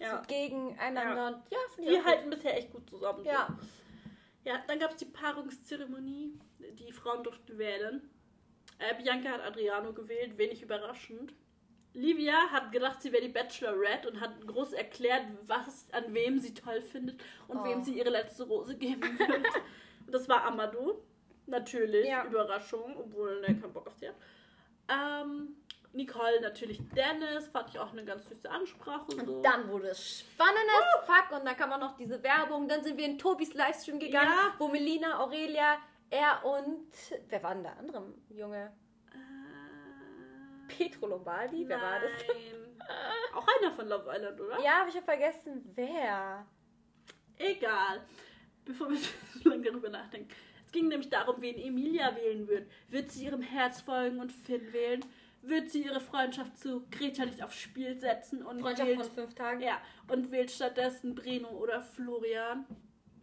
Ja. so gegeneinander. Ja. Und ja, ich Die halten bisher echt gut zusammen. Ja. Ja, dann gab es die Paarungszeremonie. Die Frauen durften wählen. Äh, Bianca hat Adriano gewählt, wenig überraschend. Livia hat gedacht, sie wäre die Bachelorette und hat groß erklärt, was an wem sie toll findet und Oh. wem sie ihre letzte Rose geben wird. und das war Amadou. Natürlich. Ja. Überraschung, obwohl er keinen Bock auf sie hat. Ähm, Nicole natürlich Dennis, fand ich auch eine ganz süße Ansprache. Und so. Und dann wurde es spannend as fuck und dann kam auch noch diese Werbung. Dann sind wir in Tobis Livestream gegangen, Ja. wo Melina, Aurelia, er und wer war denn der andere Junge? Äh, Petro Lombardi, wer war das? Nein. Auch einer von Love Island, oder? Ja, aber ich habe vergessen, wer. Egal. Bevor wir so lange darüber nachdenken. Es ging nämlich darum, wen Emilia wählen wird. Wird sie ihrem Herz folgen und Finn wählen? Wird sie ihre Freundschaft zu Greta nicht aufs Spiel setzen und Freundschaft wählt, von fünf Tagen. ja, und wählt stattdessen Breno oder Florian?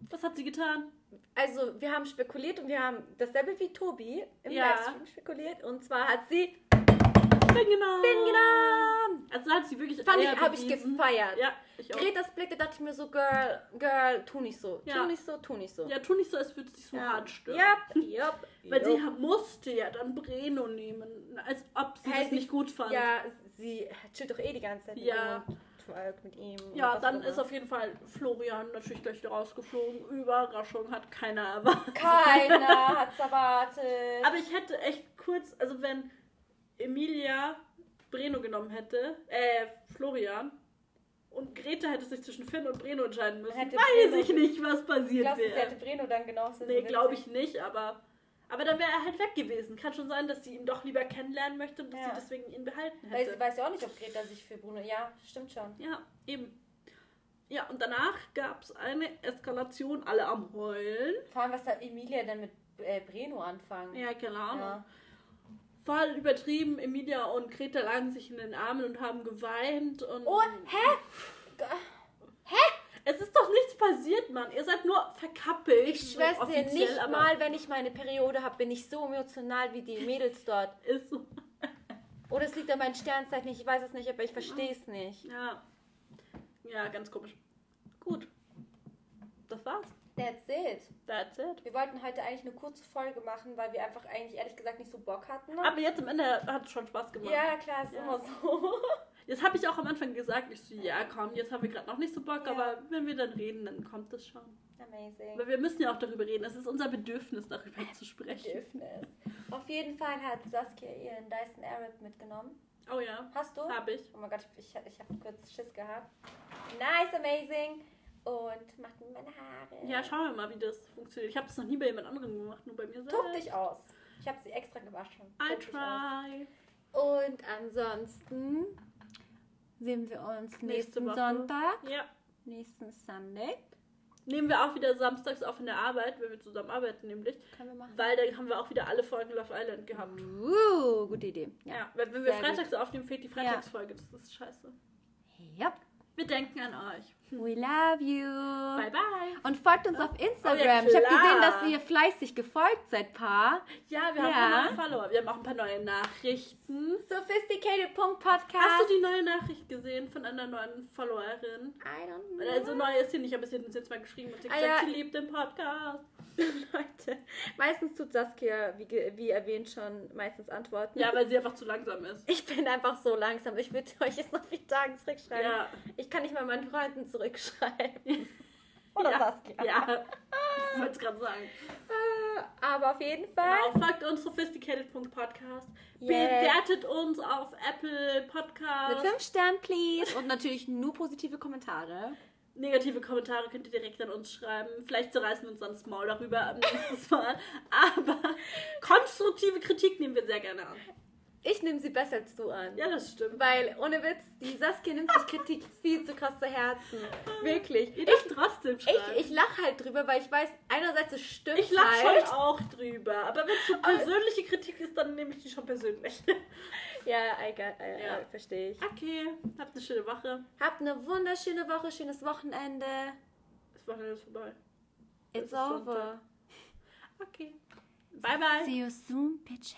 Was hat sie getan? Also, wir haben spekuliert und wir haben dasselbe wie Tobi im Ja. Livestream spekuliert. Und zwar hat sie. Finn genommen. Also hat sie wirklich Fand ich, habe ich gefeiert. Ja, ich auch. Gretas Blicke dachte ich mir so, Girl, Girl, tu nicht so. Ja. Tu nicht so, tu nicht so. Ja, tu nicht so, als würde es dich so Ja. hart stören. Yep, yep, Weil sie musste ja dann Breno nehmen, als ob sie Hey, das nicht gut fand. Ja, sie chillt doch eh die ganze Zeit Ja. ihm twerkt mit ihm. Ja, dann ist auf jeden Fall Florian natürlich gleich rausgeflogen. Überraschung hat keiner erwartet. Keiner hat's erwartet. Aber ich hätte echt kurz, also wenn Emilia Breno genommen hätte, äh, Florian, und Greta hätte sich zwischen Finn und Breno entscheiden müssen, Hätte weiß Breno- ich nicht, was passiert sie hätte wäre. Breno dann genauso Nee, glaube ich nicht, aber, aber dann wäre er halt weg gewesen. Kann schon sein, dass sie ihn doch lieber kennenlernen möchte und dass Ja. sie deswegen ihn behalten Weil hätte. sie weiß ja auch nicht, ob Greta sich für Bruno. Ja, stimmt schon. Ja, eben. Ja, und danach gab es eine Eskalation, alle am Heulen. Vor allem, was hat Emilia denn mit äh, Breno anfangen? Ja, keine Ahnung. Ja. Voll übertrieben. Emilia und Greta lagen sich in den Armen und haben geweint. Und Oh, hä? Es ist doch nichts passiert, Mann. Ihr seid nur verkappelt. Ich so schwör's dir, nicht mal, wenn ich meine Periode habe, bin ich so emotional wie die Mädels dort. Ist so. Oder es liegt an meinen Sternzeichen ich weiß es nicht, aber ich verstehe es nicht. Ja. Ja, ganz komisch. Gut. Das war's. That's it. That's it. Wir wollten heute eigentlich eine kurze Folge machen, weil wir einfach eigentlich ehrlich gesagt nicht so Bock hatten. Aber jetzt am Ende hat es schon Spaß gemacht. ja, klar, ist Ja. immer so. Das habe ich auch am Anfang gesagt. Ich so, ja, komm, jetzt haben wir gerade noch nicht so Bock, Ja. aber wenn wir dann reden, dann kommt das schon. Amazing. Aber wir müssen ja auch darüber reden. Es ist unser Bedürfnis, darüber zu sprechen. Bedürfnis. Auf jeden Fall hat Saskia ihren Dyson Airwrap mitgenommen. Oh ja, Hast du? habe ich. Oh mein Gott, ich, ich habe kurz Schiss gehabt. Nice, amazing. Und macht mir meine Haare. Ja, schauen wir mal, wie das funktioniert. Ich habe das noch nie bei jemand anderem gemacht, nur bei mir selbst. Tob dich aus. Ich habe sie extra gewaschen. I try. Und ansonsten sehen wir uns Nächste nächsten Woche. Sonntag, Ja. nächsten Sunday. Nehmen wir auch wieder samstags auf in der Arbeit, wenn wir zusammen arbeiten, nämlich. Können wir machen. Weil da haben wir auch wieder alle Folgen Love Island gehabt. Uh, gute Idee. Ja, weil wenn wir Sehr freitags aufnehmen, fehlt die Freitagsfolge. Das ist scheiße. Yep. Wir denken an euch. We love you. Bye, bye. Und folgt uns auf Oh ja, Instagram. ich habe gesehen, dass ihr fleißig gefolgt seid, Paar. Ja, wir haben Ja. paar neue Follower. Wir haben auch ein paar neue Nachrichten. Sophisticated.podcast. Hast du die neue Nachricht gesehen von einer neuen Followerin? I don't know. Also neu ist sie nicht, aber sie hat uns jetzt mal geschrieben und sie Ah, gesagt, ja. sie liebt den Podcast. Leute, meistens tut Saskia, wie, wie erwähnt schon, meistens antworten. Ja, weil sie einfach zu langsam ist. Ich bin einfach so langsam. Ich würde euch jetzt noch vier Tagen zurückschreiben. Ja. Ich kann nicht mal meinen Freunden zurückschreiben. Oder ja. Saskia. Ja, ich wollte es gerade sagen. Äh, Aber auf jeden Fall. Genau, folgt uns sophisticated.podcast. Yes. Bewertet uns auf Apple Mit Podcast. fünf Sternen, please. Und natürlich nur positive Kommentare. Negative Kommentare könnt ihr direkt an uns schreiben. Vielleicht zerreißen wir uns dann das Maul darüber am nächsten Mal. Aber konstruktive Kritik nehmen wir sehr gerne an. Ich nehme sie besser als du an. Ja, das stimmt. Weil, ohne Witz, die Saskia nimmt sich Kritik viel zu krass zu Herzen. Wirklich. Ihr dürft trotzdem Ich, schreiben. ich lache halt drüber, weil ich weiß, einerseits es stimmt Ich lache halt. schon auch drüber. Aber wenn es so persönliche Kritik ist, dann nehme ich die schon persönlich. Ja, egal, äh, Ja. verstehe ich. Okay, habt eine schöne Woche. Habt eine wunderschöne Woche, schönes Wochenende. Das Wochenende ist vorbei. It's ist Sonntag. over. Okay. Bye, bye. See you soon, bitches.